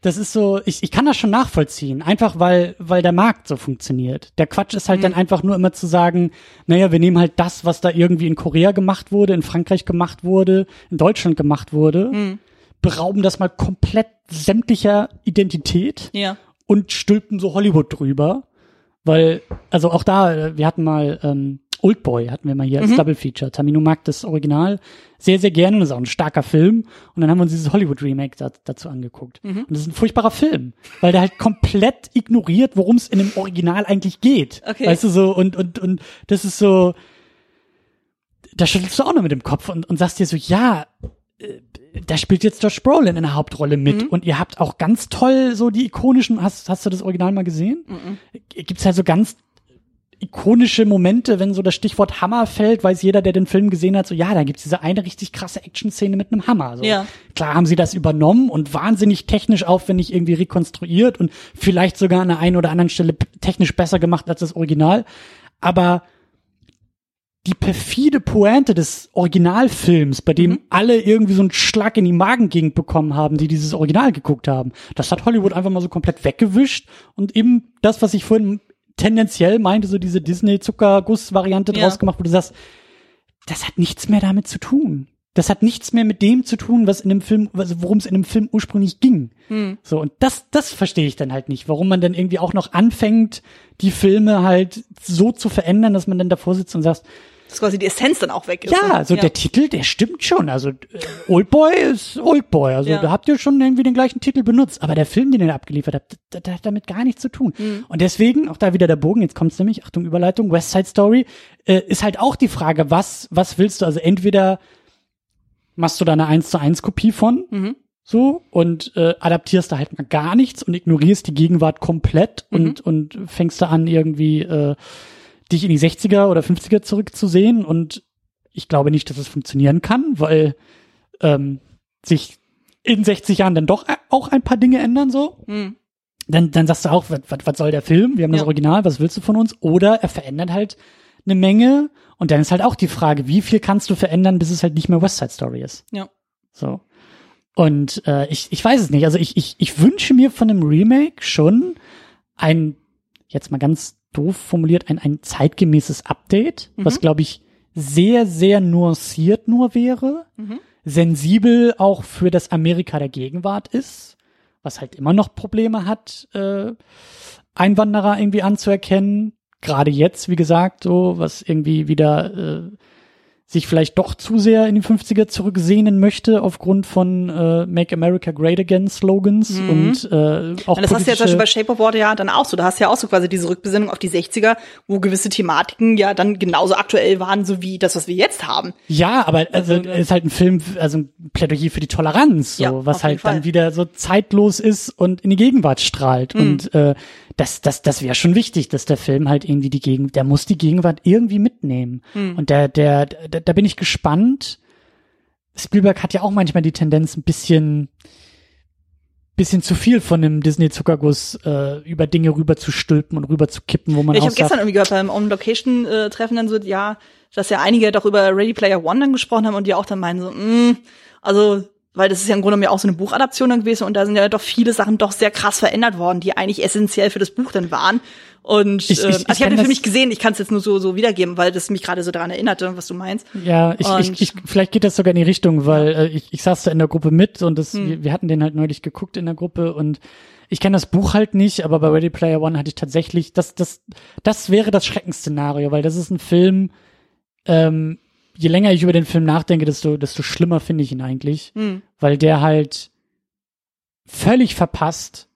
das ist so, ich, ich kann das schon nachvollziehen, einfach weil, weil der Markt so funktioniert. Der Quatsch ist halt dann einfach nur immer zu sagen, naja, wir nehmen halt das, was da irgendwie in Korea gemacht wurde, in Frankreich gemacht wurde, in Deutschland gemacht wurde, berauben das mal komplett sämtlicher Identität Ja. und stülpen so Hollywood drüber. Weil, also auch da, äh, wir hatten mal ähm, Oldboy, hatten wir mal hier als Double Feature. Tamino mag das Original sehr, sehr gerne und ist auch ein starker Film. Und dann haben wir uns dieses Hollywood-Remake da, dazu angeguckt. Und das ist ein furchtbarer Film, weil der halt komplett ignoriert, worum es in dem Original eigentlich geht. Okay. Weißt du so, und, und, und das ist so, da schüttelst du auch noch mit dem Kopf und, und sagst dir so, ja, da spielt jetzt Josh Brolin in der Hauptrolle mit und ihr habt auch ganz toll so die ikonischen, hast, hast du das Original mal gesehen? Gibt's halt so ganz ikonische Momente, wenn so das Stichwort Hammer fällt, weiß jeder, der den Film gesehen hat, so ja, da gibt's diese eine richtig krasse Action-Szene mit einem Hammer. So. Ja. Klar haben sie das übernommen und wahnsinnig technisch aufwendig irgendwie rekonstruiert und vielleicht sogar an der einen oder anderen Stelle technisch besser gemacht als das Original. Aber die perfide Pointe des Originalfilms, bei dem alle irgendwie so einen Schlag in die Magengegend bekommen haben, die dieses Original geguckt haben, das hat Hollywood einfach mal so komplett weggewischt und eben das, was ich vorhin tendenziell meinte, so diese Disney-Zuckerguss-Variante Ja. draus gemacht, wo du sagst, das hat nichts mehr damit zu tun. Das hat nichts mehr mit dem zu tun, was in dem Film, worum es in dem Film ursprünglich ging. So, und das, das verstehe ich dann halt nicht, warum man dann irgendwie auch noch anfängt, die Filme halt so zu verändern, dass man dann davor sitzt und sagt, Dass quasi die Essenz dann auch weg ist. ja, ne? also der Titel, der stimmt schon. Also äh, Oldboy ist Oldboy. Also Ja. da habt ihr schon irgendwie den gleichen Titel benutzt. Aber der Film, den ihr abgeliefert habt, der, der hat damit gar nichts zu tun. Mhm. Und deswegen, auch da wieder der Bogen, jetzt kommt's nämlich, Achtung, Überleitung, West Side Story, äh, ist halt auch die Frage, was, was willst du? Also entweder machst du da eine 1 zu 1 Kopie von, Mhm. so, und äh, adaptierst da halt mal gar nichts und ignorierst die Gegenwart komplett Mhm. und, und fängst da an, irgendwie äh, dich in die 60er oder 50er zurückzusehen und ich glaube nicht, dass es funktionieren kann, weil ähm, sich in 60 Jahren dann doch auch ein paar Dinge ändern so. Hm. Dann, dann sagst du auch, was, was, soll der Film? Wir haben das Ja. Original, was willst du von uns? Oder er verändert halt eine Menge und dann ist halt auch die Frage, wie viel kannst du verändern, bis es halt nicht mehr West Side Story ist. Ja. So. Und äh, ich, ich weiß es nicht. Also ich, ich, ich wünsche mir von einem Remake schon ein, jetzt mal ganz doof formuliert, ein, ein zeitgemäßes Update, was glaube ich sehr, sehr nuanciert nur wäre, sensibel auch für das Amerika der Gegenwart ist, was halt immer noch Probleme hat, äh, Einwanderer irgendwie anzuerkennen. Gerade jetzt, wie gesagt, so, was irgendwie wieder äh, sich vielleicht doch zu sehr in die 50er zurücksehnen möchte aufgrund von äh, Make America Great Again Slogans und äh, auch Und das hast du ja zum Beispiel bei Shape of Water ja dann auch so. Da hast du ja auch so quasi diese Rückbesinnung auf die 60er, wo gewisse Thematiken ja dann genauso aktuell waren, so wie das, was wir jetzt haben. Ja, aber also, Also, ist halt ein Film, also ein Plädoyer für die Toleranz, so, Ja, was halt dann wieder so zeitlos ist und in die Gegenwart strahlt. Mhm. Und äh, das, das, das wäre schon wichtig, dass der Film halt irgendwie die Gegenwart, der muss die Gegenwart irgendwie mitnehmen. Mhm. Und der, der, da, da bin ich gespannt. Spielberg hat ja auch manchmal die Tendenz, ein bisschen bisschen zu viel von dem Disney-Zuckerguss äh, über Dinge rüber zu stülpen und rüber zu kippen, wo man Ich auch habe gestern irgendwie gehört beim On-Location-Treffen dann so, ja, dass ja einige doch über Ready Player One dann gesprochen haben und die auch dann meinen so, mh, also weil das ist ja im Grunde genommen ja auch so eine Buchadaption dann gewesen und da sind ja doch viele Sachen doch sehr krass verändert worden, die eigentlich essentiell für das Buch dann waren. Und Ich- ich- äh, ich also ich habe kenn den Film nicht gesehen, ich kann es jetzt nur so so wiedergeben, weil das mich gerade so daran erinnerte, was du meinst. Ja, ich, Und- ich, ich, vielleicht geht das sogar in die Richtung, weil äh, ich, ich saß da in der Gruppe mit und das, Hm. wir, wir hatten den halt neulich geguckt in der Gruppe und ich kenne das Buch halt nicht, aber bei Ready Player One hatte ich tatsächlich, das, das, das wäre das Schreckensszenario, weil das ist ein Film, ähm, je länger ich über den Film nachdenke, desto, desto schlimmer finde ich ihn eigentlich, Hm. weil der halt völlig verpasst,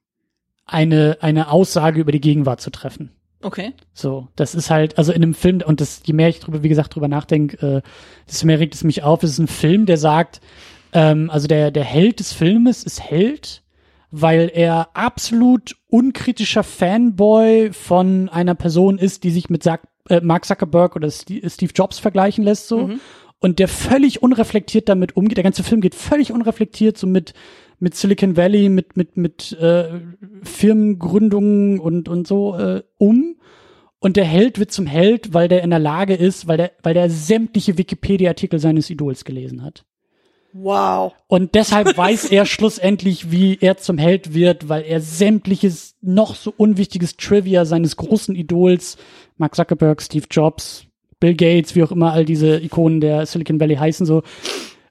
eine, eine Aussage über die Gegenwart zu treffen. Okay. So, das ist halt, also in einem Film, und das, je mehr ich drüber, wie gesagt, drüber nachdenke, äh, desto mehr regt es mich auf. Es ist ein Film, der sagt, ähm, also der, der Held des Filmes ist Held, weil er absolut unkritischer Fanboy von einer Person ist, die sich mit Zack, äh, Mark Zuckerberg oder Steve Jobs vergleichen lässt, so. Und der völlig unreflektiert damit umgeht. Der ganze Film geht völlig unreflektiert so mit, mit Silicon Valley, mit mit mit äh, Firmengründungen und und so äh, um. Und der Held wird zum Held, weil der in der Lage ist, weil der weil der sämtliche Wikipedia-Artikel seines Idols gelesen hat. Wow. Und deshalb <laughs> weiß er schlussendlich, wie er zum Held wird, weil er sämtliches noch so unwichtiges Trivia seines großen Idols, Mark Zuckerberg, Steve Jobs, Bill Gates, wie auch immer all diese Ikonen der Silicon Valley heißen, so.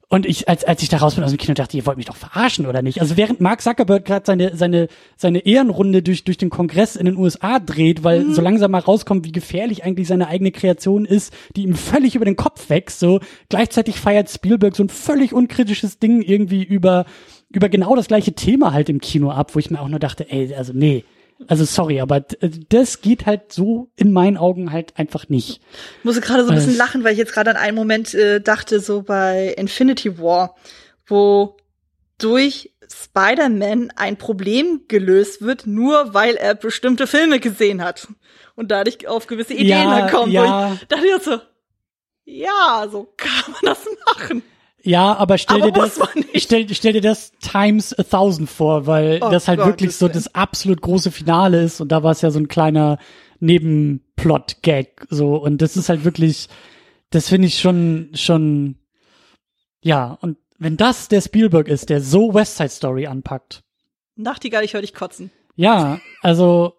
Und ich, als, als ich da raus bin aus dem Kino, dachte, ihr wollt mich doch verarschen, oder nicht? Also während Mark Zuckerberg gerade seine, seine, seine Ehrenrunde durch, durch den Kongress in den USA dreht, weil Mhm. so langsam mal rauskommt, wie gefährlich eigentlich seine eigene Kreation ist, die ihm völlig über den Kopf wächst, so. Gleichzeitig feiert Spielberg so ein völlig unkritisches Ding irgendwie über, über genau das gleiche Thema halt im Kino ab, wo ich mir auch nur dachte, ey, also nee. Also sorry, aber d- das geht halt so in meinen Augen halt einfach nicht. Ich musste gerade so ein bisschen Äh. lachen, weil ich jetzt gerade an einen Moment äh, dachte, so bei Infinity War, wo durch Spider-Man ein Problem gelöst wird, nur weil er bestimmte Filme gesehen hat und dadurch auf gewisse Ideen Ja, kommt. ja. Wo ich dachte ich so, ja, so kann man das machen. Ja, aber stell Aber dir das, stell, stell dir das times a thousand vor, weil Oh das halt Gott, wirklich das so das absolut große Finale ist und da war es ja so ein kleiner Nebenplot-Gag so. Und das ist halt wirklich, das finde ich schon, schon, ja. Und wenn das der Spielberg ist, der so West Side Story anpackt, Nachtigall, ich höre dich kotzen. ja, also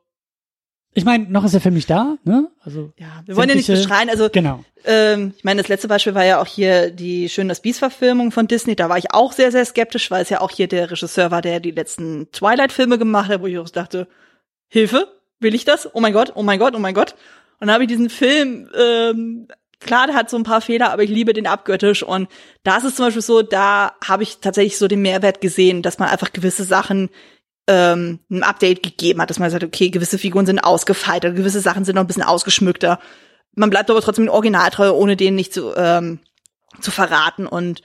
ich meine, noch ist der Film nicht da, ne? Also Ja, wir wollen ja nicht beschreien. Also Genau. Ähm, ich meine, das letzte Beispiel war ja auch hier die Schön das Biest-Verfilmung von Disney. Da war ich auch sehr, sehr skeptisch, weil es ja auch hier der Regisseur war, der die letzten Twilight-Filme gemacht hat, wo ich auch dachte, Hilfe, will ich das? Oh mein Gott, oh mein Gott, oh mein Gott. Und dann habe ich diesen Film, ähm, klar, der hat so ein paar Fehler, aber ich liebe den abgöttisch. Und da ist es zum Beispiel so, da habe ich tatsächlich so den Mehrwert gesehen, dass man einfach gewisse Sachen ähm, ein Update gegeben hat, dass man sagt, okay, gewisse Figuren sind ausgefeilter, gewisse Sachen sind noch ein bisschen ausgeschmückter man bleibt aber trotzdem dem Original treu, ohne den nicht zu, ähm, zu verraten. Und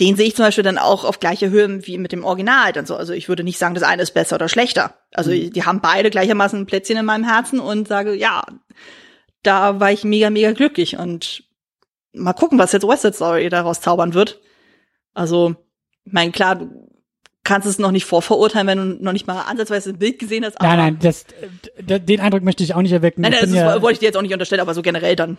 den sehe ich zum Beispiel dann auch auf gleicher Höhe wie mit dem Original. Dann so. Also ich würde nicht sagen, das eine ist besser oder schlechter. Also die haben beide gleichermaßen ein Plätzchen in meinem Herzen und sage, ja, da war ich mega, mega glücklich. Und mal gucken, was jetzt West Side Story daraus zaubern wird. Also, ich meine, klar, du kannst es noch nicht vorverurteilen, wenn du noch nicht mal ansatzweise ein Bild gesehen hast. Nein, nein, das, den Eindruck möchte ich auch nicht erwecken. Nein, nein, das ja- wollte ich dir jetzt auch nicht unterstellen, aber so generell dann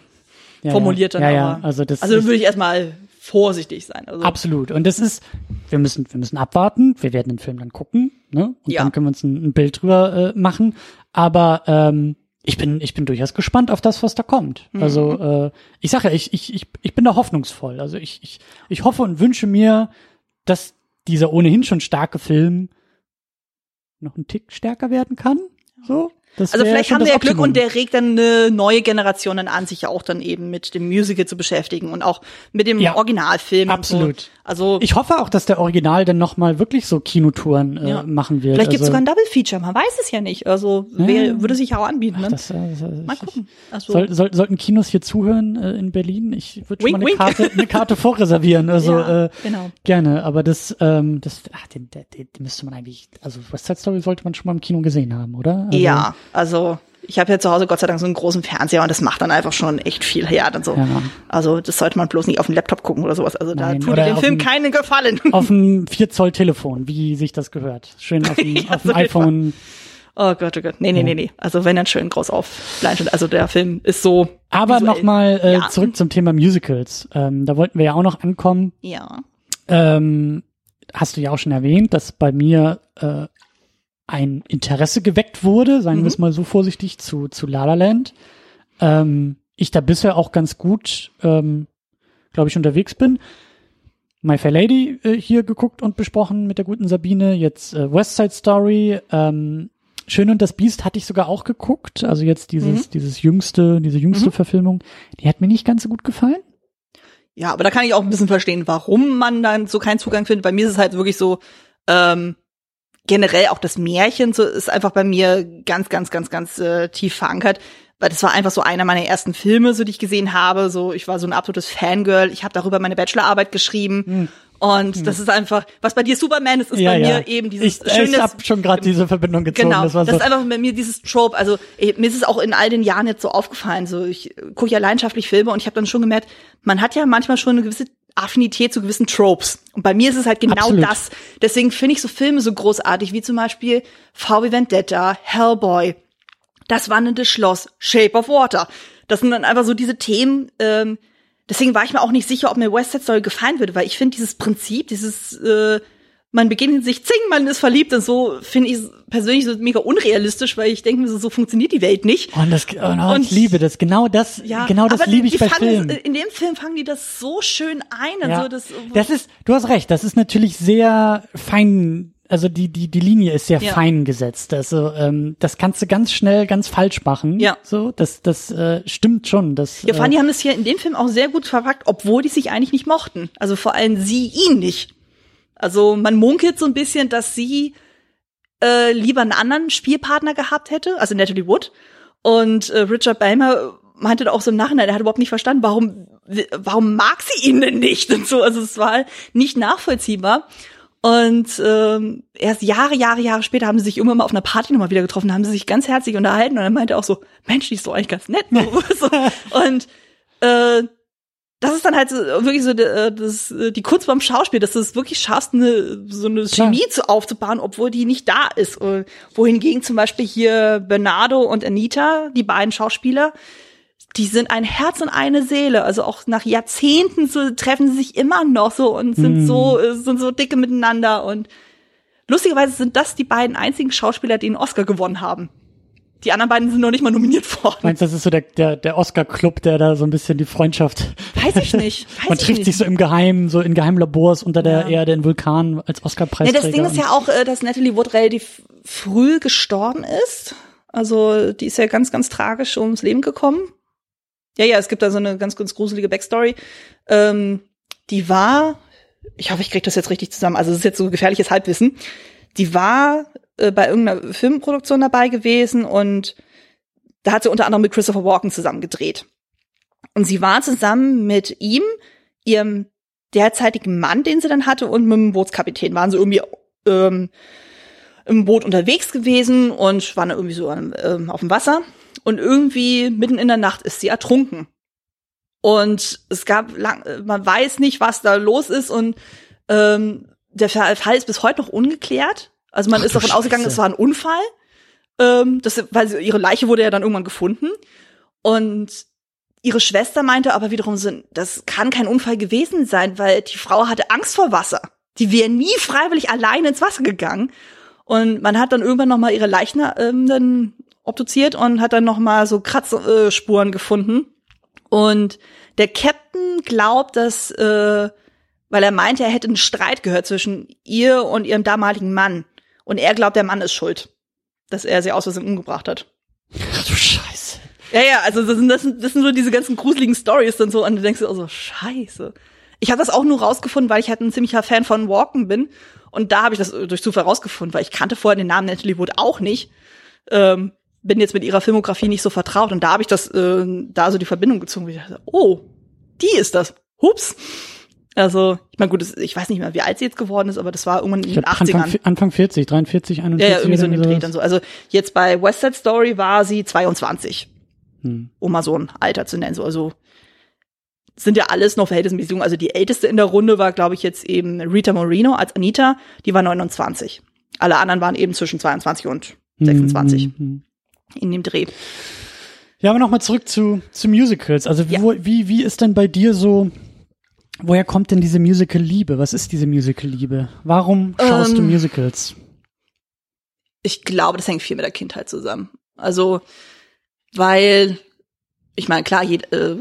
ja, formuliert dann ja, ja, aber. also das also würde ich erstmal vorsichtig sein. Also, Absolut. Und das ist, wir müssen, wir müssen abwarten. Wir werden den Film dann gucken, ne? Und Ja. dann können wir uns ein, ein Bild drüber äh, machen. Aber ähm, ich bin, ich bin durchaus gespannt auf das, was da kommt. Mhm. Also äh, ich sage ja, ich, ich, ich, ich bin da hoffnungsvoll. Also ich, ich, ich hoffe und wünsche mir, dass dieser ohnehin schon starke Film noch einen Tick stärker werden kann. So. Das also vielleicht haben wir ja Glück Optimum. und der regt dann eine neue Generation dann an, sich ja auch dann eben mit dem Musical zu beschäftigen und auch mit dem Ja, Originalfilm. absolut. So. Also Ich hoffe auch, dass der Original dann noch mal wirklich so Kinotouren äh, Ja. machen wird. vielleicht gibt's also, sogar ein Double Feature, man weiß es ja nicht. Also wär, würde sich auch anbieten. Ne? das, äh, das, Mal ich- gucken. Also, Soll, soll, sollten Kinos hier zuhören äh, in Berlin? Ich würde schon mal eine. Karte, eine Karte vorreservieren. <laughs> Also Ja, äh, genau. gerne. Aber das, ähm, das, ach, den, den, den müsste man eigentlich, also West Side Story sollte man schon mal im Kino gesehen haben, oder? Also, ja, also ich habe ja zu Hause Gott sei Dank so einen großen Fernseher und das macht dann einfach schon echt viel her. Dann so. Ja. Also das sollte man bloß nicht auf dem Laptop gucken oder sowas. Also Nein, da tut dem Film keinen Gefallen. <laughs> Auf dem 4 Zoll Telefon, wie sich das gehört. Schön auf dem, <laughs> Ja, auf dem so iPhone. Oh Gott, oh Gott. Nee, nee, nee, nee. Also wenn dann schön groß auf Leinwand. Also der Film ist so. Aber nochmal äh, Ja. zurück zum Thema Musicals. Ähm, da wollten wir ja auch noch ankommen. Ja. Ähm, hast du ja auch schon erwähnt, dass bei mir äh, ein Interesse geweckt wurde, sagen Mhm. wir es mal so vorsichtig, zu, zu La La Land. Ähm, ich da bisher auch ganz gut, ähm, glaube ich, unterwegs bin. My Fair Lady äh, hier geguckt und besprochen mit der guten Sabine. Jetzt äh, West Side Story. Ähm, Schön und das Biest hatte ich sogar auch geguckt. Also jetzt dieses, Mhm. dieses jüngste, diese jüngste Verfilmung. Die hat mir nicht ganz so gut gefallen. Ja, aber da kann ich auch ein bisschen verstehen, warum man dann so keinen Zugang findet. Bei mir ist es halt wirklich so, ähm, generell auch das Märchen so ist einfach bei mir ganz, ganz, ganz, ganz äh, tief verankert. Weil das war einfach so einer meiner ersten Filme, so die ich gesehen habe. So, ich war so ein absolutes Fangirl. Ich habe darüber meine Bachelorarbeit geschrieben. Und das ist einfach, was bei dir Superman ist, ist bei mir eben dieses ich, schöne ich habe schon gerade diese Verbindung gezogen. Genau, das war so. ist einfach bei mir dieses Trope. Also eh, mir ist es auch in all den Jahren jetzt so aufgefallen. So ich gucke ja leidenschaftlich Filme und ich habe dann schon gemerkt, man hat ja manchmal schon eine gewisse Affinität zu gewissen Tropes. Und bei mir ist es halt genau Absolut. das. Deswegen finde ich so Filme so großartig, wie zum Beispiel VW Vendetta, Hellboy, Das wandelnde Schloss, Shape of Water. Das sind dann einfach so diese Themen, ähm, deswegen war ich mir auch nicht sicher, ob mir West Side Story gefallen würde, weil ich finde dieses Prinzip, dieses äh, man beginnt sich zing, man ist verliebt und so finde ich persönlich so mega unrealistisch, weil ich denke mir so, so funktioniert die Welt nicht. Und das, oh, no, Und- ich liebe das. Genau das, Ja, genau das liebe ich bei fangen, Filmen. In dem Film fangen die das so schön ein. Ja. Also das, Das ist, du hast recht, das ist natürlich sehr fein, also die, die, die Linie ist sehr Ja. fein gesetzt. Also, ähm, das kannst du ganz schnell ganz falsch machen. Ja. So, das, das äh, stimmt schon. Das, Ja, vor allem, äh, die haben das hier in dem Film auch sehr gut verpackt, obwohl die sich eigentlich nicht mochten. Also vor allem sie ihn nicht. Also man munkelt so ein bisschen, dass sie äh, lieber einen anderen Spielpartner gehabt hätte, also Natalie Wood. Und äh, Richard Balmer meinte da auch so im Nachhinein, er hat überhaupt nicht verstanden, warum, warum mag sie ihn denn nicht und so. Also es war nicht nachvollziehbar. Und ähm, erst Jahre, Jahre, Jahre später haben sie sich irgendwann mal auf einer Party nochmal wieder getroffen, haben sie sich ganz herzlich unterhalten und er meinte auch so, Mensch, die ist doch eigentlich ganz nett. <laughs> Und äh, das ist dann halt so, wirklich so äh, das, äh, die Kunst beim Schauspiel, dass du es wirklich schaffst, eine, so eine Klar. Chemie zu aufzubauen, obwohl die nicht da ist. Und wohingegen zum Beispiel hier Bernardo und Anita, die beiden Schauspieler, die sind ein Herz und eine Seele. Also auch nach Jahrzehnten so, treffen sie sich immer noch so und sind Mhm. so äh, sind so dicke miteinander. Und lustigerweise sind das die beiden einzigen Schauspieler, die einen Oscar gewonnen haben. Die anderen beiden sind noch nicht mal nominiert worden. Meinst du, das ist so der, der, der Oscar-Club, der da so ein bisschen die Freundschaft. Weiß ich nicht. <laughs> Weiß Man ich trifft nicht. sich so im Geheimen, so in geheimen Labors unter der Ja. Erde in Vulkan als Ja, Oscar-Preisträger. das Ding ist ja auch, äh, dass Natalie Wood relativ früh gestorben ist. Also die ist ja ganz, ganz tragisch ums Leben gekommen. Ja, ja, es gibt da so eine ganz, ganz gruselige Backstory. Ähm, die war, ich hoffe, ich kriege das jetzt richtig zusammen, also es ist jetzt so gefährliches Halbwissen. Die war äh, bei irgendeiner Filmproduktion dabei gewesen und da hat sie unter anderem mit Christopher Walken zusammen gedreht. Und sie war zusammen mit ihm, ihrem derzeitigen Mann, den sie dann hatte, und mit dem Bootskapitän waren sie irgendwie ähm, im Boot unterwegs gewesen und waren irgendwie so an, ähm, auf dem Wasser. Und irgendwie mitten in der Nacht ist sie ertrunken. Und es gab lang, man weiß nicht, was da los ist und ähm, der Fall ist bis heute noch ungeklärt. Also man Ach ist davon ausgegangen, Scheiße. es war ein Unfall. Ähm, das, weil sie, ihre Leiche wurde ja dann irgendwann gefunden. Und ihre Schwester meinte aber wiederum, das kann kein Unfall gewesen sein, weil die Frau hatte Angst vor Wasser. Die wäre nie freiwillig alleine ins Wasser gegangen. Und man hat dann irgendwann noch mal ihre Leichen ähm, dann obduziert und hat dann noch mal so Kratzspuren gefunden. Und der Captain glaubt, dass, äh, weil er meinte, er hätte einen Streit gehört zwischen ihr und ihrem damaligen Mann. Und er glaubt, der Mann ist schuld, dass er sie aus Versehen umgebracht hat. Ach du Scheiße. Ja, ja, also das sind, das sind, das sind so diese ganzen gruseligen Stories dann so und du denkst dir auch so, scheiße. Ich habe das auch nur rausgefunden, weil ich halt ein ziemlicher Fan von Walken bin. Und da habe ich das durch Zufall rausgefunden, weil ich kannte vorher den Namen Natalie Wood auch nicht. Ähm, bin jetzt mit ihrer Filmografie nicht so vertraut. Und da habe ich das, äh, da so die Verbindung gezogen. wo Ich dachte, oh, die ist das. Hups. Also, ich meine, gut, das- ich weiß nicht mehr, wie alt sie jetzt geworden ist, aber das war irgendwann in den glaub, 80ern. Anfang, Anfang 40, 43, 41. Ja, ja, irgendwie so in dem Dreh dann so. Also jetzt bei West Side Story war sie 22. Hm. Um mal so ein Alter zu nennen. So, also sind ja alles noch verhältnismäßig jung. Also die älteste in der Runde war, glaube ich, jetzt eben Rita Moreno als Anita. Die war 29. Alle anderen waren eben zwischen 22 und 26 Hm, hm, hm. in dem Dreh. Ja, aber nochmal zurück zu, zu Musicals. Also Ja. wo, wie, wie ist denn bei dir so, woher kommt denn diese Musical-Liebe? Was ist diese Musical-Liebe? Warum schaust du Ähm, Musicals? Ich glaube, das hängt viel mit der Kindheit zusammen. Also, weil, ich meine, klar, äh,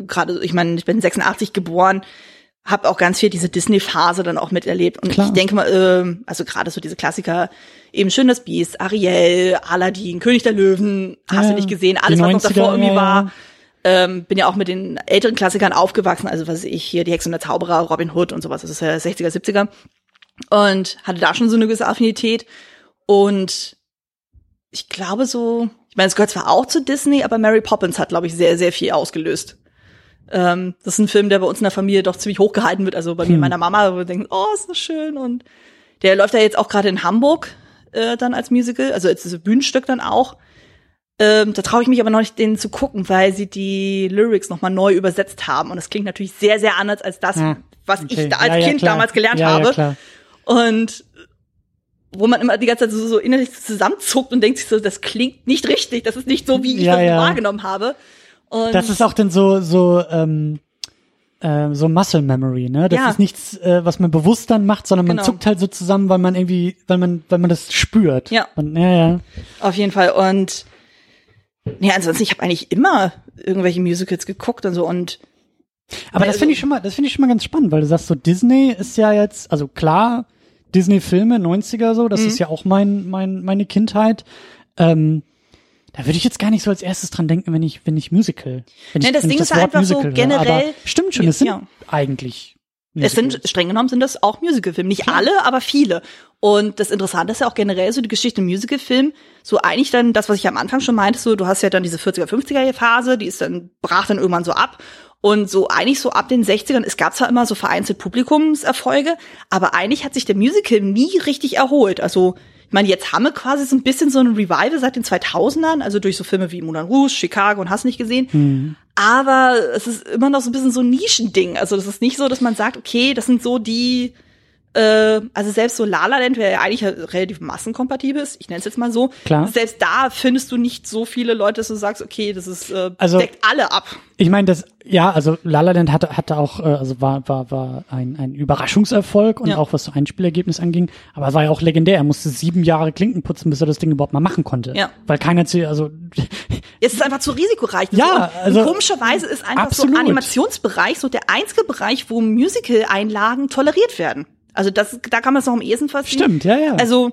gerade, ich meine, ich bin 86 geboren, habe auch ganz viel diese Disney-Phase dann auch miterlebt. Und Klar. ich denke mal, ähm, also gerade so diese Klassiker, eben Schön das Biest, Ariel, Aladdin, König der Löwen, hast Ja, du nicht gesehen, alles, was noch 90er, davor irgendwie war. Ähm, bin ja auch mit den älteren Klassikern aufgewachsen, also was weiß ich hier, die Hexe und der Zauberer, Robin Hood und sowas, das ist ja 60er, 70er. Und hatte da schon so eine gewisse Affinität. Und ich glaube so, ich meine, es gehört zwar auch zu Disney, aber Mary Poppins hat, glaube ich, sehr, sehr viel ausgelöst. Ähm, das ist ein Film, der bei uns in der Familie doch ziemlich hochgehalten wird. Also bei mir Hm. und meiner Mama, wo wir denken, oh, ist das schön. Und der läuft ja jetzt auch gerade in Hamburg äh, dann als Musical, also als Bühnenstück dann auch. Ähm, da traue ich mich aber noch nicht, den zu gucken, weil sie die Lyrics nochmal neu übersetzt haben. Und das klingt natürlich sehr, sehr anders als das, Ja. was Okay. ich da als Ja, Kind klar. damals gelernt Ja, ja, habe. klar. Und wo man immer die ganze Zeit so, so innerlich zusammenzuckt und denkt sich so, das klingt nicht richtig, das ist nicht so, wie ich das wahrgenommen habe. Und Das ist auch dann so, so, ähm, äh, so Muscle Memory, ne? Das Ja. ist nichts, äh, was man bewusst dann macht, sondern man Genau. zuckt halt so zusammen, weil man irgendwie, weil man, weil man das spürt. Ja. Und, ja, ja. Auf jeden Fall. Und nee, ansonsten, ich habe eigentlich immer irgendwelche Musicals geguckt und so und Aber das Also- finde ich schon mal, das finde ich schon mal ganz spannend, weil du sagst so, Disney ist ja jetzt, also klar, Disney-Filme, 90er so, Mhm. das ist ja auch mein, mein, meine Kindheit. Ähm, da würde ich jetzt gar nicht so als erstes dran denken, wenn ich, wenn ich Musical. Wenn Nee, ich, das wenn ich Ding ist Wort einfach so Musical höre. generell- Aber stimmt schon, es sind Ja. eigentlich. Es sind, streng genommen sind das auch Musicalfilme. Nicht alle, aber viele. Und das Interessante ist ja auch generell so die Geschichte im Musicalfilm. So eigentlich dann das, was ich am Anfang schon meinte, so du hast ja dann diese 40er, 50er Phase, die ist dann, brach dann irgendwann so ab. Und so eigentlich so ab den 60ern, es gab zwar immer so vereinzelt Publikumserfolge, aber eigentlich hat sich der Musical nie richtig erholt. Also, ich meine, jetzt haben wir quasi so ein bisschen so ein Revival seit den 2000ern, also durch so Filme wie Moulin Rouge, Chicago und hast nicht gesehen. Aber es ist immer noch so ein bisschen so ein Nischending. Also das ist nicht so, dass man sagt, okay, das sind so die, äh, also selbst so La La Land, wer ja eigentlich relativ massenkompatibel ist, ich nenne es jetzt mal so, Klar. selbst da findest du nicht so viele Leute, dass du sagst, okay, das ist äh, Also- deckt alle ab. Ich meine, das, ja, also La La Land hatte, hatte auch, äh, also war, war, war ein, ein Überraschungserfolg und Ja. auch was so Einspielergebnis anging, aber es war ja auch legendär. Er musste sieben Jahre Klinken putzen, bis er das Ding überhaupt mal machen konnte. Ja. Weil keiner zu, also, <laughs> Es ist einfach zu risikoreich. Das Ja, also- komischerweise ist einfach Absolut. so Animationsbereich so der einzige Bereich, wo Musical-Einlagen toleriert werden. Also das, da kann man es noch am ehesten verstehen. stimmt, ja, ja. Also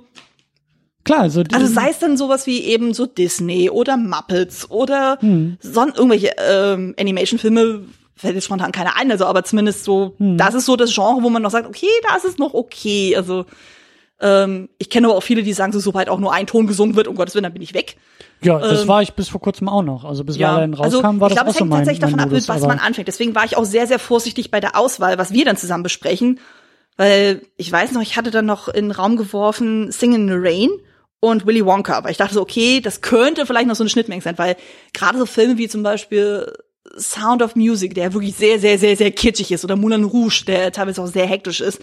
klar, also, Also sei es dann sowas wie eben so Disney oder Muppets oder Hm. son irgendwelche ähm, Animation-Filme, fällt jetzt spontan keiner ein, also aber zumindest so, Hm. das ist so das Genre, wo man noch sagt, okay, das ist noch okay. Also ähm, ich kenne aber auch viele, die sagen, so sobald auch nur ein Ton gesungen wird, um Gottes Willen, dann bin ich weg. ja, das ähm, war ich bis vor kurzem auch noch. Also bis La Land also rauskam, war ich das glaube, auch es so hängt mein, tatsächlich mein davon ab, mit was man anfängt. Deswegen war ich auch sehr, sehr vorsichtig bei der Auswahl, was wir dann zusammen besprechen. Weil ich weiß noch, ich hatte dann noch in den Raum geworfen Sing in the Rain und Willy Wonka. Weil ich dachte so, okay, das könnte vielleicht noch so eine Schnittmenge sein. Weil gerade so Filme wie zum Beispiel Sound of Music, der wirklich sehr, sehr, sehr, sehr kitschig ist, oder Moulin Rouge, der teilweise auch sehr hektisch ist,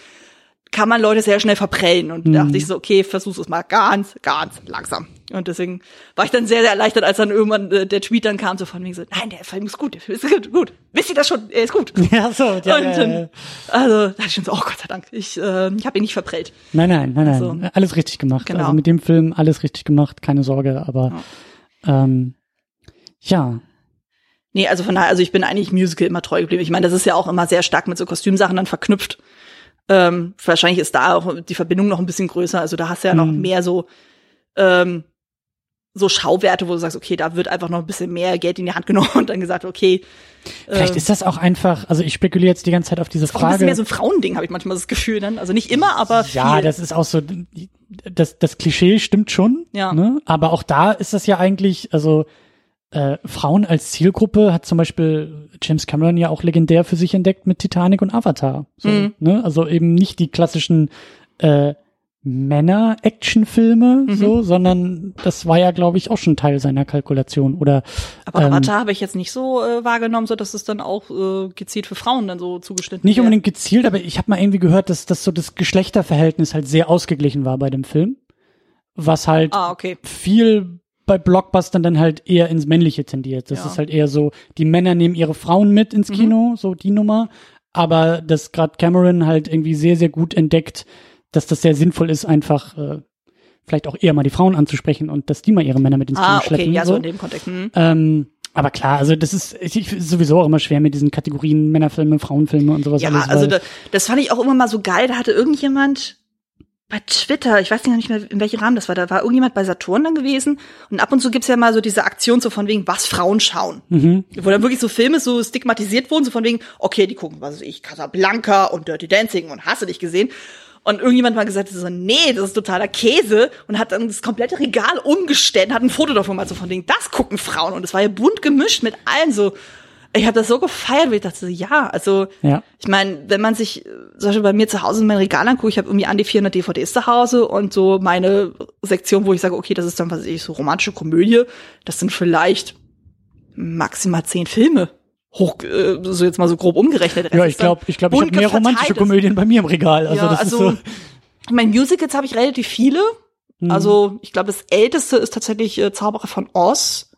kann man Leute sehr schnell verprellen. Und Mhm. da dachte ich so, okay, versuch's es mal ganz, ganz langsam. Und deswegen war ich dann sehr, sehr erleichtert, als dann irgendwann äh, der Tweet dann kam, so von wegen so, nein, der Film ist gut, der Film ist gut, gut. Wisst ihr das schon? Er ist gut. <laughs> Ja, so, ja, und ja, dann, ja. also, da ich schon so, oh Gott sei Dank, ich, äh, ich habe ihn nicht verprellt. Nein, nein, nein, nein. Also, alles richtig gemacht. genau. Also mit dem Film alles richtig gemacht, keine Sorge, aber ähm, ja. Nee, also von daher, also ich bin eigentlich Musical immer treu geblieben. Ich meine, das ist ja auch immer sehr stark mit so Kostümsachen dann verknüpft. Ähm, wahrscheinlich ist da auch die Verbindung noch ein bisschen größer. Also da hast du ja noch Mhm. mehr so, ähm, so Schauwerte, wo du sagst, okay, da wird einfach noch ein bisschen mehr Geld in die Hand genommen <laughs> und dann gesagt, okay. Vielleicht äh, ist das auch einfach, also ich spekuliere jetzt die ganze Zeit auf diese auch ein bisschen Frage. mehr so ein Frauending, habe ich manchmal das Gefühl dann. Also nicht immer, aber viel. Ja, das ist auch so, das, das Klischee stimmt schon. Ja. Ne? Aber auch da ist das ja eigentlich, also äh, Frauen als Zielgruppe hat zum Beispiel James Cameron ja auch legendär für sich entdeckt mit Titanic und Avatar. So, Mhm. ne? Also eben nicht die klassischen äh, Männer-Action-Filme, Mhm. so, sondern das war ja, glaube ich, auch schon Teil seiner Kalkulation. Oder aber ähm, Avatar habe ich jetzt nicht so äh, wahrgenommen, so dass es dann auch äh, gezielt für Frauen dann so zugeschnitten Nicht unbedingt gezielt, aber ich habe mal irgendwie gehört, dass, dass so das Geschlechterverhältnis halt sehr ausgeglichen war bei dem Film. Was halt Ah, okay. viel bei Blockbustern dann halt eher ins Männliche tendiert. Das Ja. Mhm. ist halt eher so, die Männer nehmen ihre Frauen mit ins Kino, so die Nummer. Aber dass gerade Cameron halt irgendwie sehr, sehr gut entdeckt, dass das sehr sinnvoll ist, einfach äh, vielleicht auch eher mal die Frauen anzusprechen und dass die mal ihre Männer mit ins Ah, Kino schleppen. okay, ja, so so. in dem Kontext. Hm. Ähm, aber klar, also das ist, ich, ist sowieso auch immer schwer mit diesen Kategorien Männerfilme, Frauenfilme und sowas Ja, alles. also da, das fand ich auch immer mal so geil. Da hatte irgendjemand bei Twitter, ich weiß nicht mehr, in welchem Rahmen das war, da war irgendjemand bei Saturn dann gewesen. Und ab und zu gibt's ja mal so diese Aktion so von wegen, was Frauen schauen. Mhm. Wo dann wirklich so Filme so stigmatisiert wurden, so von wegen, okay, die gucken, was weiß ich, Casablanca und Dirty Dancing und hast du dich gesehen. Und irgendjemand mal gesagt, so, nee, das ist totaler Käse und hat dann das komplette Regal umgestellt, hat ein Foto davon mal so von Ding, das gucken Frauen und es war ja bunt gemischt mit allen so. Ich habe das so gefeiert, weil ich dachte, so, ja, also Ja. ich meine, wenn man sich äh, zum Beispiel bei mir zu Hause in mein Regal anguckt, ich habe irgendwie an die 400 DVDs zu Hause und so meine Sektion, wo ich sage, okay, das ist dann, was ich, so romantische Komödie, das sind vielleicht maximal zehn Filme. hoch, äh, so jetzt mal so grob umgerechnet. Ja, ich glaube, ich glaube, ich habe mehr romantische Komödien bei mir im Regal. Also ja, das also, ist so. Mein Musicals habe ich relativ viele. Mhm. Also ich glaube, das älteste ist tatsächlich äh, Zauberer von Oz.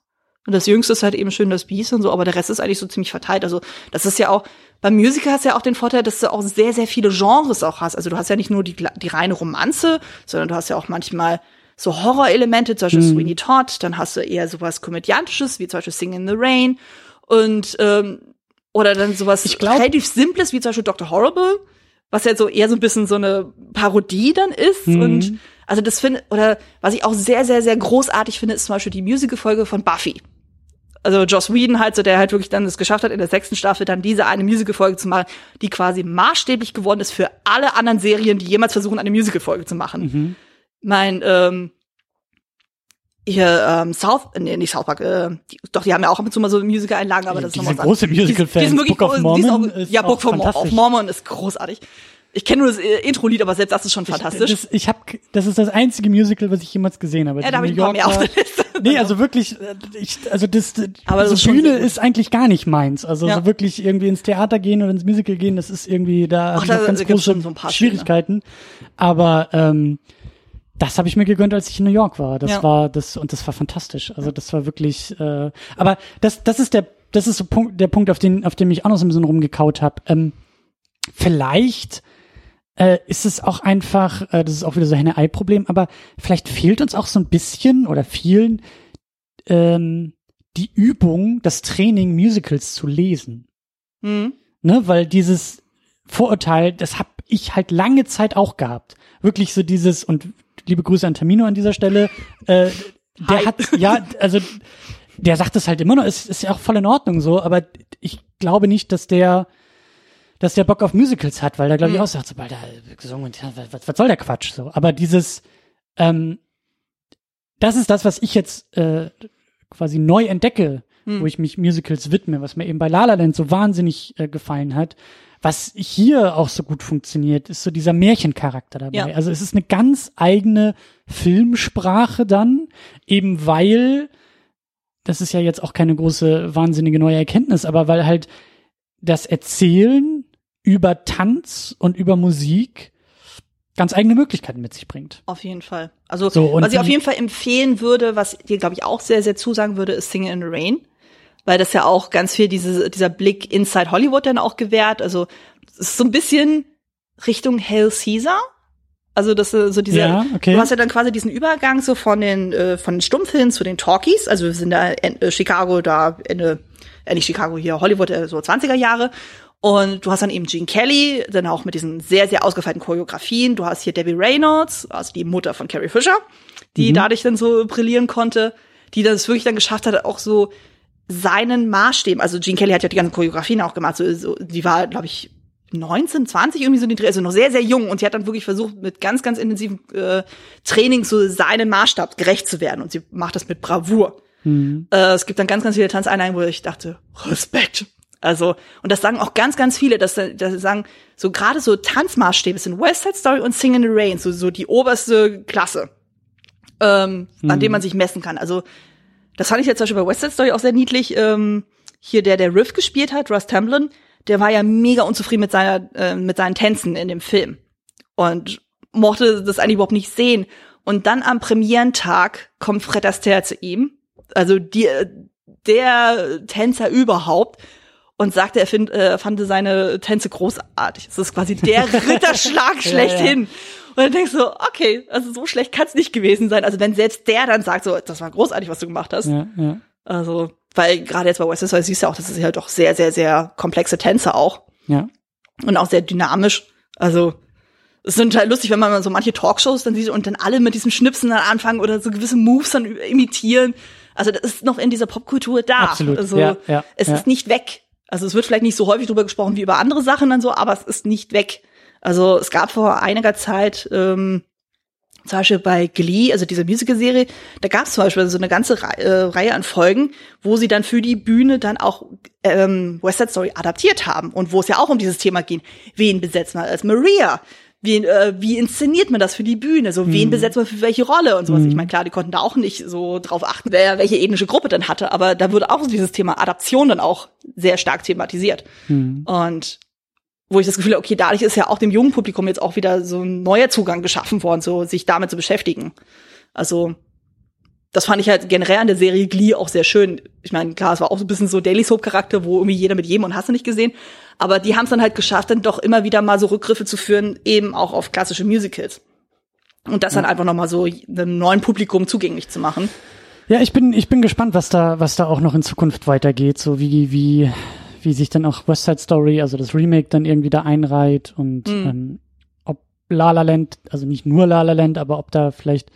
Und das jüngste ist halt eben schön das Biest und so, aber der Rest ist eigentlich so ziemlich verteilt. Also das ist ja auch, beim Musical hast du ja auch den Vorteil, dass du auch sehr, sehr viele Genres auch hast. Also du hast ja nicht nur die, die reine Romanze, sondern du hast ja auch manchmal so Horrorelemente, zum Beispiel mhm. Sweeney Todd, dann hast du eher sowas Komödiantisches, wie zum Beispiel Sing in the Rain und ähm, oder dann sowas ich glaub, relativ Simples, wie zum Beispiel Dr. Horrible, was ja so eher so ein bisschen so eine Parodie dann ist Mhm. und also das finde, oder was ich auch sehr, sehr, sehr großartig finde, ist zum Beispiel die Musical-Folge von Buffy. Also Joss Whedon halt so, der halt wirklich dann es geschafft hat, in der sechsten Staffel dann diese eine Musical-Folge zu machen, die quasi maßstäblich geworden ist für alle anderen Serien, die jemals versuchen, eine Musical-Folge zu machen. Mhm. Mein, ähm, hier, ähm, South, nee, nicht South Park, äh, die, doch, die haben ja auch ab und zu mal so Musical-Einlagen, aber das ist die nochmal sind große Musical-Fans. Die sind wirklich, Book of die ist Mormon auch, ist ja, Book of. Mormon ist großartig. Ich kenne nur das äh, Intro-Lied, aber selbst das ist schon fantastisch. Das, ich hab, das ist das einzige Musical, was ich jemals gesehen habe. ja, da habe ich New mehr auf Yorker- der Liste. Nee, also wirklich, äh, ich, also das, Aber das so ist schon Bühne gut. ist eigentlich gar nicht meins. Also Ja. so wirklich irgendwie ins Theater gehen oder ins Musical gehen, das ist irgendwie, da Ach, ich da ganz große so ein paar schöne. Schwierigkeiten. Aber ähm, das habe ich mir gegönnt, als ich in New York war. Das Ja. war das und das war fantastisch. Also das war wirklich. Äh, aber das, das ist der, das ist so Punkt, der Punkt, auf den, auf dem ich auch noch so ein bisschen rumgekaut habe. Ähm, vielleicht äh, ist es auch einfach, äh, das ist auch wieder so ein Henne-Ei-Problem, aber vielleicht fehlt uns auch so ein bisschen oder vielen ähm, die Übung, das Training, Musicals zu lesen. Hm. Ne? Weil dieses Vorurteil, das hab ich halt lange Zeit auch gehabt. Wirklich so dieses, und liebe Grüße an Tamino an dieser Stelle, äh, der Hi. hat, ja, also der sagt es halt immer noch, es ist ja auch voll in Ordnung so, aber ich glaube nicht, dass der dass der Bock auf Musicals hat, weil da glaube ich Mhm. auch sagt, sobald er gesungen und ja, was, was soll der Quatsch so. Aber dieses, ähm, das ist das, was ich jetzt äh, quasi neu entdecke, Mhm. wo ich mich Musicals widme, was mir eben bei La La Land so wahnsinnig äh, gefallen hat. Was hier auch so gut funktioniert, ist so dieser Märchencharakter dabei. Ja. Also es ist eine ganz eigene Filmsprache dann, eben weil, das ist ja jetzt auch keine große, wahnsinnige neue Erkenntnis, aber weil halt das Erzählen über Tanz und über Musik ganz eigene Möglichkeiten mit sich bringt. Auf jeden Fall. Also, So, was ich auf jeden Fall empfehlen würde, was dir, glaube ich, auch sehr, sehr zusagen würde, ist Singing in the Rain. Weil das ja auch ganz viel diese, dieser Blick inside Hollywood dann auch gewährt. Also, es ist so ein bisschen Richtung Hail Caesar. Also, das ist so diese, Ja, okay. du hast ja dann quasi diesen Übergang so von den, äh, von den Stummfilmen zu den Talkies. Also, wir sind da in äh, Chicago, da Ende, äh, nicht Chicago, hier Hollywood, äh, so 20er Jahre. Und du hast dann eben Gene Kelly, dann auch mit diesen sehr, sehr ausgefeilten Choreografien. Du hast hier Debbie Reynolds, also die Mutter von Carrie Fisher, die dadurch dann so brillieren konnte, die das wirklich dann geschafft hat, auch so seinen Maßstäben. Also Gene Kelly hat ja die ganzen Choreografien auch gemacht. So, so, die war, glaube ich, 19, 20 irgendwie so in die Dreh, also noch sehr, sehr jung. Und sie hat dann wirklich versucht, mit ganz, ganz intensivem äh, Training so seinen Maßstab gerecht zu werden. Und sie macht das mit Bravour. Mhm. Äh, es gibt dann ganz, ganz viele Tanzeinlagen, wo ich dachte, Respekt. Also, und das sagen auch ganz, ganz viele, dass, dass sie sagen, so gerade so Tanzmaßstäbe sind West Side Story und Sing in the Rain, so, so die oberste Klasse, ähm, an dem man sich messen kann. Also, das fand ich jetzt zum Beispiel bei West Side Story auch sehr niedlich. Ähm, hier der, der Riff gespielt hat, Russ Tamblyn, der war ja mega unzufrieden mit seiner, äh, mit seinen Tänzen in dem Film. Und mochte das eigentlich überhaupt nicht sehen. Und dann am Premierentag kommt Fred Astaire zu ihm, also die, der Tänzer überhaupt, und sagte, er find, äh, fand seine Tänze großartig. Es ist quasi der <laughs> Ritterschlag Ja, schlechthin. Und dann denkst du, okay, also so schlecht kann es nicht gewesen sein. Also wenn selbst der dann sagt, so, das war großartig, was du gemacht hast. Ja, ja. Also, weil gerade jetzt bei West Side siehst du ja auch, das ist ja doch sehr, sehr, sehr komplexe Tänze auch Ja. und auch sehr dynamisch. Also es ist total lustig, wenn man so manche Talkshows dann sieht und dann alle mit diesem Schnipsen dann anfangen oder so gewisse Moves dann imitieren. Also das ist noch in dieser Popkultur da. Absolut. Also Ja, ja, es ja. ist nicht weg. Also es wird vielleicht nicht so häufig drüber gesprochen wie über andere Sachen dann so, aber es ist nicht weg. Also es gab vor einiger Zeit ähm, zum Beispiel bei Glee, also diese Musical-Serie, da gab es zum Beispiel so eine ganze Rei äh, Reihe an Folgen, wo sie dann für die Bühne dann auch ähm, West Side Story adaptiert haben und wo es ja auch um dieses Thema ging. Wen besetzt man als Maria? Wie, äh, wie inszeniert man das für die Bühne? So, wen besetzt man für welche Rolle und sowas? Ich meine, klar, die konnten da auch nicht so drauf achten, wer welche ethnische Gruppe dann hatte, aber da wurde auch dieses Thema Adaption dann auch sehr stark thematisiert. Und wo ich das Gefühl habe, okay, dadurch ist ja auch dem jungen Publikum jetzt auch wieder so ein neuer Zugang geschaffen worden, so sich damit zu beschäftigen. Also das fand ich halt generell an der Serie Glee auch sehr schön. Ich meine, klar, es war auch so ein bisschen so Daily Soap Charakter, wo irgendwie jeder mit jedem und hast du nicht gesehen. Aber die haben es dann halt geschafft, dann doch immer wieder mal so Rückgriffe zu führen, eben auch auf klassische Musicals. Und das dann einfach nochmal so einem neuen Publikum zugänglich zu machen. Ja, ich bin, ich bin gespannt, was da, was da auch noch in Zukunft weitergeht, so wie, wie, wie sich dann auch West Side Story, also das Remake dann irgendwie da einreiht und ähm, ob La La Land, also nicht nur La La Land, aber ob da vielleicht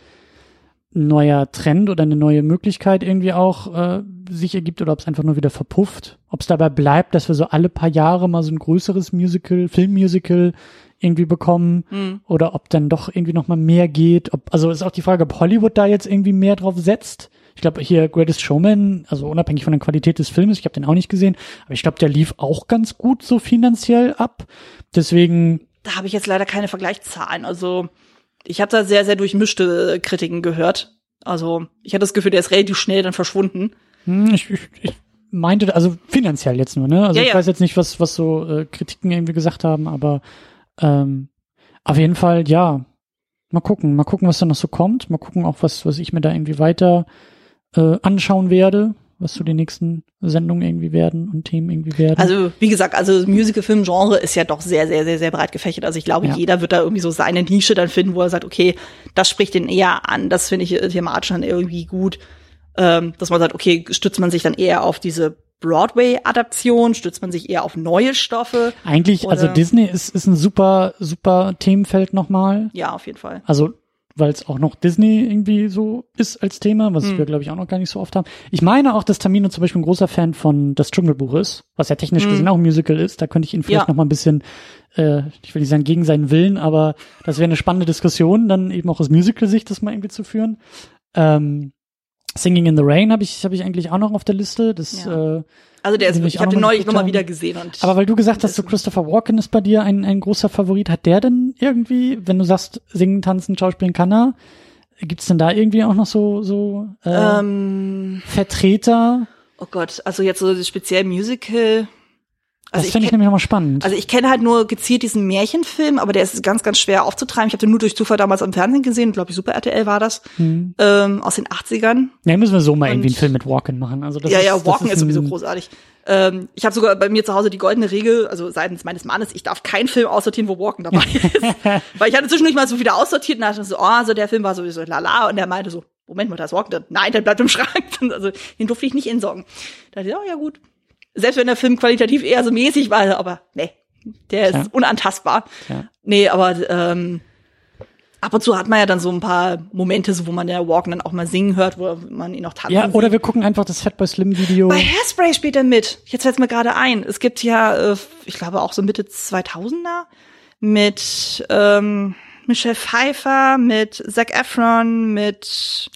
neuer Trend oder eine neue Möglichkeit irgendwie auch äh, sich ergibt oder ob es einfach nur wieder verpufft. Ob es dabei bleibt, dass wir so alle paar Jahre mal so ein größeres Musical, Filmmusical irgendwie bekommen oder ob dann doch irgendwie noch mal mehr geht. Ob, also ist auch die Frage, ob Hollywood da jetzt irgendwie mehr drauf setzt. Ich glaube hier Greatest Showman, also unabhängig von der Qualität des Films, ich habe den auch nicht gesehen, aber ich glaube, der lief auch ganz gut so finanziell ab. Deswegen Da habe ich jetzt leider keine Vergleichszahlen. Also ich habe da sehr, sehr durchmischte Kritiken gehört. Also ich hatte das Gefühl, der ist relativ schnell dann verschwunden. Hm, ich, ich, ich meinte, also finanziell jetzt nur, ne? Also Ja, ich ja. weiß jetzt nicht, was, was so äh, Kritiken irgendwie gesagt haben, aber ähm, auf jeden Fall, ja. Mal gucken, mal gucken, was da noch so kommt. Mal gucken auch, was, was ich mir da irgendwie weiter äh, anschauen werde, was so die nächsten Sendungen irgendwie werden und Themen irgendwie werden. Also wie gesagt, also Musical-Film-Genre ist ja doch sehr, sehr, sehr, sehr breit gefächert. Also ich glaube, Ja. jeder wird da irgendwie so seine Nische dann finden, wo er sagt, okay, das spricht den eher an, das finde ich äh, thematisch dann irgendwie gut. Ähm, dass man sagt, okay, stützt man sich dann eher auf diese Broadway-Adaption, stützt man sich eher auf neue Stoffe? Eigentlich, also oder- Disney ist, ist ein super, super Themenfeld nochmal. Ja, auf jeden Fall. Also, weil es auch noch Disney irgendwie so ist als Thema, was wir, glaube ich, auch noch gar nicht so oft haben. Ich meine auch, dass Tamino zum Beispiel ein großer Fan von Das Dschungelbuch ist, was ja technisch gesehen auch ein Musical ist. Da könnte ich ihn vielleicht Ja. noch mal ein bisschen, äh, ich will nicht sagen gegen seinen Willen, aber das wäre eine spannende Diskussion, dann eben auch aus Musical-Sicht das mal irgendwie zu führen. Ähm, Singing in the Rain habe ich, habe ich eigentlich auch noch auf der Liste. Das, Ja. äh, Also der ist, ich auch habe den neulich nochmal wieder gesehen und aber weil du gesagt hast, so Christopher Walken ist bei dir ein, ein großer Favorit, hat der denn irgendwie, wenn du sagst, singen, tanzen, schauspielen kann er, gibt's denn da irgendwie auch noch so, so äh, ähm, Vertreter? oh Gott, also jetzt so speziell Musical. Also das ich finde ich nämlich nochmal spannend. Also ich kenne halt nur gezielt diesen Märchenfilm, aber der ist ganz, ganz schwer aufzutreiben. Ich habe den nur durch Zufall damals am Fernsehen gesehen, glaube ich, Super RTL war das, Hm. ähm, aus den 80ern. ja, müssen wir so mal irgendwie und- einen Film mit Walken machen. Also das ja, ist, ja, Walken ist, ein- sowieso großartig. Ähm, ich habe sogar bei mir zu Hause die goldene Regel, also seitens meines Mannes, ich darf keinen Film aussortieren, wo Walken dabei <laughs> ist. Weil ich hatte zwischendurch mal so wieder aussortiert und dachte so, oh, also der Film war sowieso lala. Und der meinte so, Moment mal, da ist Walken drin. Nein, der bleibt im Schrank. <laughs> Also den durfte ich nicht entsorgen. Da dachte ich, oh ja gut. Selbst wenn der Film qualitativ eher so mäßig war, aber nee, der ist Klar. unantastbar. Ja. Nee, aber ähm, ab und zu hat man ja dann so ein paar Momente, so, wo man der Walken dann auch mal singen hört, wo man ihn auch tanzen Ja, sieht. oder wir gucken einfach das Fatboy Slim Video. Bei Hairspray spielt er mit. Jetzt fällt's mir gerade ein. Es gibt ja, äh, ich glaube auch so Mitte 2000er mit ähm, Michelle Pfeiffer, mit Zac Efron, mit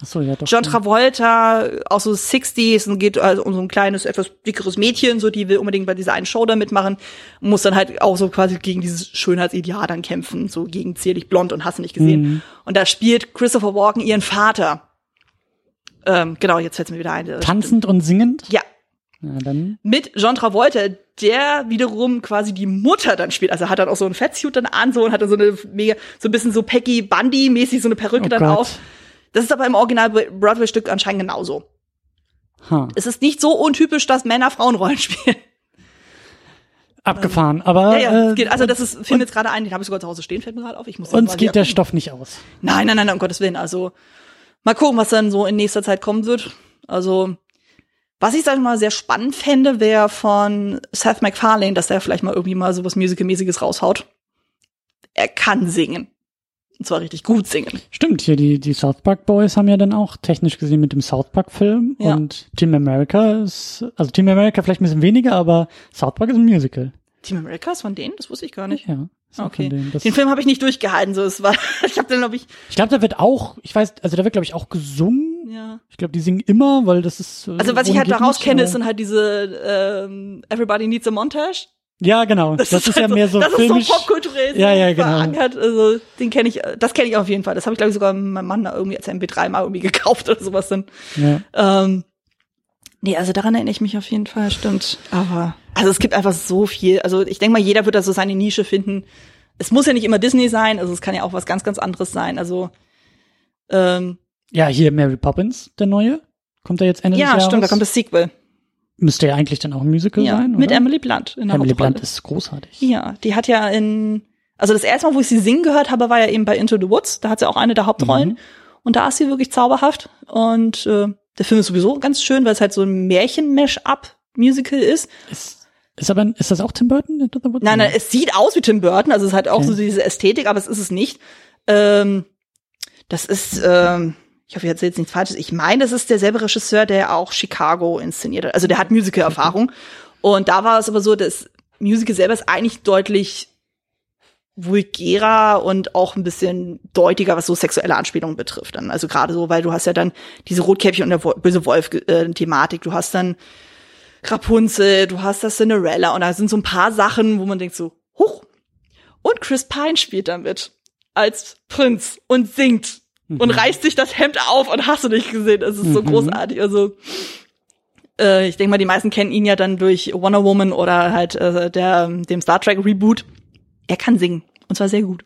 so, ja. John Travolta, auch so 60s und geht also um so ein kleines, etwas dickeres Mädchen, so die will unbedingt bei dieser einen Show da mitmachen, muss dann halt auch so quasi gegen dieses Schönheitsideal dann kämpfen, so gegen zierlich blond und hast nicht gesehen. Und da spielt Christopher Walken ihren Vater. Ähm, genau, jetzt fällt's mir wieder ein. Tanzend und singend? Ja, Na dann. mit John Travolta, der wiederum quasi die Mutter dann spielt. Also hat dann auch so ein Fettsuit dann an, so und hat dann so eine mega, so ein bisschen so Peggy Bundy mäßig so eine Perücke Oh dann Gott. auf. Das ist aber im Original Broadway-Stück anscheinend genauso. Ha. Es ist nicht so untypisch, dass Männer Frauenrollen <laughs> spielen. Abgefahren. Aber Ja, ja, äh, geht, also das ist, fiel mir jetzt gerade ein, den habe ich sogar zu Hause stehen, fällt mir gerade auf. Ich muss uns geht der Stoff nicht aus. Nein, nein, nein, um Gottes Willen. Also mal gucken, was dann so in nächster Zeit kommen wird. Also was ich sag ich mal sehr spannend fände, wäre von Seth MacFarlane, dass er vielleicht mal irgendwie mal so was Musical-mäßiges raushaut. Er kann singen. Und zwar richtig gut singen. Stimmt, hier die, die South Park Boys haben ja dann auch technisch gesehen mit dem South Park Film Ja. und Team America ist, also Team America vielleicht ein bisschen weniger, aber South Park ist ein Musical. Team America ist von denen? Das wusste ich gar nicht. Ja. Okay. Den Film habe ich nicht durchgehalten. So, es war, <laughs> ich habe den glaube ich. ich glaube, da wird auch, ich weiß, also da wird glaube ich auch gesungen. Ja. Ich glaube, die singen immer, weil das ist. äh, Also was ich halt daraus kenne, aber- sind halt diese ähm, Everybody Needs a Montage. Ja, genau. Das, das ist, halt ja mehr so Das filmisch. ist so popkulturell Ja, ja, genau. verankert. Also, den kenne ich, das kenne ich auf jeden Fall. Das habe ich, glaube ich, sogar meinem Mann da irgendwie als MP3 mal irgendwie <laughs> gekauft oder sowas dann. Ja. Ähm, nee, also daran erinnere ich mich auf jeden Fall, stimmt. Aber, also es gibt einfach so viel. Also ich denke mal, jeder wird da so seine Nische finden. Es muss ja nicht immer Disney sein, also es kann ja auch was ganz, ganz anderes sein. Also, ähm, ja, hier Mary Poppins, der neue. Kommt er jetzt Ende des ja, Jahres? stimmt, da kommt das Sequel. Müsste ja eigentlich dann auch ein Musical Ja, sein, mit oder? Emily Blunt in der Emily Hauptrolle. Blunt ist großartig. Ja, die hat ja in, also das erste Mal, wo ich sie singen gehört habe, war ja eben bei Into the Woods. Da hat sie auch eine der Hauptrollen. Mhm. Und da ist sie wirklich zauberhaft. Und äh, der Film ist sowieso ganz schön, weil es halt so ein Märchen-Mash-up-Musical ist. Ist, ist aber, ist das auch Tim Burton? Into the Woods? Nein, nein, es sieht aus wie Tim Burton, also es hat auch Okay. so diese Ästhetik, aber es ist es nicht. Ähm, das ist, ähm, ich hoffe, ich erzähle jetzt nichts Falsches. Ich meine, das ist derselbe Regisseur, der auch Chicago inszeniert hat. Also der hat Musical-Erfahrung. Und da war es aber so, das Musical selber ist eigentlich deutlich vulgärer und auch ein bisschen deutiger, was so sexuelle Anspielungen betrifft. Dann. Also gerade so, weil du hast ja dann diese Rotkäppchen und der böse Wolf-Thematik. du hast dann Rapunzel, du hast das Cinderella und da sind so ein paar Sachen, wo man denkt so, huch. Und Chris Pine spielt damit als Prinz und singt und reißt sich das Hemd auf und hast du nicht gesehen. Es ist so Mhm. großartig. Also äh, ich denke mal, die meisten kennen ihn ja dann durch Wonder Woman oder halt äh, der, dem Star Trek Reboot. Er kann singen und zwar sehr gut.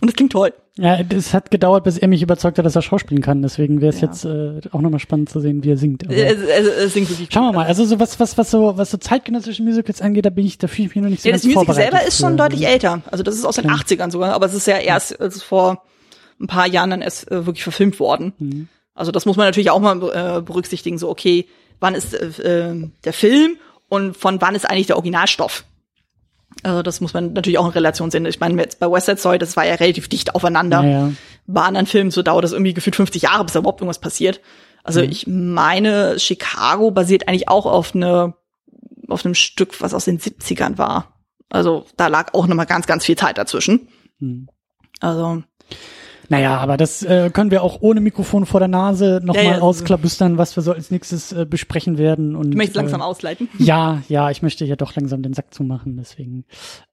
Und es klingt toll. Ja, es hat gedauert, bis er mich überzeugt hat, dass er schauspielen kann. Deswegen wäre es Ja. jetzt äh, auch nochmal spannend zu sehen, wie er singt. Aber Er, er, er singt wirklich Schauen wir mal. Also so was, was, was so, was so zeitgenössische Musicals angeht, da bin ich, da fühle ich mich noch nicht so Ja, ganz das Musical selber ist schon für. deutlich älter. Also das ist aus den Okay. 80ern sogar, aber es ist ja erst also vor ein paar Jahren dann erst äh, wirklich verfilmt worden. Mhm. Also das muss man natürlich auch mal äh, berücksichtigen, so okay, wann ist äh, äh, der Film und von wann ist eigentlich der Originalstoff? Also das muss man natürlich auch in Relation sehen. Ich meine, jetzt bei West Side Story, das war ja relativ dicht aufeinander. Naja. Bei anderen Filmen so dauert das irgendwie gefühlt 50 Jahre, bis da überhaupt irgendwas passiert. Also Mhm. ich meine, Chicago basiert eigentlich auch auf eine auf einem Stück, was aus den 70ern war. Also da lag auch noch mal ganz, ganz viel Zeit dazwischen. Hm. Also Naja, aber das äh, können wir auch ohne Mikrofon vor der Nase nochmal Ja, ja. ausklabüstern, was wir so als nächstes äh, besprechen werden. Und, du möchtest langsam äh, ausleiten. <laughs> Ja, ja, ich möchte ja doch langsam den Sack zumachen. Deswegen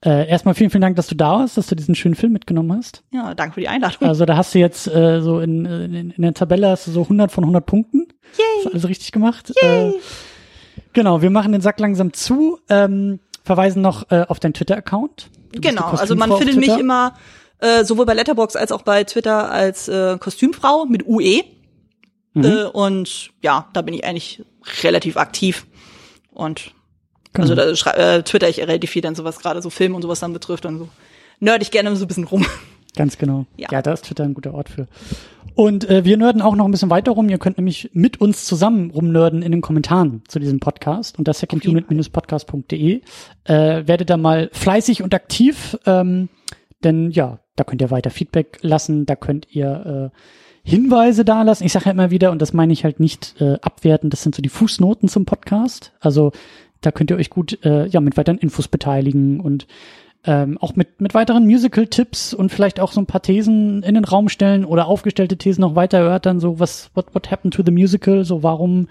äh, erstmal vielen, vielen Dank, dass du da warst, dass du diesen schönen Film mitgenommen hast. Ja, danke für die Einladung. Also da hast du jetzt äh, so in, in, in der Tabelle hast du so 100 von 100 Punkten. Yay. Hast alles richtig gemacht. Äh, genau, wir machen den Sack langsam zu. Ähm, verweisen noch äh, auf deinen Twitter-Account. Du Genau, also man findet mich immer äh, sowohl bei Letterbox als auch bei Twitter als äh, Kostümfrau mit UE. Mhm. Äh, und ja, da bin ich eigentlich relativ aktiv. Und Genau. also da äh, twitter ich relativ viel dann sowas gerade so Film und sowas dann betrifft und so nerd ich gerne so ein bisschen rum. <laughs> Ganz genau. Ja. Ja. da ist Twitter ein guter Ort für. Und äh, wir nerden auch noch ein bisschen weiter rum. Ihr könnt nämlich mit uns zusammen rumnerden in den Kommentaren zu diesem Podcast unter secondunit-podcast.de. Äh, werdet da mal fleißig und aktiv, ähm, denn ja, da könnt ihr weiter Feedback lassen, da könnt ihr äh, Hinweise dalassen. Ich sage ja immer wieder, und das meine ich halt nicht äh, abwerten, das sind so die Fußnoten zum Podcast. Also da könnt ihr euch gut äh, ja mit weiteren Infos beteiligen und ähm, auch mit, mit weiteren Musical-Tipps und vielleicht auch so ein paar Thesen in den Raum stellen oder aufgestellte Thesen noch weiter erörtern, so was, what, what happened to the musical, so warum,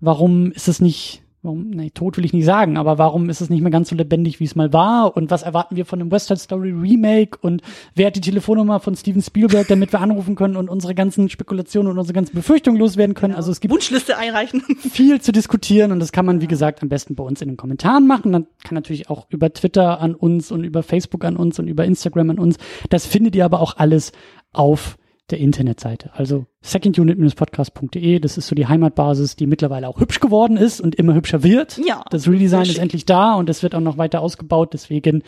warum ist es nicht, warum, nee, tot will ich nicht sagen, aber warum ist es nicht mehr ganz so lebendig, wie es mal war und was erwarten wir von einem West Side Story Remake und wer hat die Telefonnummer von Steven Spielberg, damit wir anrufen können und unsere ganzen Spekulationen und unsere ganzen Befürchtungen loswerden können, also es gibt Wunschliste einreichen. <laughs> viel zu diskutieren und das kann man, wie gesagt, am besten bei uns in den Kommentaren machen. Dann kann natürlich auch über Twitter an uns und über Facebook an uns und über Instagram an uns. Das findet ihr aber auch alles auf der Internetseite. Also secondunit-podcast.de, das ist so die Heimatbasis, die mittlerweile auch hübsch geworden ist und immer hübscher wird. Ja, Das Redesign ist endlich da und das wird auch noch weiter ausgebaut. Deswegen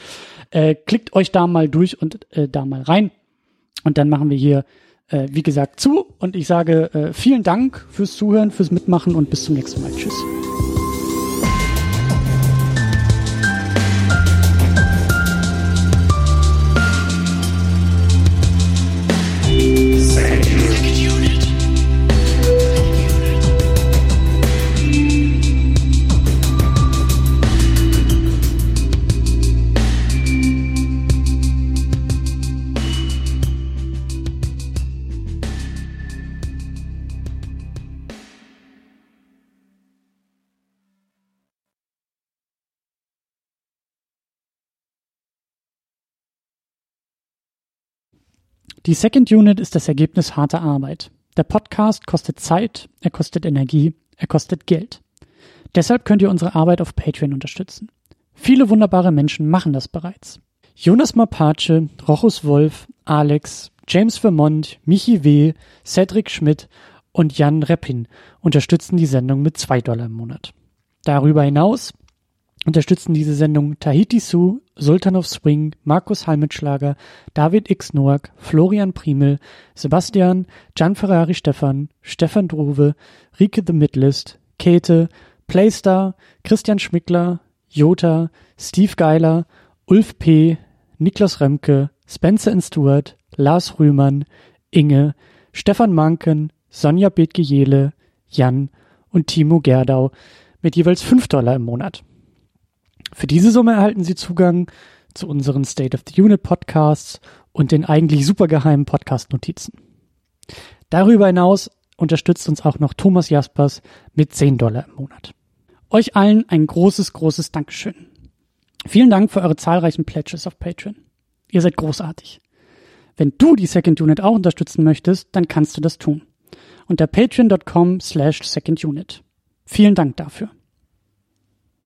äh, klickt euch da mal durch und äh, da mal rein. Und dann machen wir hier, äh, wie gesagt, zu. Und ich sage äh, vielen Dank fürs Zuhören, fürs Mitmachen und bis zum nächsten Mal. Tschüss. Die Second Unit ist das Ergebnis harter Arbeit. Der Podcast kostet Zeit, er kostet Energie, er kostet Geld. Deshalb könnt ihr unsere Arbeit auf Patreon unterstützen. Viele wunderbare Menschen machen das bereits. Jonas Mapace, Rochus Wolf, Alex, James Vermont, Michi W., Cedric Schmidt und Jan Reppin unterstützen die Sendung mit zwei Dollar im Monat. Darüber hinaus unterstützen diese Sendung Tahiti Su, Sultan of Swing, Markus Halmitschlager, David X. Noack, Florian Primel, Sebastian, Gian Ferrari Stefan, Stefan Druwe, Rike The Midlist, Käthe, Playstar, Christian Schmickler, Jota, Steve Geiler, Ulf P., Niklas Remke, Spencer Stewart, Lars Rühmann, Inge, Stefan Manken, Sonja Bethge-Jele, Jan und Timo Gerdau mit jeweils 5 Dollar im Monat. Für diese Summe erhalten Sie Zugang zu unseren State of the Unit Podcasts und den eigentlich supergeheimen Podcast-Notizen. Darüber hinaus unterstützt uns auch noch Thomas Jaspers mit 10 Dollar im Monat. Euch allen ein großes, großes Dankeschön. Vielen Dank für eure zahlreichen Pledges auf Patreon. Ihr seid großartig. Wenn du die Second Unit auch unterstützen möchtest, dann kannst du das tun. Unter patreon.com slash secondunit. Vielen Dank dafür.